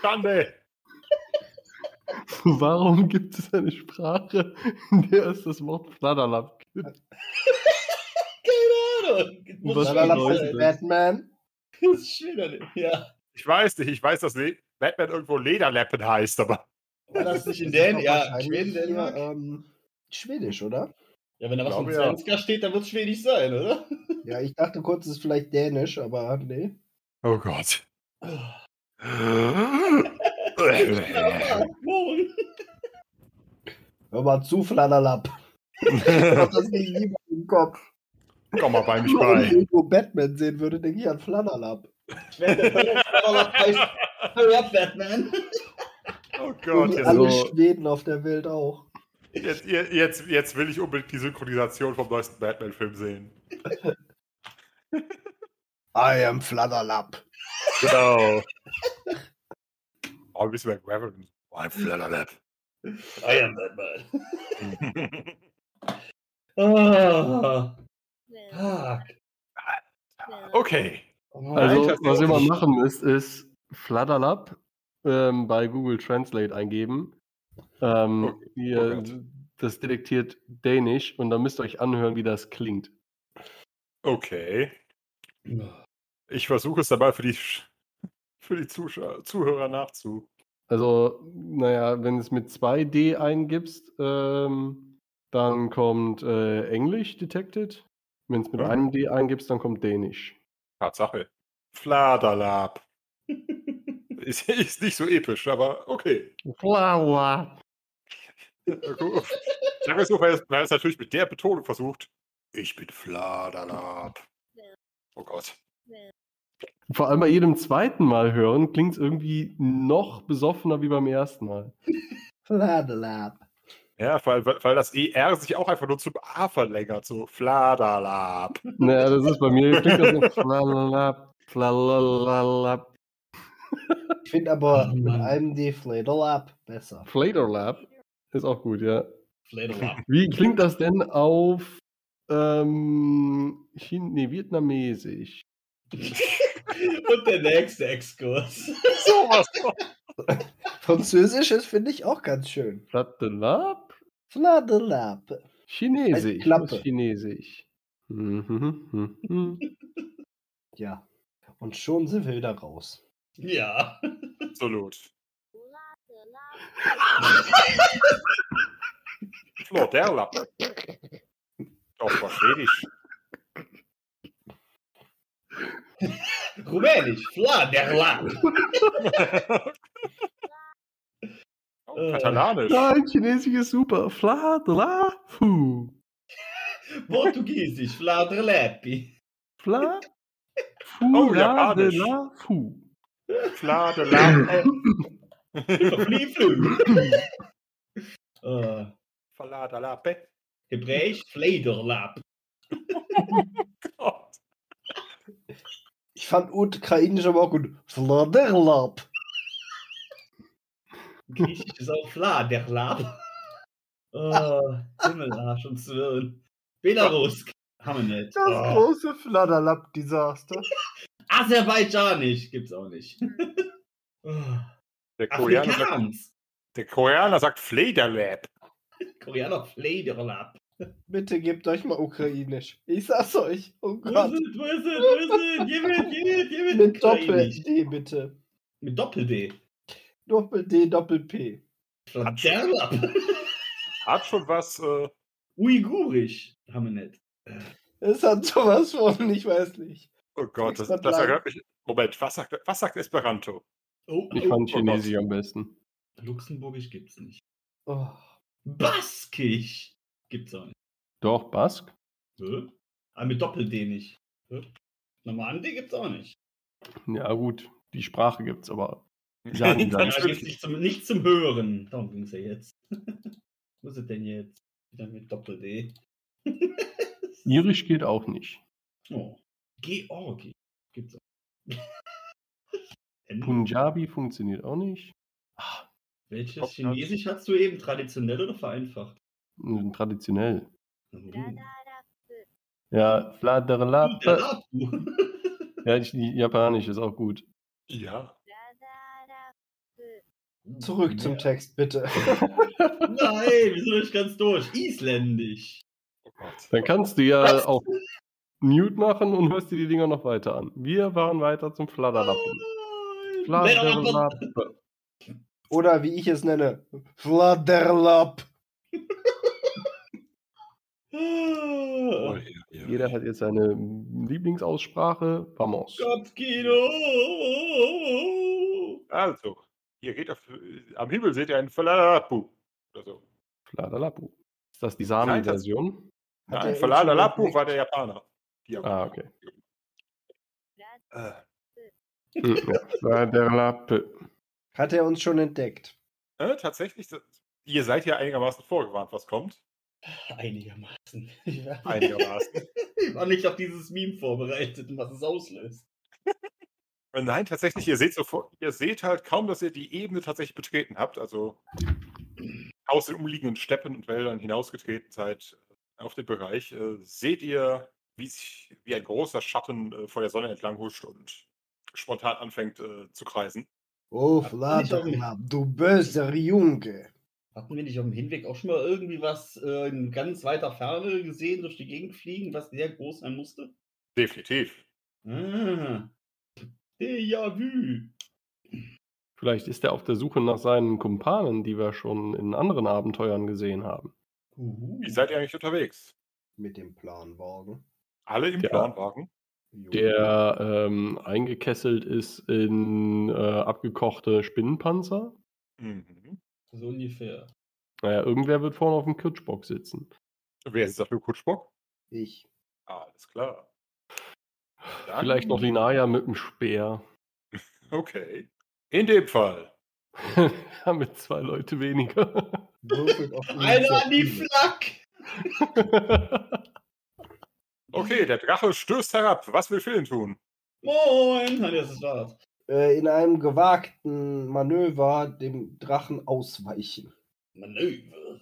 Schande! Warum gibt es eine Sprache, in der es das Wort Flatterlab gibt? Ahnung. Was bedeutet? Batman. (laughs) Das ist schöner. Ja. Ich weiß nicht, ich weiß, dass Le Batman irgendwo Lederlappen heißt, aber. War das nicht in Das ist Dän doch ja, Schweden, Dänemark? ähm, Schwedisch, oder? Ja, wenn da was von glaube, ja. Svenska steht, dann wird es schwedisch sein, oder? (laughs) Ja, ich dachte kurz, es ist vielleicht Dänisch, aber nee. Oh Gott. (laughs) Hör mal zu, Flatterlab. Ich hab das nicht niemand im Kopf. Komm mal bei mich Wenn ich bei. irgendwo Batman sehen würde, denke ich an werde Hurry up, Batman. (laughs) Oh Gott, wie jetzt, alle so- Schweden auf der Welt auch. jetzt, jetzt, jetzt will ich unbedingt die Synchronisation vom neuesten Batman-Film sehen. (laughs) I am Fladderlap. Genau. Oh, ein bisschen McRaven. I'm Flatterlap. I am Batman. (laughs) Ah, fuck. Okay. Also, was ihr mal machen müsst, ist Fladderlap ähm, bei Google Translate eingeben. Ähm, Oh, ihr, oh das detektiert Dänisch und dann müsst ihr euch anhören, wie das klingt. Okay. Ich versuche es dabei für die, für die Zuschauer, Zuhörer nachzu. Also, naja, wenn du es mit 2D eingibst, ähm, dann kommt äh, Englisch detected. Wenn es mit Ja. einem D eingibst, dann kommt Dänisch. Tatsache. Fladerlap. (laughs) Ist, ist nicht so episch, aber okay. Fladderlap. Sagen wir es so, weil es, natürlich mit der Betonung versucht. Ich bin Fladerlap. Oh Gott. Vor allem bei jedem zweiten Mal hören klingt es irgendwie noch besoffener wie beim ersten Mal. (laughs) Fladderlap. Ja, weil, weil das ER sich auch einfach nur zum A verlängert. So Fladerlap. Naja, das ist bei mir, klingt das so (laughs) flalalap, flalalap, Ich finde aber Oh mit Mann. einem D Fladerlap besser. Fladerlap ist auch gut, ja. Flederlap. Wie klingt das denn auf ähm, Chin nee, vietnamesisch? (laughs) Und der nächste Exkurs. Sowas. (laughs) Französisch ist, finde ich, auch ganz schön. Fladerlap? Fladderlap. Chinesisch. Klappe. Was Chinesisch. (laughs) Ja. Und schon sind wir wieder raus. Ja. Absolut. (laughs) Fladerlap. Doch, war Schwedisch. Rumänisch. Fladerlap. (laughs) Oh, Katalanisch. Nein, Chinesisch ist super. (laughs) Fladelafu. (laughs) Portugiesisch. Fladerlapi. Fla. Oh, Japanisch. Fladelafu. Fladerlap. Flie, flü. Äh. Hebräisch. Flederlap. (laughs) Gott. Ich fand ukrainisch aber auch gut. Griechisch ist auch Fladerlap. (laughs) Oh, Himmelarsch und Zwirn. Belarus. Haben wir nicht. Das Oh. große Fladderlap-Desaster. (laughs) Aserbaidschanisch gibt's auch nicht. (laughs) Oh. Der Koreaner, sagt, der Koreaner sagt Flederlap. Koreaner Flederlap. Bitte gebt euch mal ukrainisch. Ich sag's euch. Oh Wo ist Gott. es? Wo ist es? Wo ist es? Gib it, gib it, gib it. Mit Ukrainisch. Doppel-D bitte. Mit Doppel-D. Doppel-D, Doppel-P. Fladerlap. (laughs) Hat schon was. Äh, Uigurisch. Haben wir nicht. Es hat sowas von, ich weiß nicht. oh Gott, das, das erhört mich. Moment, was sagt, was sagt Esperanto? Oh, Ich oh, fand Gott. Chinesisch am besten. Luxemburgisch gibt's nicht. Oh. Baskisch gibt's auch nicht. Doch, Bask? Hä? Aber mit Doppel-D nicht. Hä? Normalen D gibt's auch nicht. Ja, gut. Die Sprache gibt's, aber. Sagen (laughs) dann. gibt's nicht zum, nicht zum Hören. Darum ging's ja jetzt. (laughs) Wo ist es denn jetzt? Wieder mit Doppel-D. (laughs) Irisch geht auch nicht. oh. Georgi gibt's auch. Punjabi funktioniert auch nicht. Ah, Welches Top Chinesisch hast du eben? Traditionell oder vereinfacht? traditionell. Ja, Fladerlap. Lapu. Ja, ich, Japanisch ist auch gut. Ja. Zurück zum Text, bitte. (laughs) Nein, wir sind nicht ganz durch. Isländisch. Oh. Dann kannst du ja auch Mute machen und hörst dir die Dinger noch weiter an. Wir waren weiter zum Fladderlappen. Fladerlap. Fladderlapp. Oder wie ich es nenne, Fladderlap. Oh, ja, ja. Jeder hat jetzt seine Lieblingsaussprache. Vamos. Kopfkino. Also, hier geht auf, am Himmel seht ihr einen Falapu. Oder so. Fladderlapu. das die Sami-Version? Er Nein, ihn Falada schon Lapu entdeckt? war der Japaner. Ah, okay. Äh, Hm, ja. Hat er uns schon entdeckt? äh, tatsächlich, ihr seid ja einigermaßen vorgewarnt, was kommt. (laughs) Einigermaßen. Ich war, Einigermaßen. (laughs) ich war nicht auf dieses Meme vorbereitet und was es auslöst. Äh, Nein, tatsächlich, ihr seht sofort, ihr seht halt kaum, dass ihr die Ebene tatsächlich betreten habt. Also aus den umliegenden Steppen und Wäldern hinausgetreten seid äh, auf den Bereich, äh, seht ihr, wie sich wie ein großer Schatten äh, vor der Sonne entlang huscht und spontan anfängt äh, zu kreisen. Oh, Hat man nicht auf dem- Vlad, du böser Junge. Hatten wir nicht auf dem Hinweg auch schon mal irgendwie was äh, in ganz weiter Ferne gesehen, durch die Gegend fliegen, was sehr groß sein musste? Definitiv. Ah. Déjà vu. Vielleicht ist er auf der Suche nach seinen Kumpanen, die wir schon in anderen Abenteuern gesehen haben. Uhu. Wie seid ihr eigentlich unterwegs? Mit dem Planwagen. Alle im Ja. Planwagen? Der ähm, eingekesselt ist in äh, abgekochte Spinnenpanzer. Mhm. So ungefähr. Naja, irgendwer wird vorne auf dem Kitschbock sitzen. Wer ist dafür Kutschbock? Ich. Alles klar. Dann- Vielleicht noch Linaya mit dem Speer. (laughs) Okay. In dem Fall. ja, (laughs) mit zwei Leute weniger. (laughs) Einer an die. Flak! Okay, der Drache stößt herab. Was will Philin tun? Moin! Nein, das ist wahr. Äh, in einem gewagten Manöver dem Drachen ausweichen. Manöver.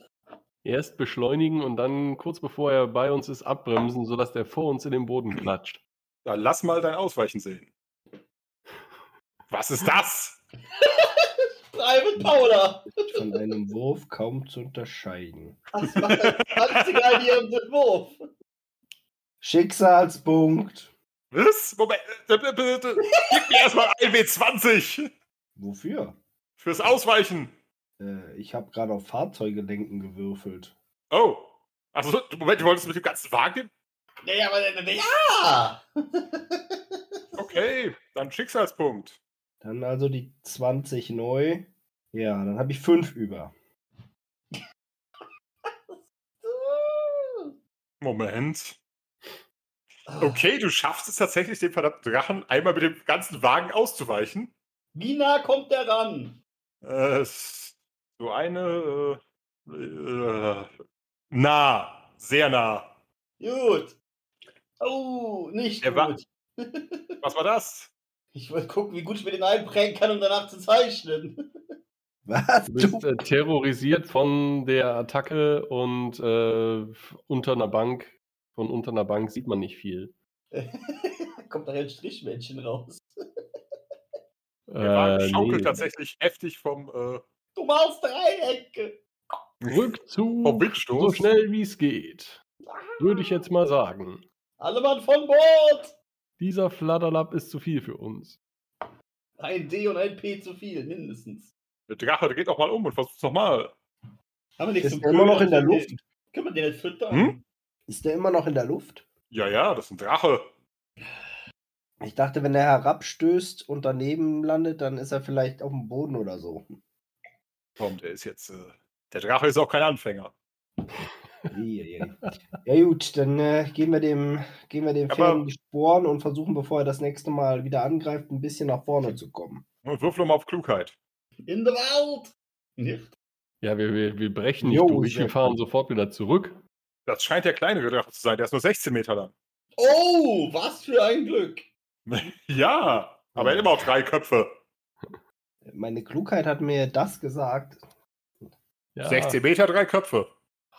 Erst beschleunigen und dann kurz bevor er bei uns ist, abbremsen, sodass der vor uns in den Boden klatscht. Dann lass mal dein Ausweichen sehen. Was ist das? (laughs) Private Paula! Von einem Wurf kaum zu unterscheiden. Was macht ein 20er hier im Wurf? Schicksalspunkt. Was? Moment. äh, äh, bitte. Gib mir erstmal ein W20 Wofür? fürs Ausweichen. Äh, ich habe gerade auf Fahrzeuge lenken gewürfelt. Oh. Also, Moment, du wolltest mit dem ganzen Wagen? Nee, aber ja! (laughs) Okay, dann Schicksalspunkt. Dann also die 20 neu. Ja, dann habe ich 5 über. Moment. Okay, du schaffst es tatsächlich, dem verdammten Drachen einmal mit dem ganzen Wagen auszuweichen. Wie nah kommt der ran? Äh, so eine. Äh, äh, nah. Sehr nah. Gut. Oh, nicht Der war- gut. (laughs) Was war das? Ich wollte gucken, wie gut ich mir den einprägen kann, um danach zu zeichnen. (laughs) Was? Du bist äh, terrorisiert von der Attacke und äh, unter einer Bank, von unter einer Bank sieht man nicht viel. (laughs) Kommt da ein Strichmännchen raus. Der Wagen Äh, schaukelt nee. tatsächlich heftig vom, äh, Du machst Dreiecke. Rückzug, vom Windstoß. so schnell wie es geht. Würde ich jetzt mal sagen. Alle Mann von Bord. Dieser Fladderlapp ist zu viel für uns. Ein D und ein P zu viel, mindestens. Der Drache dreht doch mal um und versucht's nochmal. Haben wir nichts Ist zum der immer noch in der Luft? den- Können wir den nicht füttern? Hm? Ist der immer noch in der Luft? Ja, ja, das ist ein Drache. Ich dachte, wenn er herabstößt und daneben landet, dann ist er vielleicht auf dem Boden oder so. Komm, der ist jetzt. Äh, der Drache ist auch kein Anfänger. Ja gut, dann äh, geben wir dem, geben wir dem in die Sporen und versuchen, bevor er das nächste Mal wieder angreift, ein bisschen nach vorne zu kommen. Und würfel mal auf Klugheit. In der Welt. Nicht? Ja, wir, wir, wir brechen nicht Jo, durch, wir fahren gut. sofort wieder zurück. Das scheint der kleinere Drache zu sein. Der ist nur 16 Meter lang. Oh, was für ein Glück. (laughs) ja, aber er hat immer auch drei Köpfe. Meine Klugheit hat mir das gesagt. Ja, 16 Meter, drei Köpfe.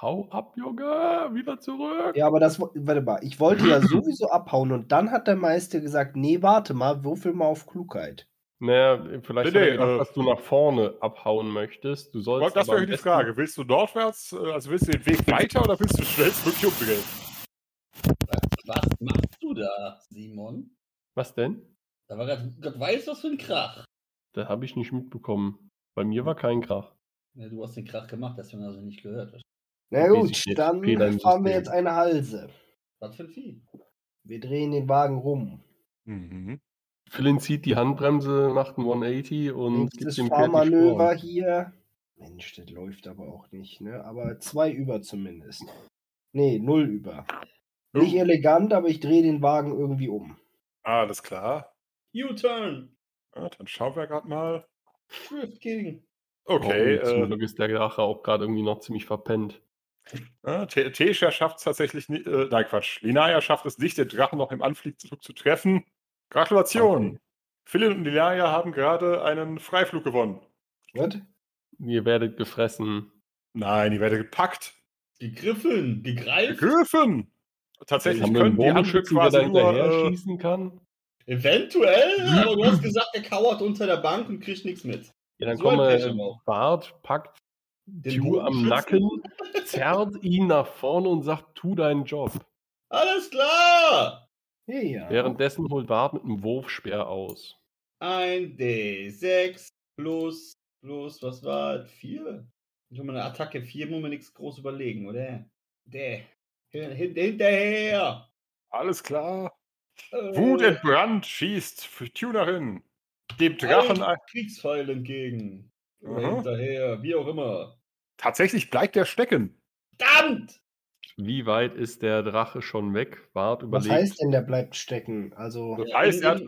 Hau ab, Junge, wieder zurück. Ja, aber das, warte mal, ich wollte ja sowieso abhauen und dann hat der Meister gesagt, nee, warte mal, würfel mal auf Klugheit. Naja, vielleicht Nee, nee, gedacht, äh, dass du nach vorne abhauen möchtest. Du sollst Das wäre die Frage. Willst du nordwärts, äh, also willst du den Weg weiter oder willst du schnellstmöglich umdrehen? Was machst du da, Simon? Was denn? Da war gerade, Gott weiß was für ein Krach. Das habe ich nicht mitbekommen. Bei mir war kein Krach. Ja, du hast den Krach gemacht, hast du ihn also nicht gehört. Na gut, dann fahren wir jetzt eine Halse. Was für ein Vieh. Wir drehen den Wagen rum. Mhm. Philin zieht die Handbremse, macht ein 180 und gibt dem Pferd die Fahrmanöver hier. Mensch, das läuft aber auch nicht, ne? Aber zwei über zumindest. Nee, null über. Nicht elegant, aber ich drehe den Wagen irgendwie um. Alles klar. U-Turn. Ja, dann schauen wir gerade mal. Drift King. Okay, oh, zum äh, Glück ist der Drache auch gerade irgendwie noch ziemlich verpennt. Ja, Te- Tesha schafft es tatsächlich nicht, äh, nein Quatsch, Linaya schafft es nicht, den Drachen noch im Anflugzug zu treffen. Gratulation! Okay. Philipp und Linaya haben gerade einen Freiflug gewonnen. Was? Ihr werdet gefressen. Nein, die werden gepackt. Gegriffen. Gegreift. Gegriffen! Tatsächlich Haben können die da quasi nur, hinterher äh, schießen kann? Eventuell, aber du hast gesagt, der kauert unter der Bank und kriegt nichts mit. Ja, dann So kommt äh. Bart, packt Den Tue am? Nacken, (laughs) zerrt ihn nach vorne und sagt, tu deinen Job. Alles klar. Ja, ja. Währenddessen holt Bart mit einem Wurfspeer aus. Ein D6 plus, plus, was war das? Vier? Schon mal eine Attacke 4, muss man nichts groß überlegen, oder? Der. Hin, hin, hinterher. Alles klar. Äh, Wut entbrannt, schießt für Tunerin. Dem Drachen ein. Kriegspfeil entgegen. Oder Aha. hinterher, wie auch immer. Tatsächlich bleibt der stecken. Verdammt! Wie weit ist der Drache schon weg? Was überlegt. heißt denn, der bleibt stecken? Also, Das heißt, er hat,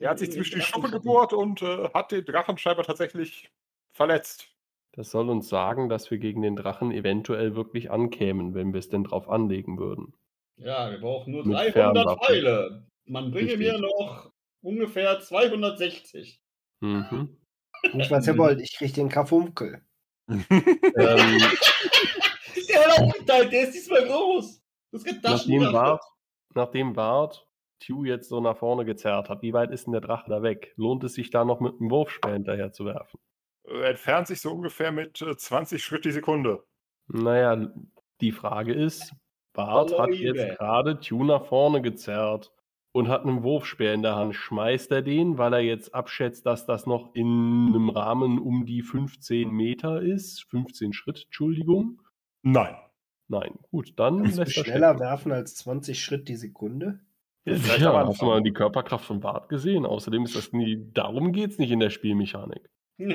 er hat sich zwischen die Schuppe gebohrt und äh, hat den Drachen scheinbar tatsächlich verletzt. Das soll uns sagen, dass wir gegen den Drachen eventuell wirklich ankämen, wenn wir es denn drauf anlegen würden. Ja, wir brauchen nur Mit 300 Fernwaffen. Pfeile. Man bringe Richtig. mir noch ungefähr 260. Mhm. Nicht was ihr wollt, ich krieg den Karfunkel. ähm, (laughs) Der hat der ist diesmal groß. Das geht nachdem, Bart, nachdem Bart Tew jetzt so nach vorne gezerrt hat, wie weit ist denn der Drache da weg? Lohnt es sich da noch mit einem Wurfspeer hinterher zu werfen? Äh, entfernt sich so ungefähr mit äh, 20 Schritt die Sekunde. Naja, die Frage ist, Bart hat Leute. jetzt gerade Tew nach vorne gezerrt und hat einen Wurfspeer in der Hand. Schmeißt er den, weil er jetzt abschätzt, dass das noch in einem Rahmen um die 15 Meter ist? 15 Schritt, Entschuldigung. Nein. Nein, gut, dann Kannst du lässt er schneller stecken. werfen als 20 Schritt die Sekunde? Ja, am hast du mal die Körperkraft von Bart gesehen? Außerdem ist das nie, darum geht es nicht in der Spielmechanik. (laughs)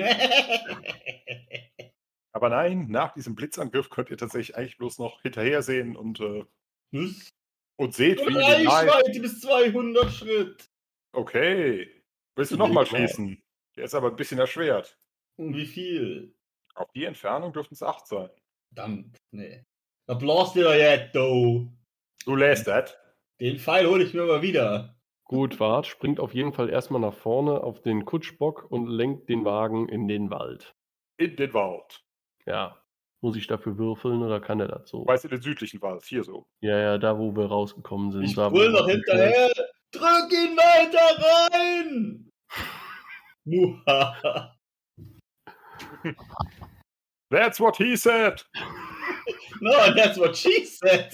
Aber nein, nach diesem Blitzangriff könnt ihr tatsächlich eigentlich bloß noch hinterher sehen und, äh, Was? Und seht, wie Linaya. Reichweite bis 200 Schritt. Okay. Willst du nochmal schießen? Der ist aber ein bisschen erschwert. Und wie viel? Auf die Entfernung dürften es 8 sein. Verdammt, nee. Da blast ihr doch jetzt, du. Du lässt das. Den Pfeil hole ich mir mal wieder. Gut, Bart springt auf jeden Fall erstmal nach vorne auf den Kutschbock und lenkt den Wagen in den Wald. In den Wald. Ja. Muss ich dafür würfeln oder kann er das so? Du weißt, in den südlichen Wald. Hier so. Ja, ja, da wo wir rausgekommen sind. Ich brüll noch hinterher. Drück ihn weiter rein! Muhaha. That's what he said. (laughs) no, that's what she said.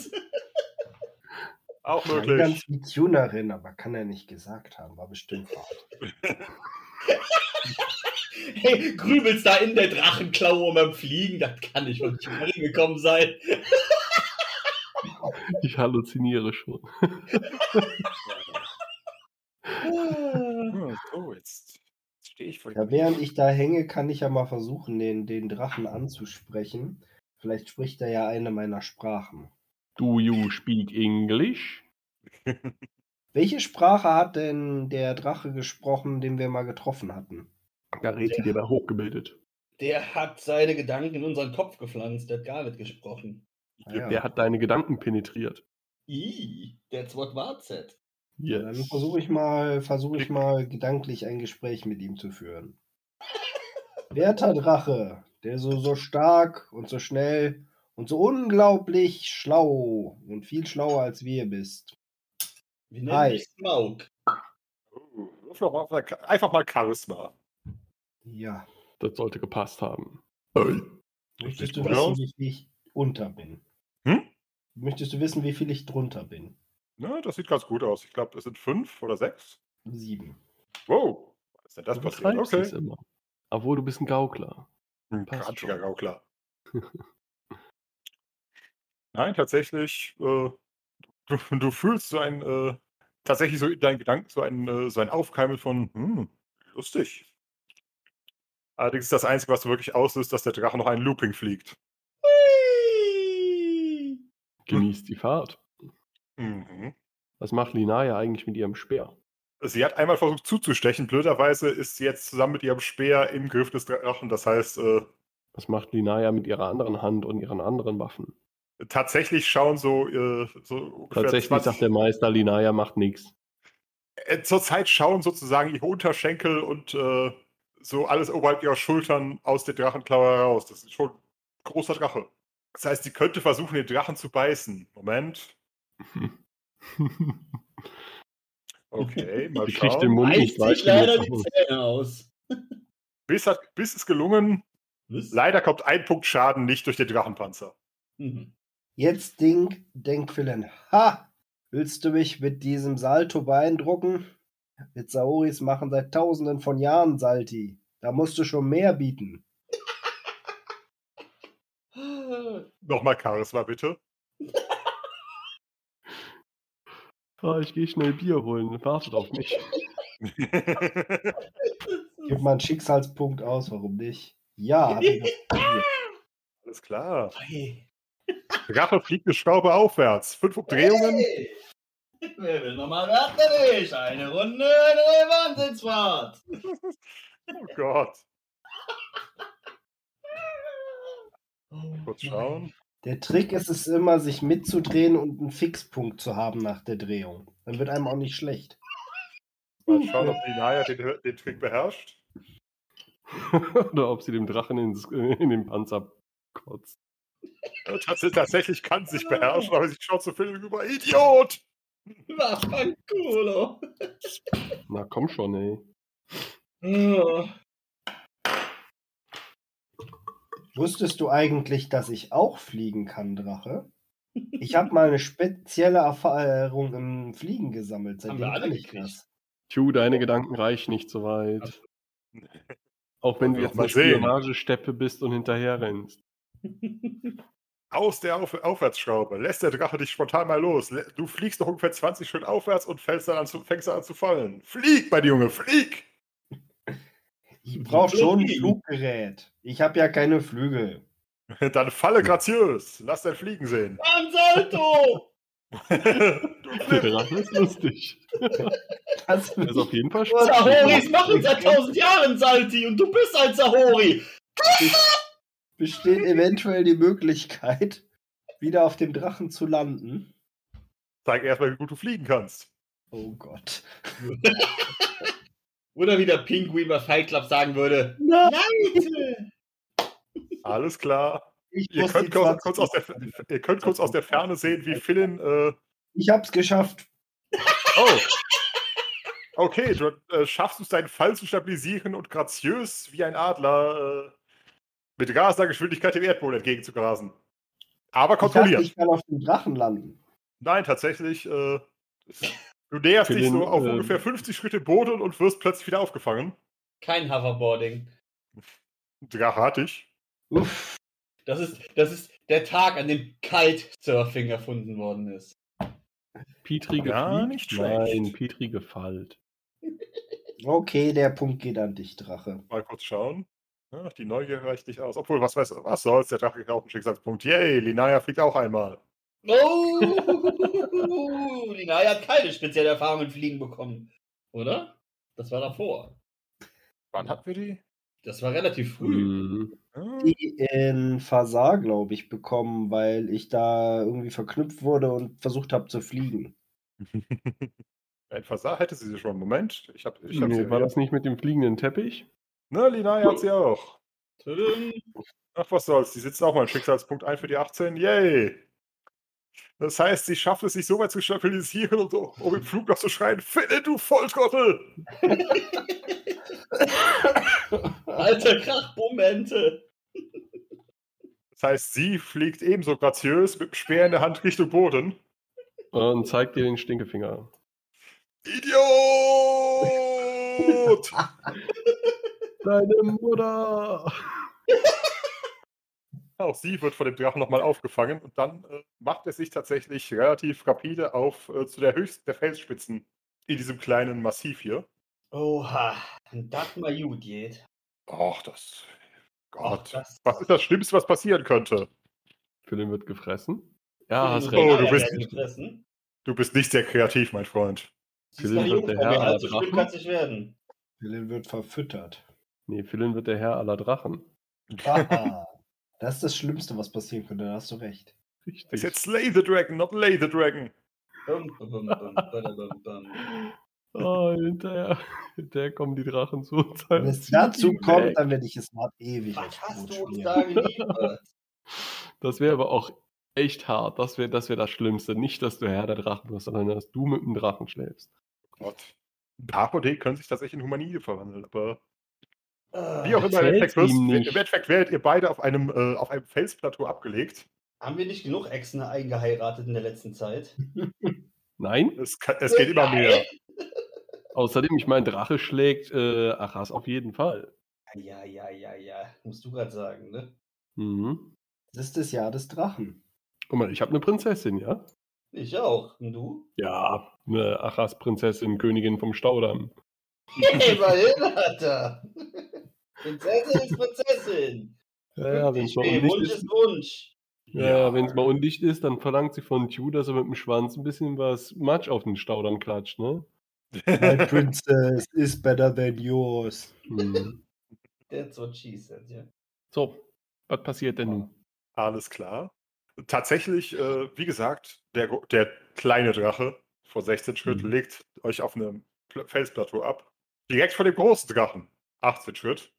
Auch möglich. Ganz wie Tunerin, aber kann er nicht gesagt haben, war bestimmt Bart. (laughs) Hey, grübelst da in der Drachenklaue um am Fliegen? Das kann nicht von Turing gekommen sein. (laughs) Ich halluziniere schon. Hm, So, jetzt stehe ich vor Ja, während ich da hänge, kann ich ja mal versuchen, den, den Drachen anzusprechen. Vielleicht spricht er ja eine meiner Sprachen. Do you speak English? (laughs) Welche Sprache hat denn der Drache gesprochen, den wir mal getroffen hatten? Redet ihr da hochgebildet. Der hat seine Gedanken in unseren Kopf gepflanzt, der hat gar nicht gesprochen. Ah ja. Der hat deine Gedanken penetriert. I, that's what Bart said. Dann Yes. versuche ich mal, versuche ich mal gedanklich ein Gespräch mit ihm zu führen. (laughs) Werter Drache, der so, so stark und so schnell und so unglaublich schlau und viel schlauer als wir bist. Wir nennen Hi. dich Smaug. Oh, einfach mal Charisma. Ja. Das sollte gepasst haben. Möchtest Sieht du wissen, wie viel ich unter bin? Hm? Möchtest du wissen, wie viel ich drunter bin? Na, das sieht ganz gut aus. Ich glaube, es sind fünf oder sechs. Sieben. Wow. Was ist denn das Du passiert? Okay. immer. Obwohl du bist ein Gaukler. Ein Passt. Gaukler. (laughs) Nein, tatsächlich, äh, du, (laughs) du fühlst so ein, äh, tatsächlich so in deinen Gedanken so ein, äh, so ein Aufkeimen von, hm, lustig. Allerdings ist das Einzige, was du wirklich auslöst, dass der Drache noch einen Looping fliegt. Hui! Genießt die Fahrt. Mhm. Was macht Linaya eigentlich mit ihrem Speer? Sie hat einmal versucht zuzustechen. Blöderweise ist sie jetzt zusammen mit ihrem Speer im Griff des Drachen. Das heißt, äh, Was macht Linaya mit ihrer anderen Hand und ihren anderen Waffen? Tatsächlich schauen so, äh, so Tatsächlich 20 sagt der Meister, Linaya macht nichts. äh, zurzeit schauen sozusagen ihre Unterschenkel und äh, so alles oberhalb ihrer Schultern aus der Drachenklaue heraus. Das ist schon ein großer Drache. Das heißt, sie könnte versuchen, den Drachen zu beißen. Moment. (laughs) Okay, mal Sie kriegt den schauen. Mund nicht weit leider die. Zähne aus. (laughs) Bis, hat, bis ist gelungen. Was? Leider kommt ein Punkt Schaden nicht durch den Drachenpanzer. Mhm. Jetzt Ding, denk Philin. Ha! Willst du mich mit diesem Salto beeindrucken? Mit Saoris machen seit tausenden von Jahren Salti. Da musst du schon mehr bieten. (laughs) Nochmal Charisma, bitte. (laughs) Ah, ich gehe schnell Bier holen. Wartet auf mich. (laughs) Gib mal einen Schicksalspunkt aus, warum nicht? Ja. Alles klar. Hey. Drache fliegt eine Schraube aufwärts. Fünf Umdrehungen. Hey. Wer will nochmal raten nicht? Eine Runde, eine Wahnsinnsfahrt. (laughs) Oh Gott. Oh, Kurz schauen. Der Trick ist es immer, sich mitzudrehen und einen Fixpunkt zu haben nach der Drehung. Dann wird einem auch nicht schlecht. Mal schauen, ob die Naya den, den Trick beherrscht. (laughs) Oder ob sie dem Drachen ins, in den Panzer kotzt. Tatsächlich kann sie sich beherrschen, aber sie schaut zu viel rüber. Idiot! Was für ein Culo. Na komm schon, ey. Oh. Wusstest du eigentlich, dass ich auch fliegen kann, Drache? Ich habe mal eine spezielle Erfahrung im Fliegen gesammelt. Haben Seitdem wir alle kann ich das. Tju, deine Gedanken reichen nicht so weit. Auch wenn du jetzt eine mal. Spionagesteppe bist und hinterher rennst. Aus der Auf Aufwärtsschraube lässt der Drache dich spontan mal los. Du fliegst noch ungefähr 20 Schritt aufwärts und fällst dann an zu, fängst dann an zu fallen. Flieg, mein Junge, flieg! Ich brauche schon ein. Fluggerät. Ich habe ja keine Flügel. (laughs) Dann falle graziös. Lass dein Fliegen sehen. Ein Salto! (laughs) du Der. Drache ist lustig. Das Er ist auf jeden Fall Sahoris machen seit tausend Jahren Salti und du bist ein Sahori. Besteht eventuell die Möglichkeit, wieder auf dem Drachen zu landen. Zeig erstmal, wie gut du fliegen kannst. Oh Gott. (laughs) Oder wie der Pinguin bei Fight Club sagen würde. Nein, Leute! (laughs) Alles klar. Ihr könnt, die kurz, 20 kurz aus der, ihr könnt kurz aus der Ferne sehen, wie Philin. Äh, Ich hab's geschafft. oh. Okay, du äh, schaffst es, deinen Fall zu stabilisieren und graziös wie ein Adler äh, mit rasender Geschwindigkeit dem Erdboden entgegenzugrasen. Aber Ich dachte, kontrolliert. ich kann auf dem Drachen landen. Nein, tatsächlich. Äh, du näherst dich den, so auf ähm, ungefähr 50 Schritte Boden und wirst plötzlich wieder aufgefangen. Kein Hoverboarding. Drache hat dich. Uff. Das ist, das ist der Tag, an dem Kitesurfing erfunden worden ist. Petri schlecht. Nein, Petri gefallt. Okay, der Punkt geht an dich, Drache. Mal kurz schauen. Ja, die Neugier reicht nicht aus. Obwohl, was weiß was soll's, der Drache kriegt auch einen Schicksalspunkt. Yay, Linaya fliegt auch einmal. Oh! (laughs) Linaya hat keine spezielle Erfahrung mit Fliegen bekommen. Oder? Das war davor. Wann hatten wir die? Das war relativ früh. Mhm. Die in Fasar, glaube ich, bekommen, weil ich da irgendwie verknüpft wurde und versucht habe zu fliegen. (laughs) Ein Versah hätte sie schon. Moment. Ich hab, ich hab Nee, sie war das nicht mit dem fliegenden Teppich? Ne, Linaya hat sie auch. Tudum. Ach, was soll's. Die sitzt auch mal einen Schicksalspunkt ein für die 18. Yay! Das heißt, sie schafft es, sich so weit zu stabilisieren und um im Flug noch zu schreien: Finde du Volltrottel! (laughs) Alter Krachmomente. Das heißt, sie fliegt ebenso graziös mit dem Speer in der Hand Richtung Boden. Und zeigt dir den Stinkefinger. Idiot! (laughs) Deine Mutter! (laughs) Auch sie wird von dem Drachen nochmal aufgefangen und dann äh, macht er sich tatsächlich relativ rapide auf äh, zu der höchsten der Felsspitzen in diesem kleinen Massiv hier. Oha, wenn das mal gut geht. Och, das. Gott. das- was ist das Schlimmste, was passieren könnte? Philipp wird gefressen. Ja, hast recht. Oh, du bist- gefressen. Du bist nicht sehr kreativ, mein Freund. Sie ist Philipp wird der Herr mir, aller halt so schlimm kann es nicht werden. Philin wird verfüttert. Nee, Philin wird der Herr aller Drachen. Haha. (laughs) das ist das Schlimmste, was passieren könnte, da hast du recht. Richtig. Ich jetzt Slay the Dragon, not Lay the Dragon. Oh, hinterher, hinterher kommen die Drachen zu uns. Wenn es (laughs) dazu kommt, weg. dann werde ich es mal ewig Was hast du uns da geliefert? Das wäre aber auch echt hart. Das wäre das, wär das Schlimmste. Nicht, dass du Herr der Drachen wirst, sondern dass du mit dem Drachen schläfst. Gott. Ein paar können sich tatsächlich in Humanide verwandeln, aber wie auch immer, im Endeffekt, wirst, ihm im nicht. Endeffekt werdet ihr beide auf einem, äh, auf einem Felsplateau abgelegt. Haben wir nicht genug Exen eingeheiratet in der letzten Zeit? Nein? Es, kann, es geht immer mehr. (laughs) Außerdem, ich meine, Drache schlägt äh, Achas auf jeden Fall. Ja, ja, ja, ja. Musst du gerade sagen, ne? Mhm. Das ist das Jahr des Drachen. Guck mal, ich habe eine Prinzessin, ja? Ich auch. Und du? Ja, eine Achas-Prinzessin, Königin vom Staudamm. Immerhin hat er. Prinzessin ist Prinzessin. Ja, ja wenn es mal undicht Wunsch ist, Wunsch. ja, ja, wenn's mal undicht ist, dann verlangt sie von Tew, dass er mit dem Schwanz ein bisschen was Matsch auf den Staudamm klatscht, ne? My princess is better than yours. Mhm. That's what she said, ja. So, was passiert denn nun? Alles klar. Tatsächlich, äh, wie gesagt, der, der kleine Drache vor 16 Schritt Mhm. legt euch auf einem Pl- Felsplateau ab. Direkt vor dem großen Drachen, 18 Schritt,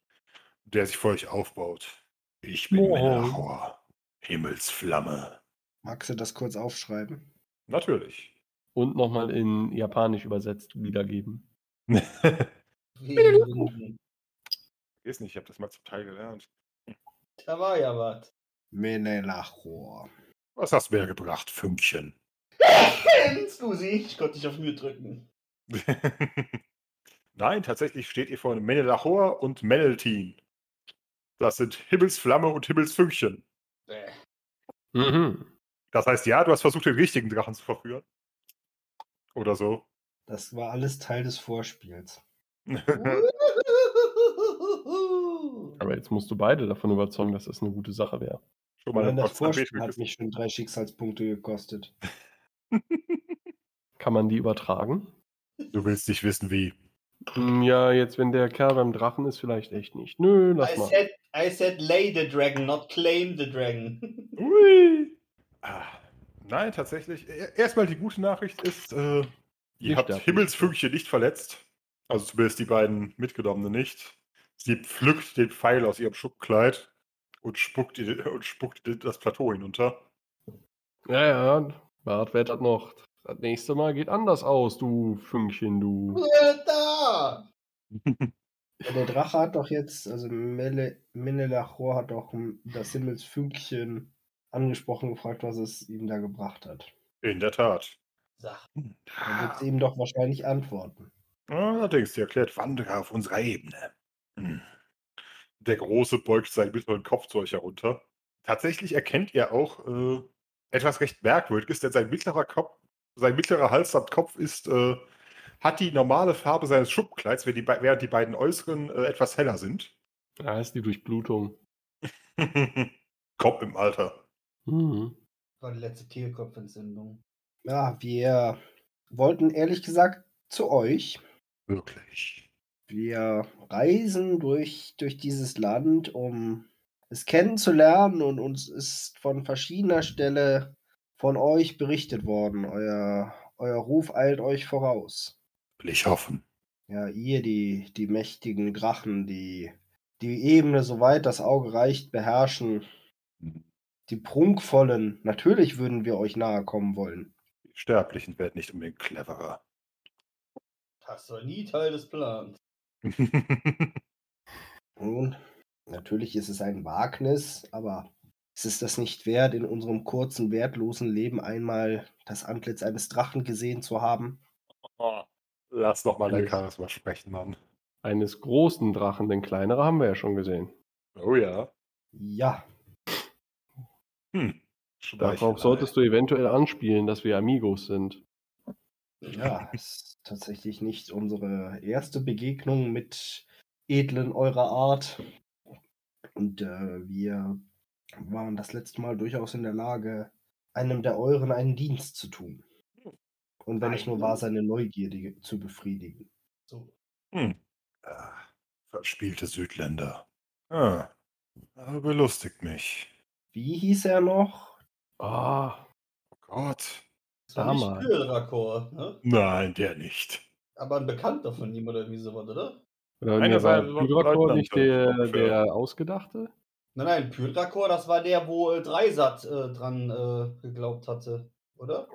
der sich vor euch aufbaut. Ich bin. Melachor, Himmelsflamme. Magst du das kurz aufschreiben? Natürlich. Und nochmal in Japanisch übersetzt wiedergeben. (laughs) Ist nicht, ich habe das mal zum Teil gelernt. Da war ja was. Menelachor. Was hast du mir gebracht, Fünkchen? Sie? Ich konnte dich auf Mühe drücken. (laughs) Nein, tatsächlich steht ihr vor einem Menelachor und Meneltin. Das sind Himmelsflamme und Himmelsfünkchen. Bäh. Mhm. Das heißt, ja, du hast versucht, den richtigen Drachen zu verführen. Oder so. Das war alles Teil des Vorspiels. (laughs) Aber jetzt musst du beide davon überzeugen, dass das eine gute Sache wäre. Schon mal das Vorspiel hat mich schon drei Schicksalspunkte gekostet. (laughs) Kann man die übertragen? Du willst nicht wissen, wie. Hm, Ja, jetzt, wenn der Kerl beim Drachen ist, vielleicht echt nicht. Nö, lass mal. said, I said lay the dragon, not claim the dragon. (laughs) Ui. Ah, nein, tatsächlich. e- Erstmal die gute Nachricht ist, äh, ihr habt. Himmelsfünkchen nicht verletzt. Also zumindest die beiden Mitgenommenen nicht. Sie pflückt den Pfeil aus ihrem Schubkleid und spuckt, ihr- (laughs) und spuckt das Plateau hinunter. Ja, ja, Bart wettert noch. Das nächste Mal geht anders aus, du Fünkchen, du. da! (laughs) Ja, der Drache hat doch jetzt, also Menelachor hat doch hm, das Himmelsfünkchen angesprochen, gefragt, was es ihm da gebracht hat. In der Tat. Sag, Dann wird sie ihm doch wahrscheinlich antworten. Allerdings, sie erklärt, wandere auf unserer Ebene. Hm. Der Große beugt seinen mittleren Kopf zu euch herunter. Tatsächlich erkennt ihr auch äh, etwas recht Merkwürdiges, denn sein mittlerer Kopf, sein mittlerer Hals samt Kopf ist, äh, hat die normale Farbe seines Schubkleids, während die, be- während die beiden äußeren äh, etwas heller sind. Da ist die Durchblutung. (laughs) Kopf im Alter. Mhm. war die letzte Kehlkopfentzündung. Ja, wir wollten ehrlich gesagt zu euch. Wirklich. Wir reisen durch, durch dieses Land, um es kennenzulernen und uns ist von verschiedener Stelle von euch berichtet worden. Euer, euer Ruf eilt euch voraus. Will ich hoffen. Ja, ihr, die, die mächtigen Drachen, die die Ebene, soweit das Auge reicht, beherrschen. Die prunkvollen, natürlich würden wir euch nahe kommen wollen. Die Sterblichen werden nicht unbedingt cleverer. Das war nie Teil des Plans. (laughs) Nun, natürlich ist es ein Wagnis, aber ist es das nicht wert, in unserem kurzen, wertlosen Leben einmal das Antlitz eines Drachen gesehen zu haben? Lass doch mal dein. Charisma sprechen, Mann. Eines großen Drachen, denn kleinere haben wir ja schon gesehen. Oh ja. Ja, Hm. Darauf solltest du eventuell anspielen, dass wir Amigos sind. ja, es ist tatsächlich nicht unsere erste Begegnung mit Edlen eurer Art. Und äh, wir waren das letzte Mal durchaus in der Lage, einem der euren einen Dienst zu tun. Und wenn es nur war, seine Neugierde zu befriedigen. So. Hm. Ah, verspielte Südländer. Ah, aber belustigt mich. Wie hieß er noch? Ah, Oh Gott. Das war nicht Damals. Kühlrakor, ne? Nein, der nicht. Aber ein Bekannter von ihm oder irgendwie sowas, oder? oder nee, war Pyrakor nicht der, der Ausgedachte? Nein, nein, Pyrakor, das war der, wo äh, Dreisat äh, dran äh, geglaubt hatte, oder?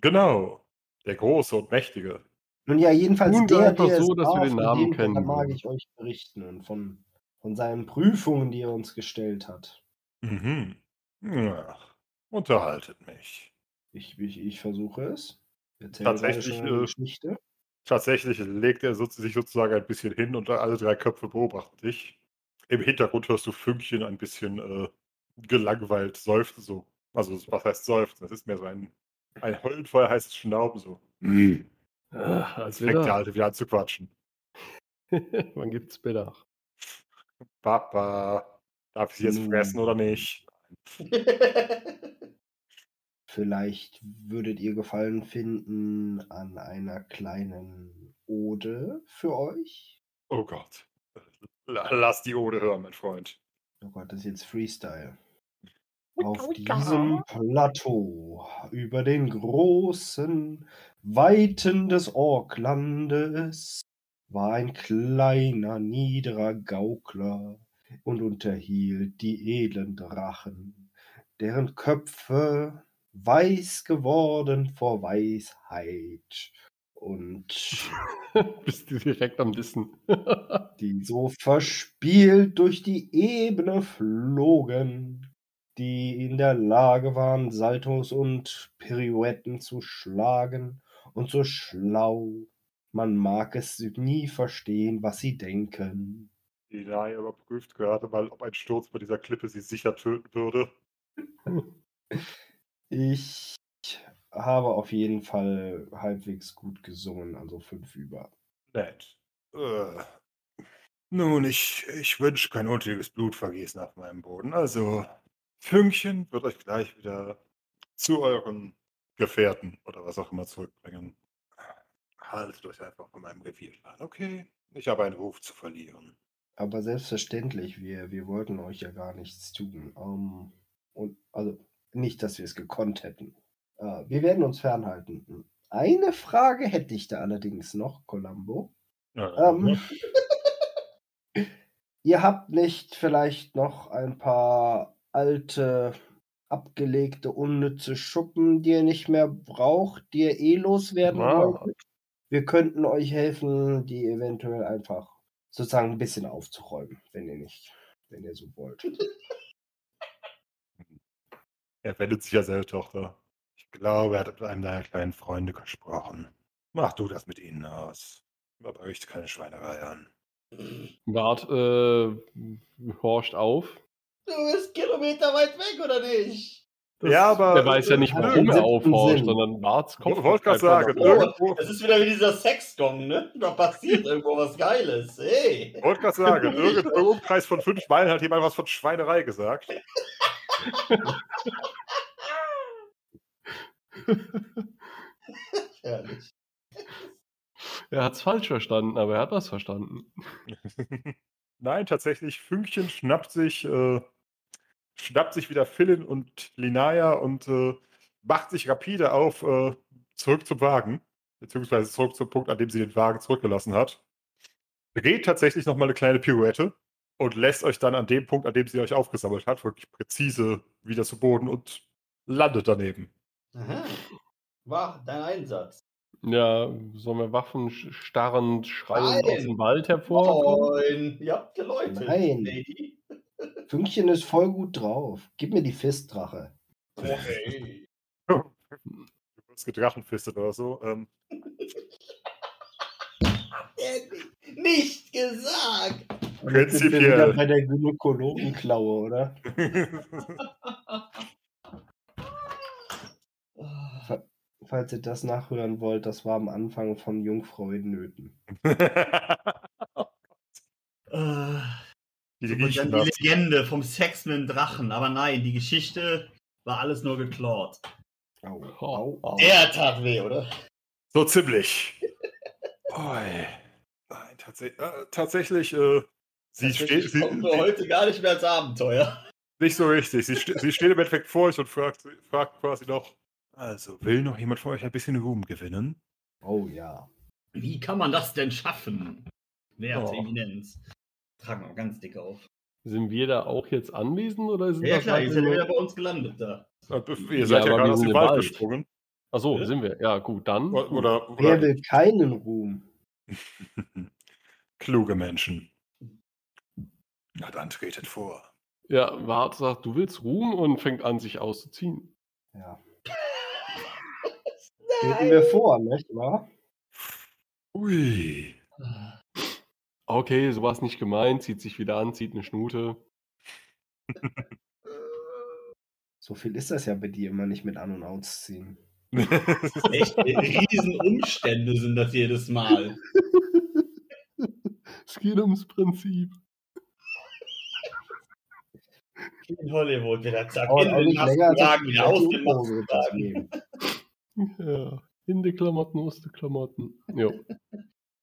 Genau. Der Große und Mächtige. Nun ja, jedenfalls wir der, einfach der so, dass wir den Namen kennen Da mag ich euch berichten und von, von seinen Prüfungen, die er uns gestellt hat. Mhm. Ach, unterhaltet mich. Ich, ich, ich versuche es. Erzähl Tatsächlich, schon eine äh, Geschichte. Tatsächlich legt er sich sozusagen ein bisschen hin und alle drei Köpfe beobachten dich. Im Hintergrund hörst du Fünkchen ein bisschen äh, gelangweilt seufzen. So. Also, was heißt seufzen? Das ist mehr so ein, ein Heulenfeuer heißes Schnauben. So. Ah, als Fängt der. Alte wieder an zu quatschen. (laughs) Wann gibt's Mittag? Papa, darf ich sie jetzt Hm. fressen oder nicht? (laughs) Vielleicht würdet ihr Gefallen finden an einer kleinen Ode für euch. Oh Gott. La- Lass die Ode hören, mein Freund. Oh Gott, das ist jetzt Freestyle. Auf diesem Plateau über den großen Weiten des Orklandes war ein kleiner, niederer Gaukler und unterhielt die edlen Drachen, deren Köpfe weiß geworden vor Weisheit und (laughs) Bist du direkt am Wissen. die so verspielt durch die Ebene flogen, die in der Lage waren, Saltos und Pirouetten zu schlagen und so schlau, man mag es nie verstehen, was sie denken. Die Laie überprüft gerade mal, ob ein Sturz bei dieser Klippe sie sicher töten würde. (laughs) Ich habe auf jeden Fall halbwegs gut gesungen, also fünf über. Nett. Äh, nun, ich, ich wünsche kein unnötiges Blutvergießen auf meinem Boden. Also, Fünkchen wird euch gleich wieder zu euren Gefährten oder was auch immer zurückbringen. Haltet euch einfach von meinem Revier fern, okay? Ich habe einen Ruf zu verlieren. Aber selbstverständlich, wir, wir wollten euch ja gar nichts tun. Ähm, und also nicht, dass wir es gekonnt hätten. Äh, wir werden uns fernhalten. Eine Frage hätte ich da allerdings noch, Columbo. Ja, Ähm, (laughs) ihr habt nicht vielleicht noch ein paar alte, abgelegte, unnütze Schuppen, die ihr nicht mehr braucht, die ihr eh loswerden Ah. wolltet? Wir könnten euch helfen, die eventuell einfach sozusagen ein bisschen aufzuräumen, wenn ihr nicht, wenn ihr so wollt. (laughs) Er wendet sich ja selbst, Tochter. Ich glaube, er hat mit einem deiner kleinen Freunde gesprochen. Mach du das mit ihnen aus. Aber richte keine Schweinerei an. Bart äh, horcht auf. Du bist Kilometer weit weg, oder nicht? Das, Ja, aber- Der weiß ja nicht, Hat warum er aufhorcht, sondern Barts. Ich wollte gerade guckt einfach sagen, Oh, Das ist wieder wie dieser Sexgong, ne? Da passiert irgendwo was Geiles. Hey! ich wollte gerade sagen, (laughs) irgendwo im Umkreis von fünf Meilen hat jemand was von Schweinerei gesagt. (laughs) Herrlich. Er hat es falsch verstanden, aber er hat was verstanden. (laughs) Nein, tatsächlich, Fünkchen schnappt sich, äh, schnappt sich wieder Philin und Linaya und äh, macht sich rapide auf äh, zurück zum Wagen, beziehungsweise zurück zum Punkt, an dem sie den Wagen zurückgelassen hat. Dreht tatsächlich nochmal eine kleine Pirouette und lässt euch dann an dem Punkt, an dem sie euch aufgesammelt hat, wirklich präzise wieder zu Boden und landet daneben. Aha. War dein Einsatz. Ja, sollen wir Waffen starrend schreiend Nein. aus dem Wald hervorkommen? Moin! Ihr habt geläutet. Nein. Lady. Fünkchen ist voll gut drauf. Gib mir die Fistdrache. (laughs) Hey. Du wirst gedrachenfistet oder so. Ähm, Äh, Nicht gesagt! Sind wir Prinzipiell. wieder bei der Gynäkologenklaue, oder? (laughs) Falls ihr das nachhören wollt, das war am Anfang von Jungfrau in Nöten. (laughs) Die so riechen dann die. Legende vom Sex mit dem Drachen. Aber nein, die Geschichte war alles nur geklaut. Au, Au, au. au. Er tat weh, oder? So ziemlich. (laughs) Nein, tatsächlich, äh, tatsächlich, äh, sie steht sie, sie, heute gar nicht mehr als Abenteuer. nicht so richtig. Sie, ste sie steht im Endeffekt vor euch und fragt, fragt quasi noch, also will noch jemand von euch ein bisschen Ruhm gewinnen? Oh ja. Wie kann man das denn schaffen? Werte Oh. Eminenz. Tragen wir ganz dick auf. Sind wir da auch jetzt anwesend oder sind Ja, das klar, ihr seid nur- ja wieder bei uns gelandet da. Ihr seid ja, aber gerade wir aus sind dem im Wald gesprungen. Ach so, Ja? sind wir. Ja, gut, dann. Oder, oder, Wer oder will keinen Ruhm? (laughs) kluge Menschen. Na dann tretet vor. Ja, Wart sagt, du willst Ruhm und fängt an, sich auszuziehen. Ja. Treten wir vor, nicht wahr? Ui. Okay, so war es nicht gemeint, zieht sich wieder an, zieht eine Schnute. So viel ist das ja bei dir immer nicht mit An- und Ausziehen. (laughs) Echt riesen Umstände sind das jedes Mal. (laughs) Es geht ums Prinzip. In Hollywood wieder zack, Dauert in den Maskenwagen, wieder aus dem Maskenwagen. Ja, in die Klamotten, aus die Klamotten. Jo.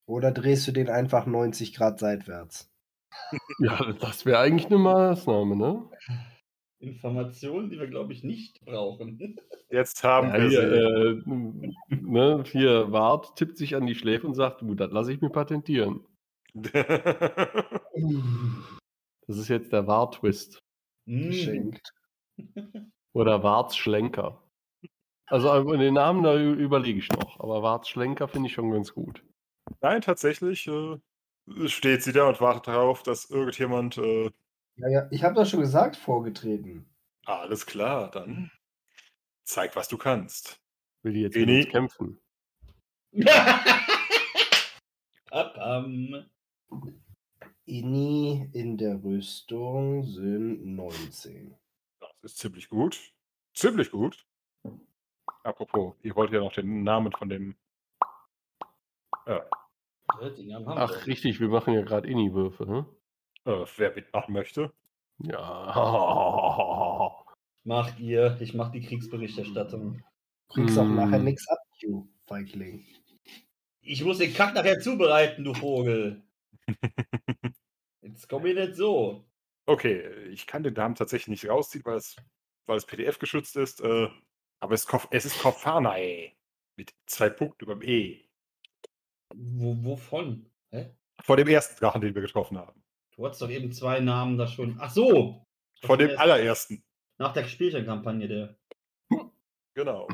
Oder drehst du den einfach 90 Grad seitwärts? (laughs) Ja, das wäre eigentlich eine Maßnahme, ne? Informationen, die wir, glaube ich, nicht brauchen. Jetzt haben Ja, wir hier, sie. äh, ne, hier, Wart tippt sich an die Schläfe und sagt, das lasse ich mir patentieren. (laughs) Das ist jetzt der Wart-Twist. Hm. Geschenkt. (laughs) Oder Warts Schlenker. Also den Namen, da überlege ich noch. Aber Warts Schlenker finde ich schon ganz gut. Nein, tatsächlich äh, steht sie da und wartet darauf, dass irgendjemand. Äh, Ja, ja, ich habe doch schon gesagt, vorgetreten. alles klar, dann zeig, was du kannst. Will die jetzt uns kämpfen? (laughs) Inni in der Rüstung sind 19. Das ist ziemlich gut. Ziemlich gut. Apropos, ihr wollt ja noch den Namen von dem. Äh, haben Ach, richtig, wir machen ja gerade Inni-Würfe, ne? äh, wer mitmachen möchte. Ja. (laughs) Macht ihr, ich mach die Kriegsberichterstattung. Kriegst auch Hm. nachher nix ab, du Feigling. Ich muss den Kack nachher zubereiten, du Vogel. (laughs) Jetzt komm ich nicht so. Okay, ich kann den Namen tatsächlich nicht rausziehen, weil es, weil es PDF geschützt ist. Äh, aber es, es ist Kofanae. Mit zwei Punkten beim E. Wo, wovon? Hä? Von dem ersten Drachen, den wir getroffen haben. Du hattest doch eben zwei Namen da schon. Ach so! Von dem ersten- allerersten. Nach der Spielchenkampagne, der. Genau.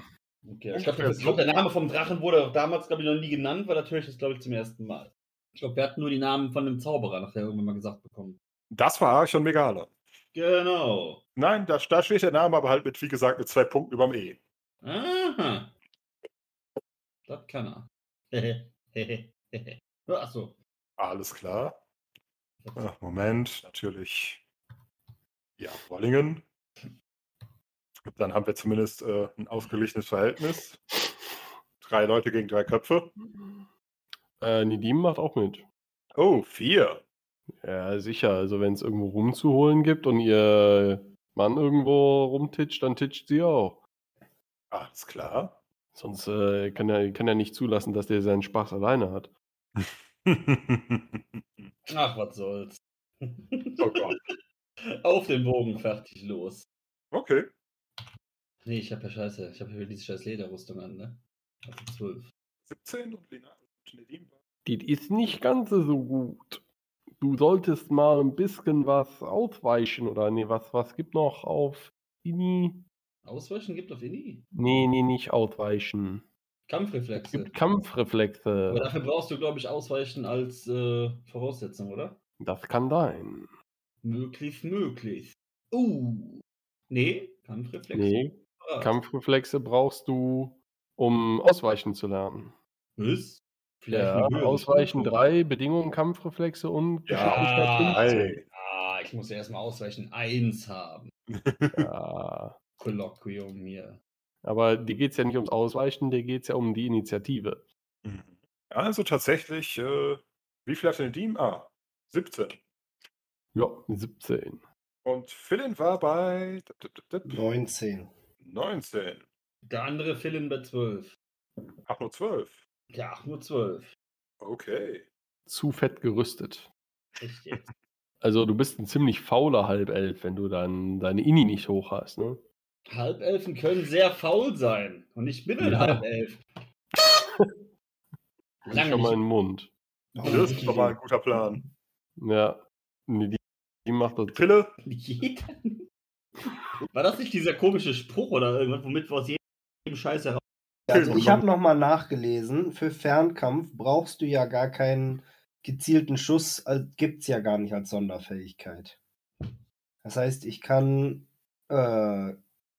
Okay, ich glaube, glaub, der Name vom Drachen wurde auch damals, glaube ich, noch nie genannt, weil natürlich das, glaube ich, zum ersten Mal. Ich glaube, wir hatten nur die Namen von dem Zauberer nachher irgendwann mal gesagt bekommen. Das war Archon Megala. Genau. Nein, da, da steht der Name aber halt mit, wie gesagt, mit zwei Punkten überm E. Aha. Das kann er. (laughs) (laughs) Achso. Alles klar. Ach, Moment, natürlich. Ja, Wollingen. Dann haben wir zumindest äh, ein ausgeglichenes Verhältnis. Drei Leute gegen drei Köpfe. Äh, Nidim macht auch mit. Oh, vier. Ja, sicher. Also wenn es irgendwo rumzuholen gibt und ihr Mann irgendwo rumtitscht, dann titscht sie auch. Alles klar. Sonst äh, kann, er, kann er nicht zulassen, dass der seinen Spaß alleine hat. (laughs) Ach, was soll's. oh Gott. (laughs) Auf den Bogen, fertig, los. Okay. Nee, ich hab ja scheiße. Ich hab ja diese scheiß Lederrüstung an, ne? Also 12. 17 und Lena und Nedim. Das ist nicht ganz so gut. Du solltest mal ein bisschen was ausweichen oder nee, was, was gibt noch auf Ini? Ausweichen gibt auf Inni. Nee, nee, nicht ausweichen. Es Kampfreflexe. gibt Kampfreflexe. Aber dafür brauchst du, glaube ich, Ausweichen als äh, Voraussetzung, oder? Das kann sein. Möglichst, möglichst. Uh. Nee, Kampfreflexe. Nee, Ah. Kampfreflexe brauchst du, um ausweichen zu lernen. Was? Vielleicht Ja, ausweichen drei, Bedingungen Kampfreflexe und Geschicklichkeit Ja, 15. ah, ich muss ja erstmal Ausweichen 1 haben. Ja. (laughs) Kolloquium hier. Aber dir geht es ja nicht ums Ausweichen, dir geht es ja um die Initiative. Mhm. Also tatsächlich, äh, wie viel hat denn Nedim? Ah, 17. Ja, 17. Und Philin war bei dip, dip, dip, dip, 19. 19. Der andere Film bei 12. Ach, nur 12. Ja, nur 12. Okay. Zu fett gerüstet. Jetzt. (laughs) Also du bist ein ziemlich fauler Halbelf, wenn du dann deine Ini nicht hoch hast, ne? Halbelfen können sehr faul sein. Und ich bin ein Ja. Halbelf. Lange (laughs) mal den Mund. Das ist doch mal ein guter Plan. Ja. Nee, die, die macht das. Pille? Jeder. War das nicht dieser komische Spruch oder irgendwas, womit wir aus jedem Scheiß heraus. Also ich habe nochmal nachgelesen, für Fernkampf brauchst du ja gar keinen gezielten Schuss, gibt es ja gar nicht als Sonderfähigkeit. Das heißt, ich kann äh,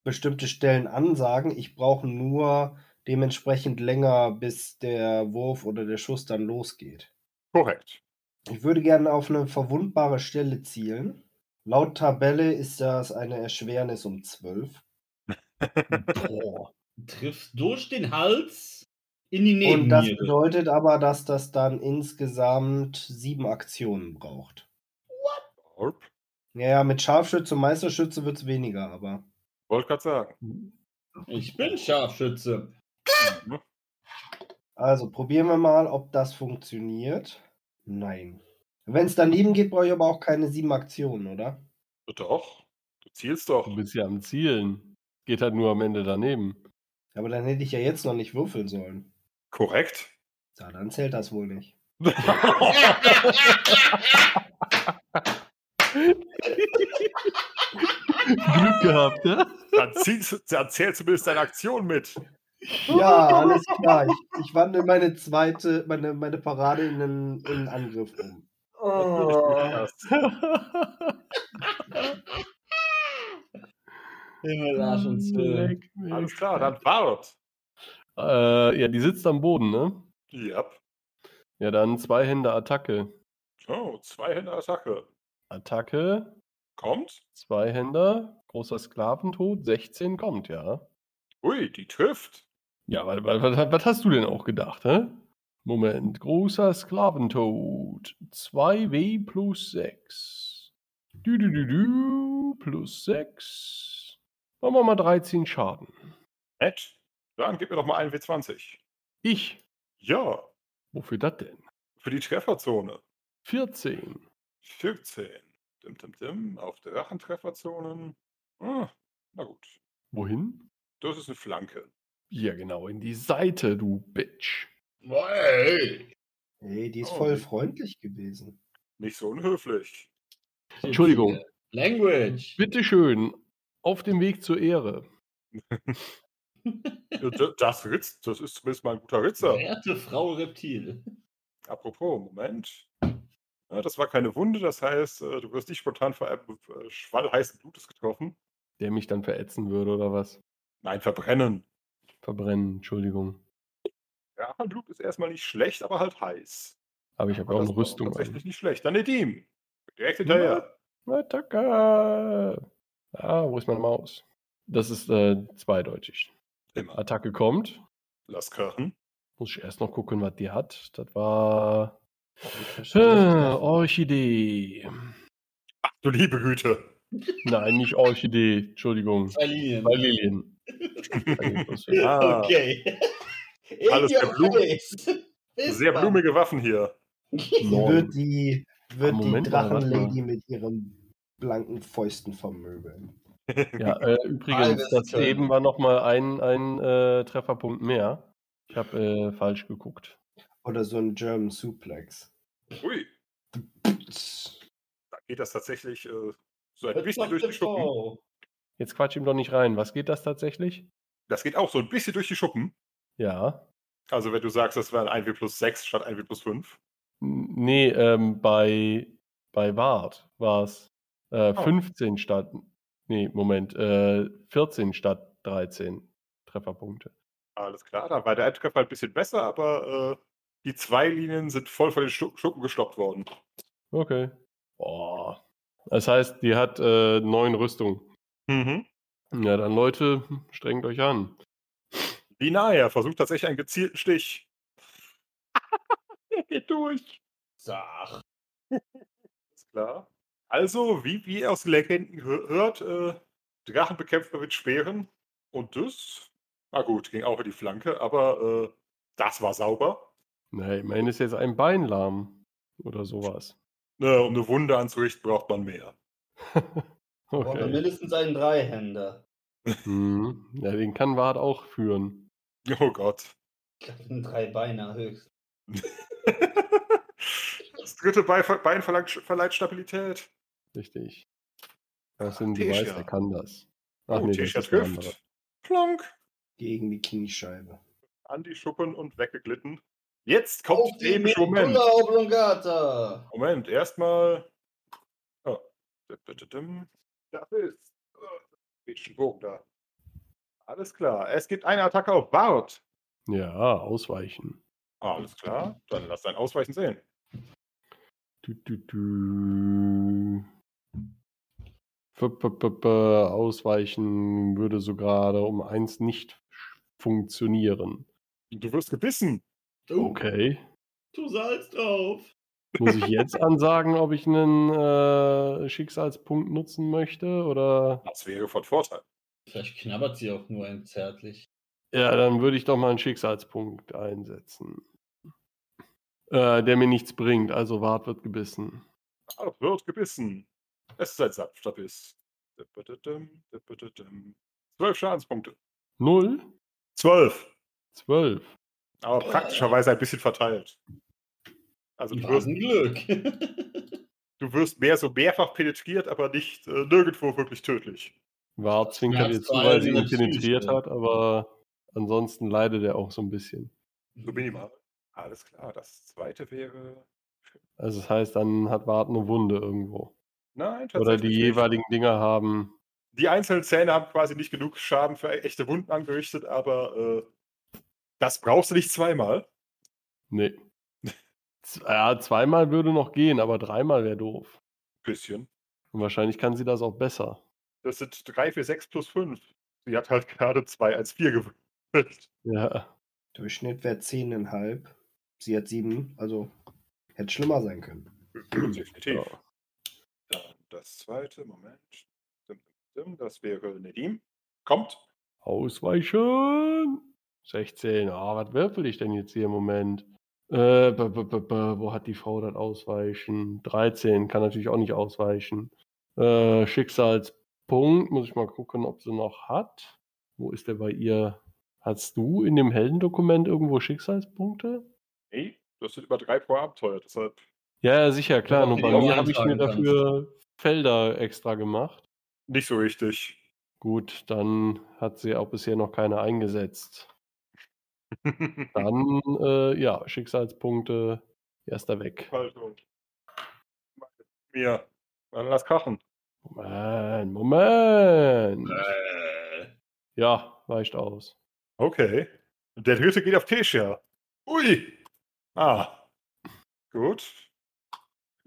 bestimmte Stellen ansagen, ich brauche nur dementsprechend länger, bis der Wurf oder der Schuss dann losgeht. Korrekt. Ich würde gerne auf eine verwundbare Stelle zielen. Laut Tabelle ist das eine Erschwernis um 12. (laughs) Boah. Triffst durch den Hals in die Und das bedeutet aber, dass das dann insgesamt sieben Aktionen braucht. Ja, ja, mit Scharfschütze und Meisterschütze wird es weniger, aber. Wollte gerade sagen. Ich bin Scharfschütze. Mhm. Also probieren wir mal, ob das funktioniert. Nein. Wenn es daneben geht, brauche ich aber auch keine sieben Aktionen, oder? Doch. Du zielst doch. Du bist ja am Zielen. Geht halt nur am Ende daneben. Aber dann hätte ich ja jetzt noch nicht würfeln sollen. Korrekt. Ja, dann zählt das wohl nicht. (laughs) (laughs) (laughs) (laughs) Glück gehabt, ja? Dann, ziehst, dann zählst du zumindest deine Aktion mit. Ja, alles klar. Ich, ich wandle meine zweite, meine, meine Parade in einen, in einen Angriff um. Himmel, Arsch und mich. Alles klar, dann Bart. Äh, ja, die sitzt am Boden, ne? Ja. Ja, dann zwei Hände Attacke. Oh, zwei Hände Attacke. Attacke, Kommt. zwei Hände, großer Sklaventod, 16 kommt, ja. Ui, die trifft. Ja, was, was, was hast du denn auch gedacht, hä? Moment, großer Sklaventod, 2W plus 6. Du, du, du, du, plus 6. Machen wir mal 13 Schaden. Nett. Dann gib mir doch mal einen W20. Ich? Ja, Wofür das denn? für die Trefferzone. 14. 14. Dim, dim, dim. Auf der Drachentrefferzonen. Ah, na gut. Wohin? Das ist eine Flanke. Ja, genau, in die Seite, du Bitch. Hey. Hey, die ist Oh, voll freundlich gewesen. Nicht so unhöflich. Entschuldigung. Language. Bitteschön, auf dem Weg zur Ehre. (laughs) Das Ritz, das ist zumindest mal ein guter Ritzer. Werte Frau Reptil. Apropos, Moment. Ja, das war keine Wunde, das heißt, äh, du wirst nicht spontan vor einem äh, Schwall heißen Blutes getroffen. Der mich dann verätzen würde, oder was? Nein, verbrennen. Verbrennen, Entschuldigung. Ja, Blut ist erstmal nicht schlecht, aber halt heiß. Aber ich habe auch eine Rüstung Tatsächlich an. nicht schlecht. Dann Nedim. Direkt hinterher. Attacke! Ah, wo ist meine Maus? Das ist äh, zweideutig. Immer. Attacke kommt. Lass krachen. Muss ich erst noch gucken, was die hat. Das war. Äh, Orchidee. Ach, du liebe Güte. Nein, nicht Orchidee. Entschuldigung. Zwei Linien. Bei Lilien. Ah, Okay. Alles face. Bis Sehr blumige Waffen hier. (laughs) Wird die, wird die Drachenlady mit ihren blanken Fäusten vermöbeln. (laughs) Ja, äh, übrigens, das eben war nochmal ein, ein äh, Trefferpunkt mehr. Ich habe äh, falsch geguckt. Oder so ein German Suplex. Ui, da geht das tatsächlich äh, so ein bisschen durch die Schuppen. Frau. Jetzt quatsch ihm doch nicht rein. Was geht das tatsächlich? Das geht auch so ein bisschen durch die Schuppen. Ja. Also wenn du sagst, das wären 1W plus 6 statt 1W plus 5. N- Nee, ähm, bei, bei Wart war es äh, Oh. 15 statt. Nee, Moment. Äh, 14 statt 13 Trefferpunkte. Alles klar, da war der Endtreffer ein bisschen besser, aber äh, die zwei Linien sind voll von den Schu- Schuppen gestoppt worden. Okay. Boah. Das heißt, die hat äh, neun Rüstung. Mhm. Ja, dann Leute, strengt euch an. Binaya versucht tatsächlich einen gezielten Stich. Der (laughs) geht durch. Sag. (laughs) Ist klar. Also, wie, wie ihr aus den Legenden hö- hört, äh, Drachen bekämpft man mit Speeren. Und das, na gut, ging auch in die Flanke, aber äh, das war sauber. Na, immerhin ist jetzt ein Bein lahm. Oder sowas. Ne, um eine Wunde anzurichten, braucht man mehr. (laughs) Okay. mindestens einen Dreihänder. Mhm. Ja, den kann Wart auch führen. (laughs) Oh Gott. Ich glaube, ein Dreibeiner höchst. (laughs) Das dritte Bein, Bein verlangt, verleiht Stabilität. Richtig. Das sind Tesha. Beweis, er kann das. Ach oh, nee, das ist der. Plonk. Gegen die Kniescheibe. An die Schuppen und weggeglitten. Jetzt kommt Auf der die Moment. Oblongata! Moment, erstmal. Oh. Das ist. Oh, bisschen Bogen da. Alles klar. Es gibt eine Attacke auf Bart. Ja, ausweichen. Ah, alles klar. Dann lass dein Ausweichen sehen. Du, du, du. -p -p -p Ausweichen würde so gerade um eins nicht funktionieren. Du wirst gebissen. Du, Okay. tu Salz drauf! Muss ich jetzt ansagen, ob ich einen äh, Schicksalspunkt nutzen möchte? Oder? Das wäre von Vorteil. Vielleicht knabbert sie auch nur ein zärtlich. Ja, dann würde ich doch mal einen Schicksalspunkt einsetzen. Äh, der mir nichts bringt, also Wart wird gebissen. Ah, wird gebissen. Es ist ein sanfter Biss. Zwölf Schadenspunkte. Null? Zwölf. Zwölf. Aber praktischerweise ein bisschen verteilt. Also du wirst, ein Glück! (laughs) du wirst mehr so mehrfach penetriert, aber nicht äh, nirgendwo wirklich tödlich. Wart zwinkert jetzt zu, weil allem sie ihn penetriert hat, aber ansonsten leidet er auch so ein bisschen. So minimal. Alles klar. Das zweite wäre. Also das heißt, dann hat Wart eine Wunde irgendwo. Nein, tatsächlich. Oder die nicht. jeweiligen Dinger haben. Die einzelnen Zähne haben quasi nicht genug Schaden für echte Wunden angerichtet, aber äh, das brauchst du nicht zweimal. Nee. Z- Ja, zweimal würde noch gehen, aber dreimal wäre doof. Bisschen. Und wahrscheinlich kann sie das auch besser. Das sind 3 für 6 plus 5. Sie hat halt gerade 2 als 4 gewürfelt. Ja. Durchschnitt wäre 10,5. Sie hat 7, also hätte schlimmer sein können. Definitiv. ja. Dann das zweite, Moment. Das wäre Nedim. Kommt. Ausweichen. 16. Ah, was würfel ich denn jetzt hier im Moment? Äh, b -b -b wo hat die Frau das Ausweichen? 13. Kann natürlich auch nicht ausweichen. Äh, Schicksalspunkt. Muss ich mal gucken, ob sie noch hat. Wo ist der bei ihr? Hast du in dem Heldendokument irgendwo Schicksalspunkte? Nee, das sind über 3 pro Abenteuer. Deshalb. Ja, sicher, klar. Nur du bei mir habe ich mir dafür Felder extra gemacht. Nicht so richtig. Gut, dann hat sie auch bisher noch keine eingesetzt. Dann, äh, ja, Schicksalspunkte, erster weg. Haltung. Mir. Dann lass krachen. Moment, Moment. Äh. Ja, weicht aus. Okay. Der dritte geht auf Tesha. Ui. Ah. Gut. (laughs)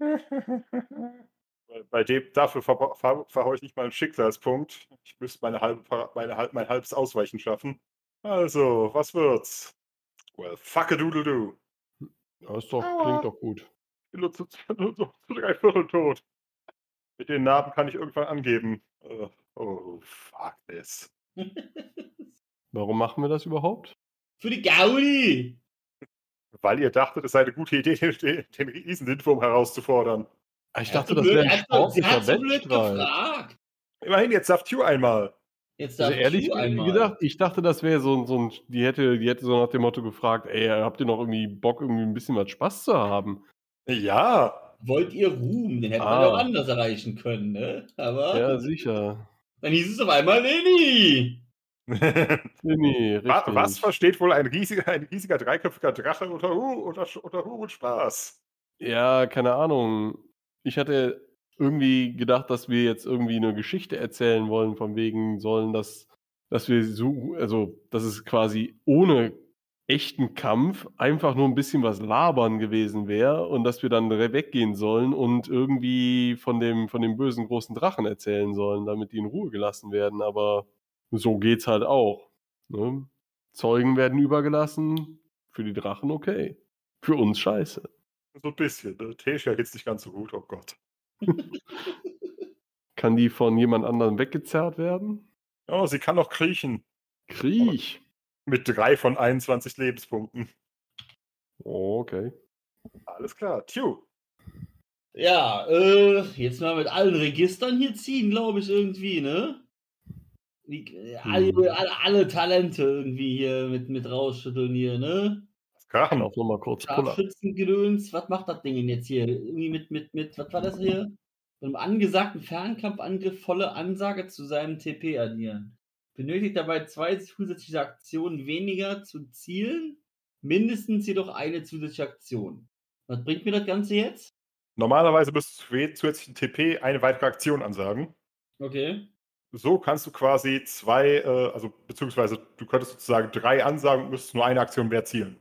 Bei- dem, dafür ver ver verhaue ich nicht mal einen Schicksalspunkt. Ich müsste meine halbe, meine, halb- mein halbes Ausweichen schaffen. Also, was wird's? Well, fuck a doodle do. Ja, ist doch, Aua. klingt doch gut. Ich (laughs) bin nur zu, nur so zu drei Viertel tot. Mit den Narben kann ich irgendwann angeben. Oh, fuck this. (laughs) Warum machen wir das überhaupt? Für die Gaudi! Weil ihr dachtet, es sei eine gute Idee, (laughs) den, den, Riesendindwurm herauszufordern. Ah, Ich dachte, das wäre ein er sportlicher Wettstreit. Immerhin, jetzt sagt Q einmal. Jetzt Also ehrlich gedacht, ich dachte, das wäre so, ein- so ein, die hätte, die hätte so nach dem Motto gefragt, ey, habt ihr noch irgendwie Bock, irgendwie ein bisschen was Spaß zu haben? Ja. Wollt ihr Ruhm? Den hätte man Ah. auch anders erreichen können, ne? Aber Ja, sicher. dann hieß es auf einmal. (laughs) Wa- Nee, richtig. Was versteht wohl ein riesiger, ein riesiger dreiköpfiger Drache unter, Ru unter, unter Ruhm und Spaß? Ja, keine Ahnung. Ich hatte irgendwie gedacht, dass wir jetzt irgendwie eine Geschichte erzählen wollen, von wegen sollen, dass, dass wir so, also, dass es quasi ohne echten Kampf einfach nur ein bisschen was labern gewesen wäre und dass wir dann weggehen sollen und irgendwie von dem, von dem bösen großen Drachen erzählen sollen, damit die in Ruhe gelassen werden. Aber so geht's halt auch. Ne? Zeugen werden übergelassen, für die Drachen okay. Für uns scheiße. So ein bisschen. Ne? Tesha geht's nicht ganz so gut, oh Gott. (laughs) Kann die von jemand anderem weggezerrt werden? Oh, sie kann noch kriechen. Kriech. Mit drei von 21 Lebenspunkten. Oh, okay. Alles klar. Tju. Ja, äh, jetzt mal mit allen Registern hier ziehen, glaube ich, irgendwie, ne? Wie, äh, alle, Hm. alle, alle Talente irgendwie hier mit, mit rausschütteln hier, ne? Krachen. Auch nochmal kurz. Scharfschützengedöns, was macht das Ding denn jetzt hier? Irgendwie mit, mit, mit, was war das hier? Mit einem angesagten Fernkampfangriff volle Ansage zu seinem TP addieren. Benötigt dabei zwei zusätzliche Aktionen weniger zu zielen, mindestens jedoch eine zusätzliche Aktion. Was bringt mir das Ganze jetzt? Normalerweise müsstest du zusätzlichen TP eine weitere Aktion ansagen. Okay. So kannst du quasi zwei, äh, also beziehungsweise du könntest sozusagen drei ansagen und müsstest nur eine Aktion mehr zielen.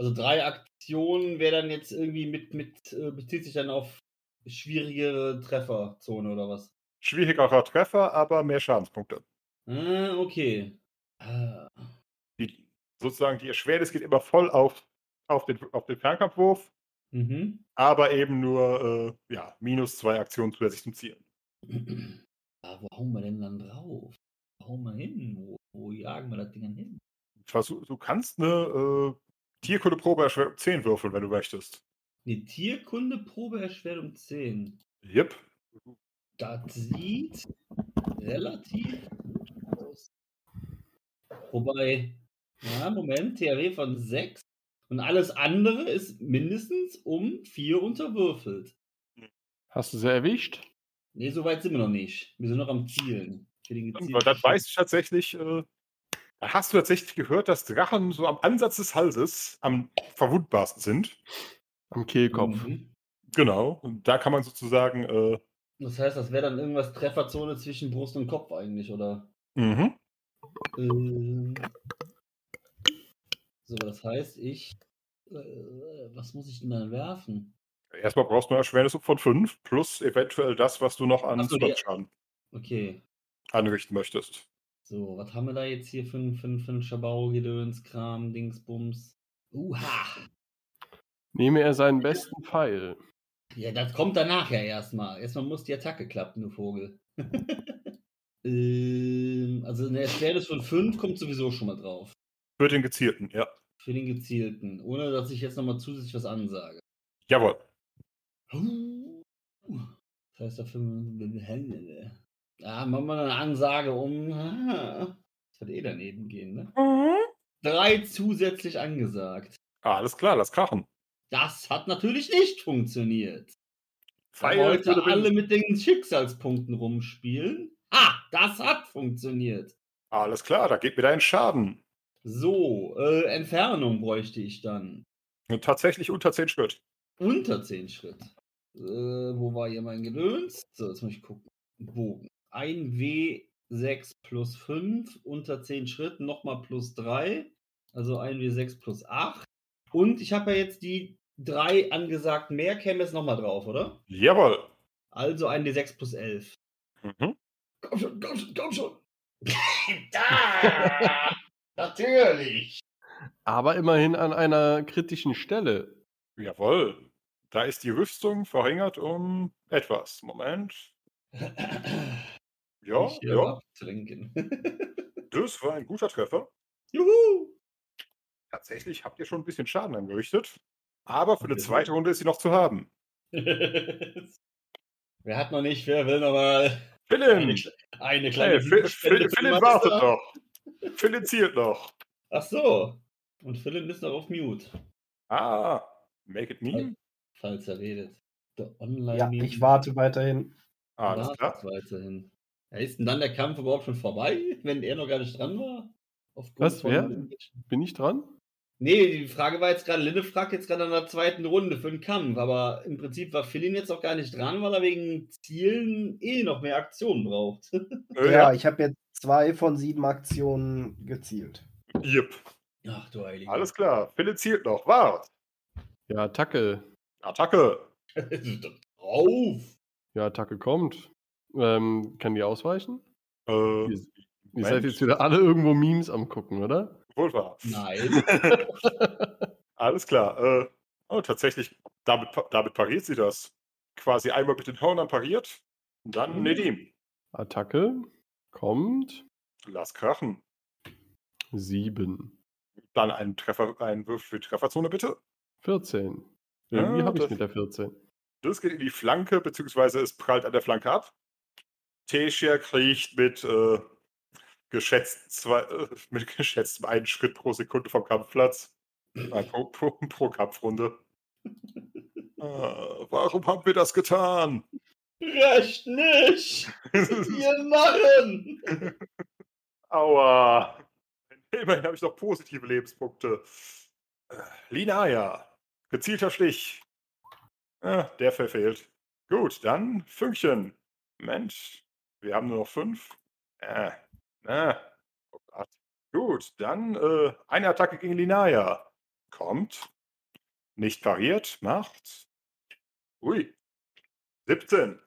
Also drei Aktionen wäre dann jetzt irgendwie mit, mit äh, bezieht sich dann auf schwierigere Trefferzone oder was? Schwierigerer Treffer, aber mehr Schadenspunkte. Ah, okay. Ah, Die, sozusagen die Erschwernis geht immer voll auf, auf, den, auf den Fernkampfwurf, mhm. aber eben nur äh, ja, minus zwei Aktionen zusätzlich zum Zielen. (clears throat) Ah, wo hauen wir denn dann drauf? Wo hauen wir hin? Wo, wo jagen wir das Ding dann hin? Versuch, du kannst eine äh, Tierkundeprobe erschwert um 10 würfeln, wenn du möchtest. Eine Tierkundeprobe erschwert um 10. Yep. Das sieht relativ gut aus. Wobei, ja, Moment, THW von 6 und alles andere ist mindestens um 4 unterwürfelt. Hast du sie erwischt? Nee, so weit sind wir noch nicht. Wir sind noch am Zielen. Für den gezielten das weiß ich tatsächlich. Äh, hast du tatsächlich gehört, dass Drachen so am Ansatz des Halses am verwundbarsten sind. Am Kehlkopf. Mhm. Genau. Und da kann man sozusagen. Äh, Das heißt, das wäre dann irgendwas Trefferzone zwischen Brust und Kopf eigentlich, oder? mhm. Ähm. So, das heißt, ich. Äh, was muss ich denn dann werfen? Erstmal brauchst du eine Erschwernis von 5 plus eventuell das, was du noch an Ach so, die- Zusatzschaden Okay. anrichten möchtest. So, was haben wir da jetzt hier für ein, für ein, für ein Schabau, Gedöns, Kram, Dingsbums? Uha! Nehme er seinen besten Pfeil. Ja, das kommt danach ja erstmal. Erstmal muss die Attacke klappen, du Vogel. (laughs) ähm, also eine Erschwernis von 5 kommt sowieso schon mal drauf. Für den gezielten, ja. Für den gezielten. Ohne dass ich jetzt nochmal zusätzlich was ansage. Jawohl. Das heißt, dafür. Ja, machen wir eine Ansage um. Ah, Das wird eh daneben gehen, ne? Drei zusätzlich angesagt. Alles klar, lass krachen. Das hat natürlich nicht funktioniert. Würde bin- alle mit den Schicksalspunkten rumspielen. Ah, das hat funktioniert. Alles klar, da geht mir dein Schaden. So, äh, Entfernung bräuchte ich dann. Und tatsächlich unter 10 Schritt. Unter 10 Schritt. Äh, wo war hier mein Gedöns? So, jetzt muss ich gucken. Bogen. Ein W6 plus 5, unter 10 Schritt, nochmal plus 3. Also ein W6 plus 8. Und ich habe ja jetzt die drei angesagt mehr, käme jetzt nochmal drauf, oder? Jawohl. Also ein D6 plus 11. Mhm. Komm schon, komm schon, komm schon. (laughs) da! Natürlich! Aber immerhin an einer kritischen Stelle. Jawohl. Da ist die Rüstung verringert um etwas. Moment. (clears throat) Ja, ja, abtrinken. (laughs) das war ein guter Treffer. Juhu! Tatsächlich habt ihr schon ein bisschen Schaden angerichtet. Aber für eine zweite Runde ist sie noch zu haben. (laughs) Wer hat noch nicht, wer will noch mal eine, Philin! kle- eine kleine Hey, Phil, Phil, Philin wartet noch. Philin zielt noch. Ach so. Und Philipp ist noch auf Mute, Ah, make it me. falls er redet. Der Online Ja, ich warte weiterhin. Alles klar. weiterhin. Ja, ist denn dann der Kampf überhaupt schon vorbei, wenn er noch gar nicht dran war? Was, wer? Bin ich dran? Nee, die Frage war jetzt gerade, Linde fragt jetzt gerade an der zweiten Runde für den Kampf, aber im Prinzip war Philin jetzt auch gar nicht dran, weil er wegen Zielen eh noch mehr Aktionen braucht. (laughs) Ja, ich habe jetzt zwei von sieben Aktionen gezielt. Yep. Ach du Heilige. Alles klar. Philin zielt noch. Wart. Ja, Attacke. Attacke. (laughs) Drauf! Ja, Attacke kommt. Ähm, kann die ausweichen? Äh, Ihr, ihr seid jetzt wieder alle irgendwo Memes am gucken, oder? wohl wahr. Nein. (laughs) Alles klar. Äh, oh, tatsächlich, damit, damit pariert sie das. quasi einmal mit den Hörnern pariert. Und dann Mhm. Nedim. Attacke kommt Lass krachen. 7. Dann ein Treffer, ein Würfel für die Trefferzone bitte. 14. Ja, Irgendwie habe ich mit der 14. Das geht in die Flanke, beziehungsweise es prallt an der Flanke ab. Tescher kriecht mit, äh, geschätzt zwei, äh, mit geschätztem einen Schritt pro Sekunde vom Kampfplatz. Nein, pro, pro, pro Kampfrunde. Ah, warum haben wir das getan? Recht nicht! Ihr Narren! Aua. Immerhin habe ich noch positive Lebenspunkte. Äh, Linaya. Gezielter Stich. Ah, der verfehlt. Gut, dann Fünkchen. Mensch, wir haben nur noch fünf. Äh, äh. Oh Gott. Gut, dann äh, eine Attacke gegen Linaya. Kommt. Nicht pariert, macht. Ui. 17.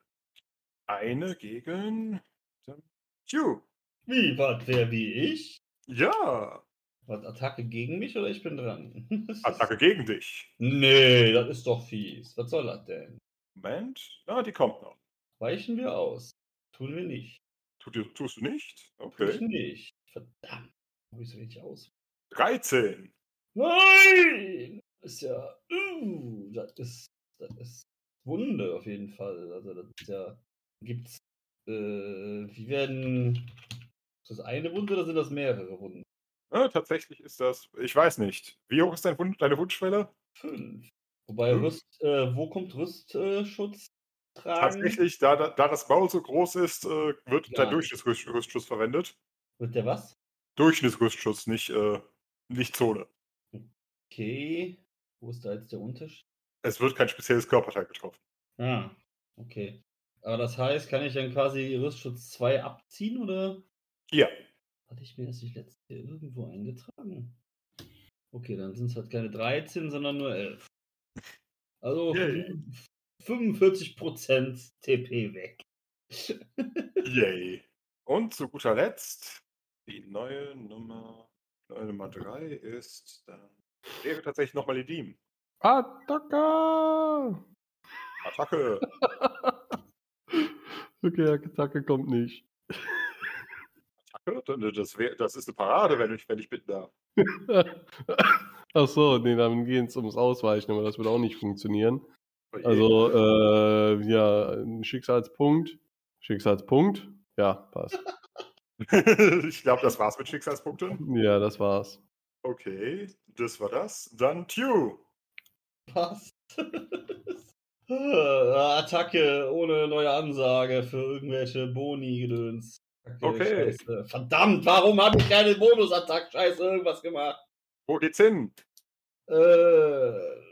Eine gegen. Q. Wie, was, wer wie ich? Ja. Was, Attacke gegen mich oder ich bin dran? (laughs) Attacke gegen dich. Nee, das ist doch fies. Was soll das denn? Moment. Ah, die kommt noch. Weichen wir aus. Tun wir nicht. Tut, ihr- tust du nicht? Okay. wir nicht. Verdammt. Hab ich so wenig aus. 13. Nein! Ist ja. Uh, das ist. Das ist Wunde auf jeden Fall. Also das ist ja. Gibt's. Äh, wie werden. Ist das eine Wunde oder sind das mehrere Wunden? Ah, tatsächlich ist das. Ich weiß nicht. Wie hoch ist dein Wund, deine Wundschwelle? Fünf. Wobei Hm. Rüst, äh, wo kommt Rüstschutz tragen? Tatsächlich, da, da, da das Maul so groß ist, äh, wird Ja. der Durchschnittsrüstschutz verwendet. Wird der was? Durchschnittsrüstschutz, nicht, äh, nicht Zone. Okay. Wo ist da jetzt der Unterschied? Es wird kein spezielles Körperteil getroffen. Ah, okay. Aber das heißt, kann ich dann quasi Rüstschutz 2 abziehen oder Ja. hatte ich mir das nicht letztes Jahr irgendwo eingetragen? Okay, dann sind es halt keine 13, sondern nur 11. Also. 45% TP weg. (laughs) Yay. Und zu guter Letzt, die neue Nummer, neue Nummer 3 ist dann. Wäre tatsächlich nochmal die Diem. Attacke! Attacke. (laughs) Okay, Attacke kommt nicht. Attacke? Dann- Das, wär, das ist eine Parade, wenn ich, wenn ich bitten darf. (laughs) Ach so, nee, dann geht es ums Ausweichen, aber das wird auch nicht funktionieren. Oh. Also, äh, ja, ein Schicksalspunkt. Schicksalspunkt. Ja, passt. (laughs) ich glaube, das war's mit Schicksalspunkten. Ja, das war's. Okay, das war das. Dann Tew. Passt. (laughs) Attacke ohne neue Ansage für irgendwelche Boni-Gedöns. Okay. Scheiße. Verdammt, warum habe ich keine Bonusattack? Scheiße, irgendwas gemacht. Wo geht's hin? Äh,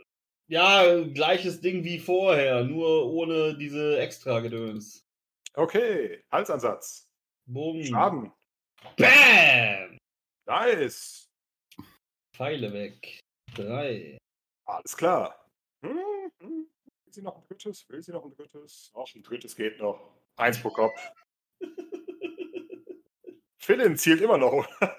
ja, gleiches Ding wie vorher, nur ohne diese Extra-Gedöns. Okay, Halsansatz. Bumm. Schaden. Bam! Nice. Pfeile weg. Drei. Alles klar. Hm, hm. Will sie noch ein drittes? Will sie noch ein drittes? Auch ein drittes geht noch. Eins pro Kopf. (laughs) Philin zielt immer noch. oder?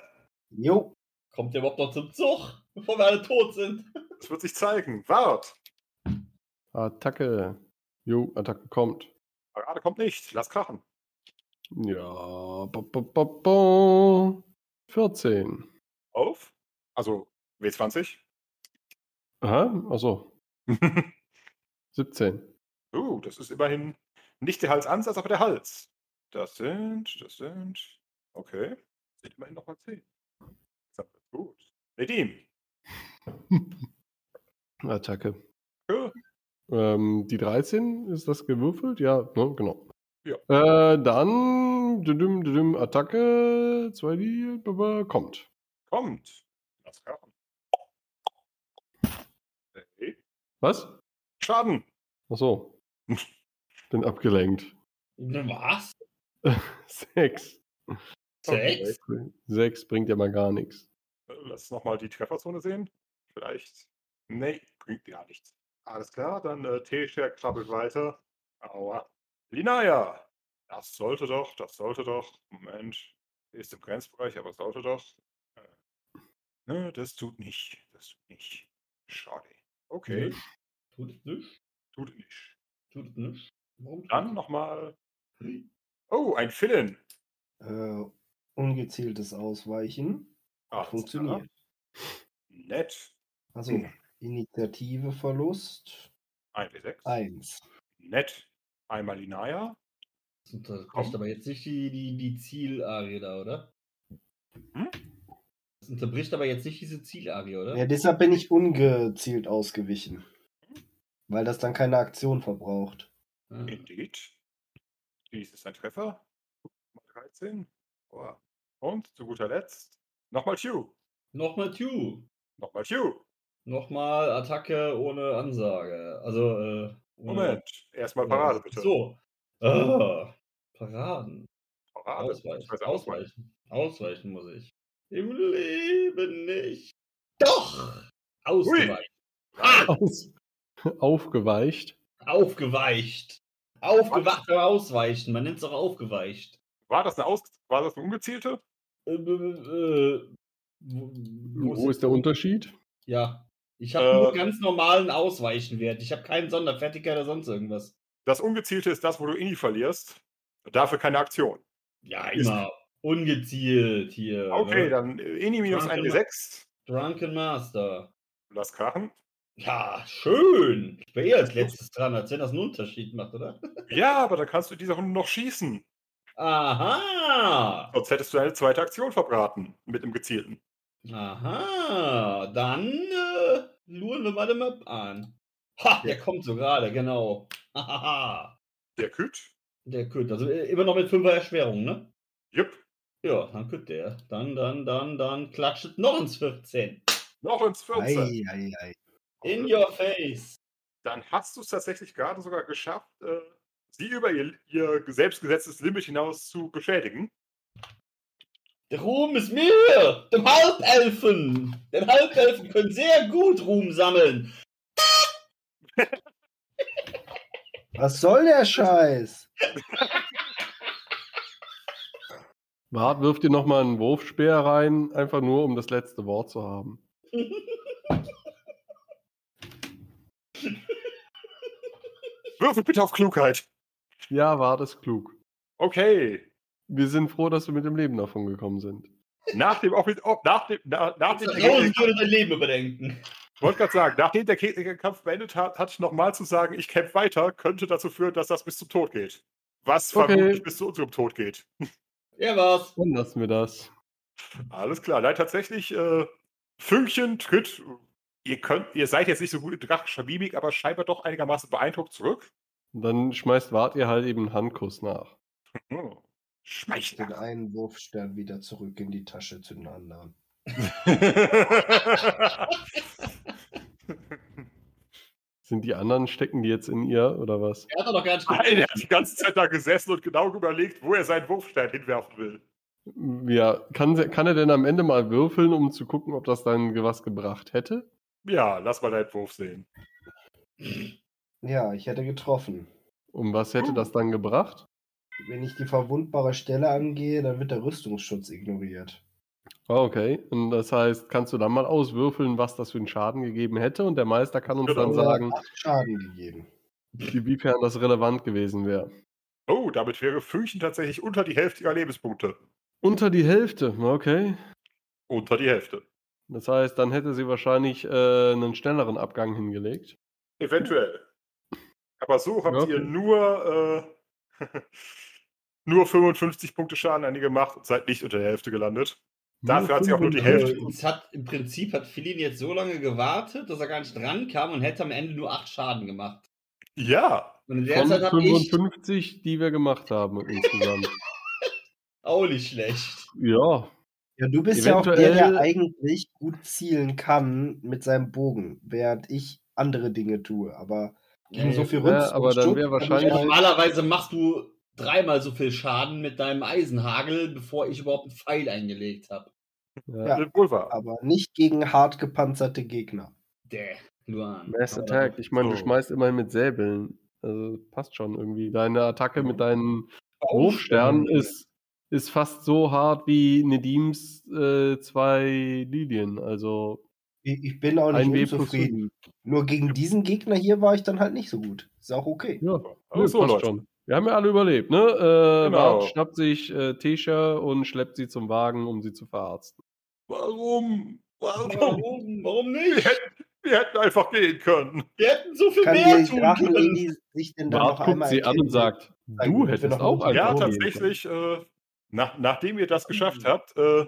Jo. Kommt der überhaupt noch zum Zug, bevor wir alle tot sind? (laughs) Das wird sich zeigen. Wart. Attacke. Jo, Attacke kommt. Parade kommt nicht. Lass krachen. Ja, bo, bo, bo, bo. 14. Auf. Also W20. Aha, (laughs) achso, 17. uh, das ist immerhin nicht der Halsansatz, aber der Hals. Das sind, das sind. Okay. Sind immerhin noch mal 10. Das ist gut. Nedim. (laughs) Attacke. Ja. Ähm, die 13, ist das gewürfelt? Ja, ne, genau. Ja. Äh, dann düdüm, düdüm, Attacke, 2D, baba, kommt. Kommt. Lass krachen. Okay. Was? Schaden. Achso. (laughs) Bin abgelenkt. Was? (laughs) Sechs. Sechs? Sechs bringt ja mal gar nichts. Lass nochmal die Trefferzone sehen. Vielleicht. Nee, bringt gar nichts. Alles klar, dann äh, T-Share krabbelt weiter. Aua. Linaya! Das sollte doch, das sollte doch. Moment. Ist im Grenzbereich, aber sollte doch. Äh, ne, das tut nicht. Das tut nicht. Schade. Okay, Tut es nicht? tut nicht. Tut nicht. Warum? Dann nochmal. Oh, ein Fillen. Äh, ungezieltes Ausweichen. Ah, Funktioniert. Nett. Also Initiativeverlust 1W6. 1. Nett. Einmal Linaya. Das unterbricht aber jetzt nicht die, die, die Zielarie da, oder? Hm? Das unterbricht aber jetzt nicht diese Zielarie, oder? Ja, deshalb bin ich ungezielt ausgewichen. Weil das dann keine Aktion verbraucht. Ah. Indeed. Dies ist ein Treffer. Mal 13. Oh. Und zu guter Letzt nochmal Q. Nochmal Q. Nochmal Q. Nochmal Attacke ohne Ansage. Also, äh. ohne- Moment. Erstmal Parade bitte. So. Ah, Paraden. Parade. Ausweichen. Also Ausweichen. Ausweichen muss ich. Im Leben nicht. Doch! Ausgeweicht. Ah, Aus, aufgeweicht. aufgeweicht. Aufgewacht beim Ausweichen. Man nennt es auch aufgeweicht. War das eine Aus war das eine ungezielte? Äh, äh, äh, wo, Wo ist der Unterschied? Ja. Ich habe Äh, nur ganz normalen Ausweichenwert. Ich habe keinen Sonderfertiger oder sonst irgendwas. Das ungezielte ist das, wo du Ini verlierst. Dafür keine Aktion. Ja, Ist- immer. Ungezielt hier. Okay, ne? dann äh, Ini minus Drunken 1W6. Drunken Master. Lass krachen. Ja, schön. Ich bin eh als letztes dran, als wenn das einen Unterschied macht, oder? (laughs) Ja, aber dann kannst du in dieser Runde noch schießen. Aha. Sonst hättest du eine zweite Aktion verbraten mit dem gezielten. Aha. Dann äh, luren wir mal den Map an. Ha, der kommt so gerade, genau. Der Küt. Der kütt. Also äh, immer noch mit 5er Erschwerung, ne? Jupp. Ja, dann kütt der. Dann, dann, dann, dann klatscht noch ins 14. Noch ins 14. Ei, ei, ei. In your face. Dann hast du es tatsächlich gerade sogar geschafft, äh, sie über ihr, ihr selbstgesetztes Limit hinaus zu beschädigen. Der Ruhm ist mir, dem Halbelfen. Denn Halbelfen können sehr gut Ruhm sammeln. Was soll der Scheiß? Wart, wirf dir nochmal einen Wurfspeer rein, einfach nur, um das letzte Wort zu haben. Würfel bitte auf Klugheit. Ja, Wart ist klug. Okay. Wir sind froh, dass wir mit dem Leben davon gekommen sind. Nach dem, Offi- oh, nach dem, na, nachdem der Vertrauen Gegner, würde dein Leben überdenken. ich wollte gerade sagen, nachdem der den Kampf beendet hat, hat nochmal zu sagen, ich kämpfe weiter, könnte dazu führen, dass das bis zum Tod geht. Was Okay. vermutlich bis zu unserem Tod geht. Ja, was? Dann lassen wir das. Alles klar. Nein, tatsächlich, äh, Fünkchen tritt. Ihr könnt, ihr seid jetzt nicht so gut in drachischer Mimik, aber scheinbar doch einigermaßen beeindruckt zurück. Dann schmeißt Wart ihr halt eben einen Handkuss nach. Hm. Schmeicht Den einen Wurfstern wieder zurück in die Tasche zu den anderen. (laughs) Sind die anderen, stecken die jetzt in ihr oder was? Er hat doch gar nicht Nein, er hat die ganze Zeit da gesessen und genau überlegt, wo er seinen Wurfstein hinwerfen will. Ja, kann, kann er denn am Ende mal würfeln, um zu gucken, ob das dann was gebracht hätte? Ja, lass mal deinen Wurf sehen. Ja, ich hätte getroffen. Um was hätte das dann gebracht? Wenn ich die verwundbare Stelle angehe, dann wird der Rüstungsschutz ignoriert. Ah, okay. Und das heißt, kannst du dann mal auswürfeln, was das für einen Schaden gegeben hätte? Und der Meister kann uns dann sagen, Acht Schaden gegeben. inwiefern das relevant gewesen wäre. Oh, damit wäre Fünkchen tatsächlich unter die Hälfte ihrer Lebenspunkte. Unter die Hälfte, okay. Unter die Hälfte. Das heißt, dann hätte sie wahrscheinlich äh, einen schnelleren Abgang hingelegt. Eventuell. Aber so habt Okay. ihr nur, äh, (laughs) nur 55 Punkte Schaden an ihr gemacht und seid nicht unter der Hälfte gelandet. Dafür hat sie auch nur die Hälfte. Es hat, Im Prinzip hat Philin jetzt so lange gewartet, dass er gar nicht dran kam und hätte am Ende nur 8 Schaden gemacht. Ja, Und in der Von Zeit habe ich 55, die wir gemacht haben insgesamt. (laughs) auch nicht schlecht. ja, Ja, du bist ja auch der, Eventuell- der eigentlich gut zielen kann mit seinem Bogen, während ich andere Dinge tue. Aber gegen Ja, so viel ja, aber dann Rüstungsschutz wär kann ich wahrscheinlich- Normalerweise machst du dreimal so viel Schaden mit deinem Eisenhagel, bevor ich überhaupt einen Pfeil eingelegt habe. ja. Ja. ja. wohl wahr. aber nicht gegen hart gepanzerte Gegner. Der Luan. Mass Aber- Attack. Ich meine, du schmeißt immerhin mit Säbeln. Also passt schon irgendwie. Deine Attacke mit deinen. Wurfsternen ist, ist fast so hart wie Nedims äh, zwei Lilien. Also Ich, bin auch ein nicht plus unzufrieden. Nur gegen diesen Gegner hier war ich dann halt nicht so gut. Ist auch okay. Ja, Oh, nö, so, passt Leute. schon. Wir haben ja alle überlebt, ne? Äh, Genau. Bart schnappt sich äh, Tesha und schleppt sie zum Wagen, um sie zu verarzten. Warum? Warum? Warum? Warum Wir nicht? hätten, wir hätten einfach gehen können. Wir hätten so viel Kann mehr tun Drachen können. die sich denn dann Bart noch guckt sie an und sagt, du hättest auch ein Ja, einfach können. tatsächlich, äh, nach, nachdem ihr das geschafft habt, äh,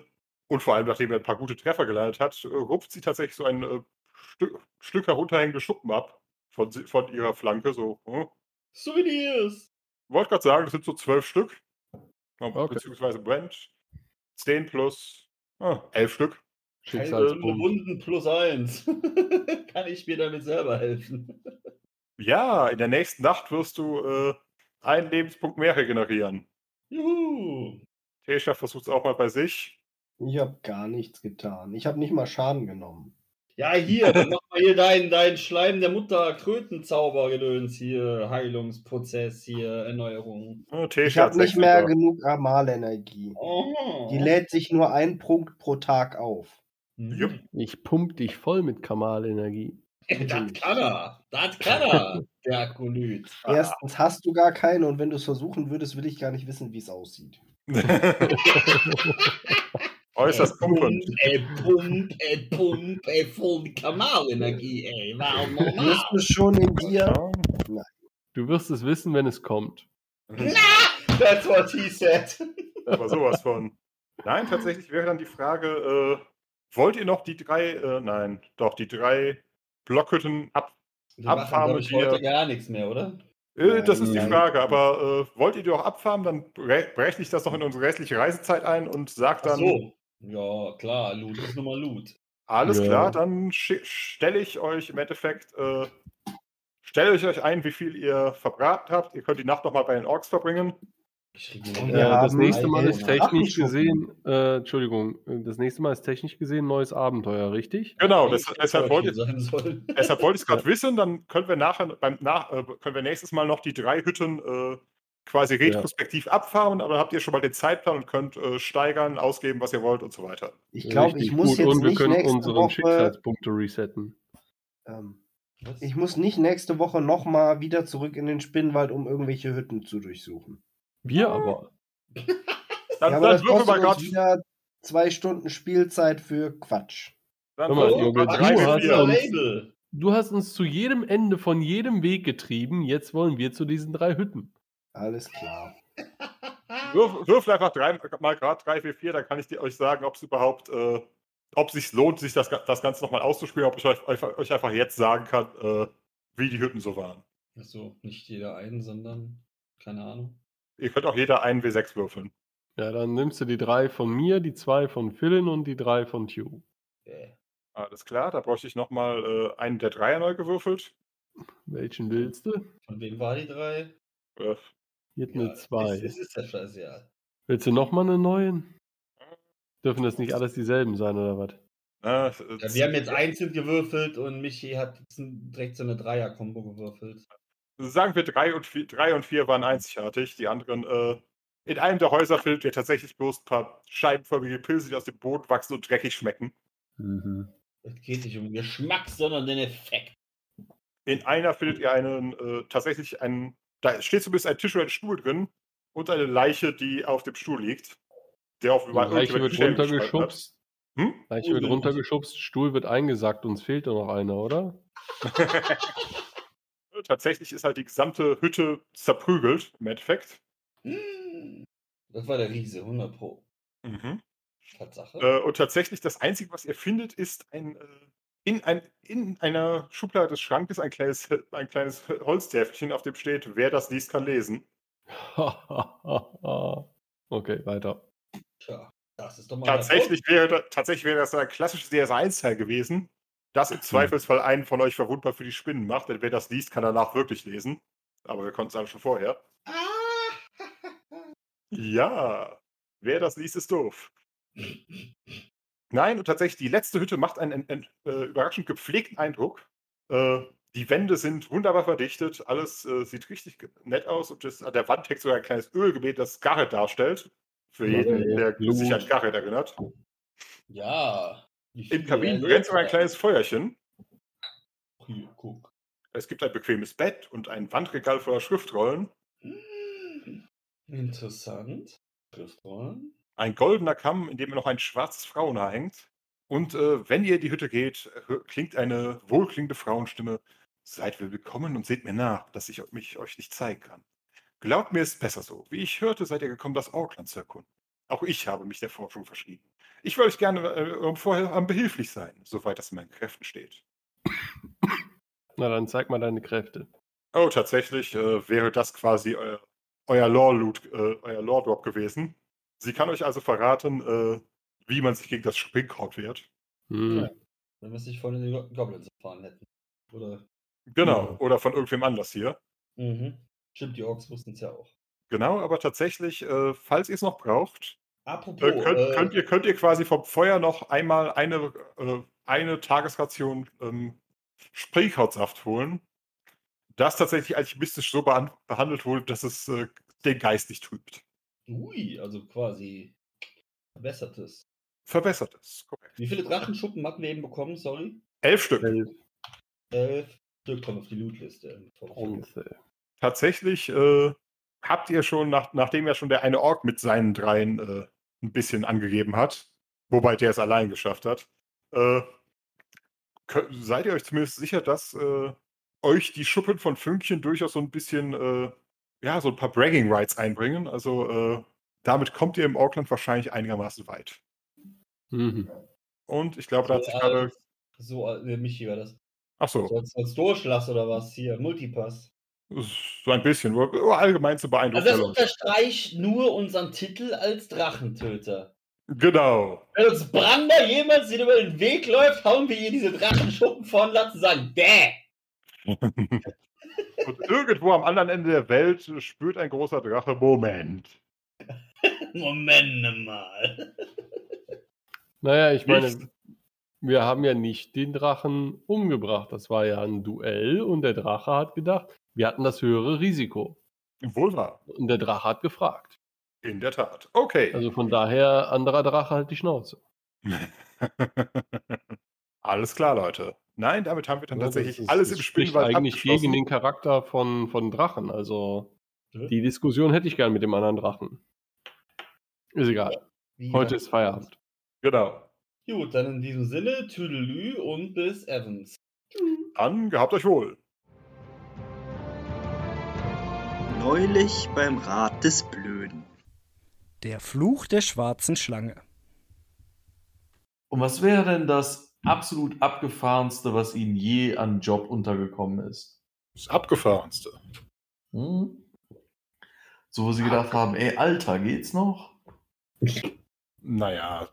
und vor allem nachdem ihr ein paar gute Treffer gelandet habt, äh, rupft sie tatsächlich so ein äh, Stück, Stück herunterhängende Schuppen ab von, von ihrer Flanke. So, hm. Souvenirs. Wollte gerade sagen, das sind so zwölf Stück. Okay. Beziehungsweise Brand. 10 plus ah, 11 Stück. Keine Schicksalspunkt. Wunden plus eins. (laughs) Kann ich mir damit selber helfen? Ja, in der nächsten Nacht wirst du äh, einen Lebenspunkt mehr regenerieren. Juhu. Tesha versucht es auch mal bei sich. Ich habe gar nichts getan. Ich habe nicht mal Schaden genommen. Ja, hier, dann mach mal hier dein, dein Schleim der Mutter, Krötenzauber-Gedöns hier, Heilungsprozess hier, Erneuerung. Tesha Ich habe hat nicht 16 mehr da. genug Amalenergie. Oh. Die lädt sich nur einen Punkt pro Tag auf. Jupp. Ich pump dich voll mit Kamalenergie. (laughs) Das kann er. Das kann er, der Akolyt. (laughs) Erstens hast du gar keine und wenn du es versuchen würdest, will ich gar nicht wissen, wie es aussieht. (laughs) Äußerst pumpend. Pump, ey, Pump, ey, Pump, ey, voll die Kamalenergie, ey. Warum Wirst normal? du schon in dir? Du wirst es wissen, wenn es kommt. That's what he said. Aber sowas von. Nein, tatsächlich wäre dann die Frage, äh, wollt ihr noch die drei, äh, nein, doch, die drei Blockhütten ab. Wir Abfarmen ich, heute gar nichts mehr, oder? Äh, das ist die Nein. Frage, aber äh, wollt ihr die auch abfarmen, dann bre- breche ich das noch in unsere restliche Reisezeit ein und sag dann, so. Ja, klar, Loot ist nun mal Loot. alles Ja. klar, dann stelle ich euch im Endeffekt, äh, stelle ich euch ein, wie viel ihr verbraten habt. Ihr könnt die Nacht nochmal bei den Orks verbringen. Wir Äh, das nächste Mal ist technisch gesehen, äh, Entschuldigung, äh, das nächste Mal ist technisch gesehen neues Abenteuer, richtig? Genau, das, deshalb wollte. Deshalb wollte ich es (laughs) gerade wissen, dann können wir nachher beim nach, äh, können wir nächstes Mal noch die drei Hütten äh, quasi retrospektiv abfarmen, aber dann habt ihr schon mal den Zeitplan und könnt äh, steigern, ausgeben, was ihr wollt und so weiter. Ich glaube, ich muss gut. jetzt Und wir nicht können nächste unsere Woche. Schicksalspunkte resetten. Ähm, ich muss nicht nächste Woche nochmal wieder zurück in den Spinnwald, um irgendwelche Hütten zu durchsuchen. Wir aber. (laughs) Dann, ja, aber dann das würfel kostet uns gerade wieder zwei Stunden Spielzeit für Quatsch. dann Hör mal, würfel Junge, du. Du hast uns zu jedem Ende von jedem Weg getrieben. Jetzt wollen wir zu diesen drei Hütten. Alles klar. Würfel, würfel einfach drei, mal gerade 3, 4, 4, dann kann ich dir, euch sagen, ob es überhaupt, äh, ob es sich lohnt, sich das, das Ganze nochmal auszuspielen, ob ich euch, euch, euch einfach jetzt sagen kann, äh, wie die Hütten so waren. Achso, nicht jeder einen, sondern keine Ahnung. Ihr könnt auch jeder einen W6 würfeln. Ja, dann nimmst du die drei von mir, die zwei von Philin und die drei von Tew. Äh, Alles klar, da bräuchte ich nochmal äh, einen der Dreier neu gewürfelt. Welchen willst du? Von wem war die drei? Hier eine Ja, zwei. Es, es ist ja scheißegal. Willst du nochmal einen neuen? Dürfen das nicht alles dieselben sein oder was? Ja, wir haben jetzt einzeln gewürfelt und Michi hat direkt so eine Dreier-Kombo gewürfelt. sagen wir drei und vier, drei und vier waren einzigartig. Die anderen, äh, in einem der Häuser findet ihr tatsächlich bloß ein paar scheibenförmige Pilze, die aus dem Boden wachsen und dreckig schmecken. Es geht nicht um Geschmack, sondern den Effekt. In einer findet ihr einen, äh, tatsächlich einen, da steht zumindest ein Tisch oder ein Stuhl drin und eine Leiche, die auf dem Stuhl liegt. Der auf Die Leiche wird runtergeschubst. Hm? Leiche wird Unnötig. runtergeschubst, Stuhl wird eingesackt, uns fehlt da noch einer, oder? (laughs) Tatsächlich ist halt die gesamte Hütte zerprügelt, im Endeffekt. Hm. Das war der Riese, 100 Pro. Mhm. Tatsache. Äh, und tatsächlich, das Einzige, was ihr findet, ist ein, äh, in, ein, in einer Schublade des Schrankes ein kleines, (laughs) ein kleines Holztäfelchen, auf dem steht, wer das liest, kann lesen. (laughs) okay, weiter. Tja, das ist doch mal Tatsächlich wäre, tatsächlich wäre das ein klassisches DS1-Teil gewesen, das im Zweifelsfall einen von euch verwundbar für die Spinnen macht, denn wer das liest, kann danach wirklich lesen. Aber wir konnten es alle schon vorher. Ah! (laughs) Ja, wer das liest, ist doof. Nein, und tatsächlich, die letzte Hütte macht einen, einen, einen äh, überraschend gepflegten Eindruck. Äh, die Wände sind wunderbar verdichtet, alles äh, sieht richtig nett aus und das, an der Wand hängt sogar ein kleines Ölgebet, das Garrett darstellt. Für Ja, jeden, ja, der Blut. sich an Garrett erinnert. Ja. Im Kamin brennt sogar ein kleines Feuerchen. Hier, guck. Es gibt ein bequemes Bett und ein Wandregal voller Schriftrollen. Hm, Interessant. Schriftrollen. Ein goldener Kamm, in dem noch ein schwarzes Frauenhaar hängt. Und äh, wenn ihr in die Hütte geht, hö- klingt eine wohlklingende Frauenstimme. Seid willkommen und seht mir nach, dass ich mich euch nicht zeigen kann. Glaubt mir, es ist besser so. Wie ich hörte, seid ihr gekommen, das Auckland zu erkunden. Auch ich habe mich der Forschung verschrieben. Ich würde euch gerne äh, vorher am behilflich sein, soweit das in meinen Kräften steht. (coughs) Na, dann zeig mal deine Kräfte. Oh, tatsächlich äh, wäre das quasi euer, euer Lore-Loot, äh, euer Lore-Drop gewesen. Sie kann euch also verraten, äh, wie man sich gegen das Springkraut wehrt. Hm. Ja. Wenn wir es nicht vorhin in die Go- Goblins erfahren hätten. Oder. Genau, Ja. oder von irgendwem anders hier. Mhm. Stimmt, die Orks wussten es ja auch. Genau, aber tatsächlich, äh, falls ihr es noch braucht, Apropos. äh, könnt, äh, könnt, ihr, könnt ihr quasi vom Feuer noch einmal eine, äh, eine Tagesration ähm, Spreekrautsaft holen, das tatsächlich alchemistisch so behan behandelt wurde, dass es äh, den Geist nicht trübt. Ui, also quasi verbessertes. Verbessert es, korrekt. Wie viele Drachenschuppen hatten wir eben bekommen? Sorry. Elf Stück. Elf Elf Stück kommen auf die Lootliste. Tatsächlich äh, habt ihr schon, nach, nachdem ja schon der eine Ork mit seinen dreien äh, ein bisschen angegeben hat, wobei der es allein geschafft hat, äh, kö- seid ihr euch zumindest sicher, dass äh, euch die Schuppen von Fünkchen durchaus so ein bisschen, äh, ja, so ein paar Bragging Rights einbringen. Also äh, damit kommt ihr im Auckland wahrscheinlich einigermaßen weit. Mhm. Und ich glaube, da hat So sich gerade. so, nee, Michi war das. Achso, So als, als Durchlass oder was hier? Multipass. so ein bisschen, allgemein zu beeindrucken. Also das unterstreicht nur unseren Titel als Drachentöter. genau. Wenn uns Brander jemals wieder über den Weg läuft, hauen wir ihr diese Drachenschuppen vorn lassen und sagen, Bäh! (laughs) Und irgendwo am anderen Ende der Welt spürt ein großer Drache, Moment. (laughs) Moment mal. Naja, ich meine, Nicht. wir haben ja nicht den Drachen umgebracht. Das war ja ein Duell und der Drache hat gedacht, wir hatten das höhere Risiko. Wohl wahr. Und der Drache hat gefragt. In der Tat. Okay. Also von daher, anderer Drache halt die Schnauze. (laughs) alles klar, Leute. Nein, damit haben wir dann Ja, das tatsächlich ist- alles im Spielwald eigentlich gegen den Charakter von, von Drachen. Also Ja. die Diskussion hätte ich gern mit dem anderen Drachen. Ist egal. Wie Heute ist Feierabend. Genau. Gut, dann in diesem Sinne, Tüdelü und bis Evans. Dann gehabt euch wohl. Neulich beim Rat des Blöden. Der Fluch der schwarzen Schlange. Und was wäre denn das absolut abgefahrenste, was Ihnen je an Job untergekommen ist? Das Abgefahrenste. Hm? So, wo Sie gedacht haben, ey, Alter, geht's noch? Naja.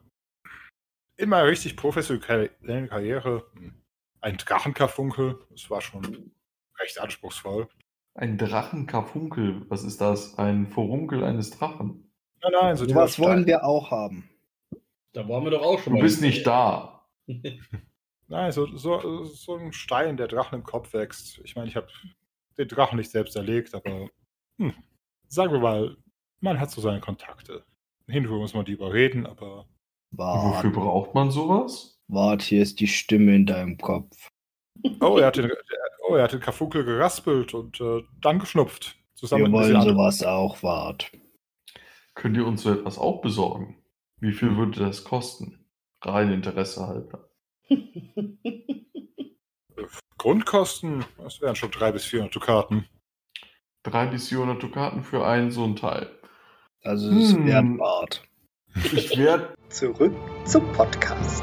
Immer richtig professionelle Karriere. Hm. Ein Drachenkarfunkel. Das war schon recht anspruchsvoll. Ein Drachenkarfunkel, was ist das? Ein Furunkel eines Drachen. Nein, nein, so Was wollen wir auch haben? Da waren wir doch auch schon Du bist nicht da. (laughs) Nein, so, so, so ein Stein, der Drachen im Kopf wächst. Ich meine, ich habe den Drachen nicht selbst erlegt, aber hm, sagen wir mal, man hat so seine Kontakte. Hinterher muss man die überreden, aber Wofür Wart, braucht man sowas? wart, hier ist die Stimme in deinem Kopf. oh, er hat den, oh, er hat den Karfunkel geraspelt und äh, dann geschnupft. Zusammen Wir wollen sowas auch, Wart. Könnt ihr uns so etwas auch besorgen? Wie viel würde das kosten? Rein Interesse halber. (laughs) Grundkosten, das wären schon 300 bis 400 Dukaten. Drei bis 400 Dukaten für einen so ein Teil. Also es ist Hm. wert, Wart. Ich werde Zurück zum Podcast.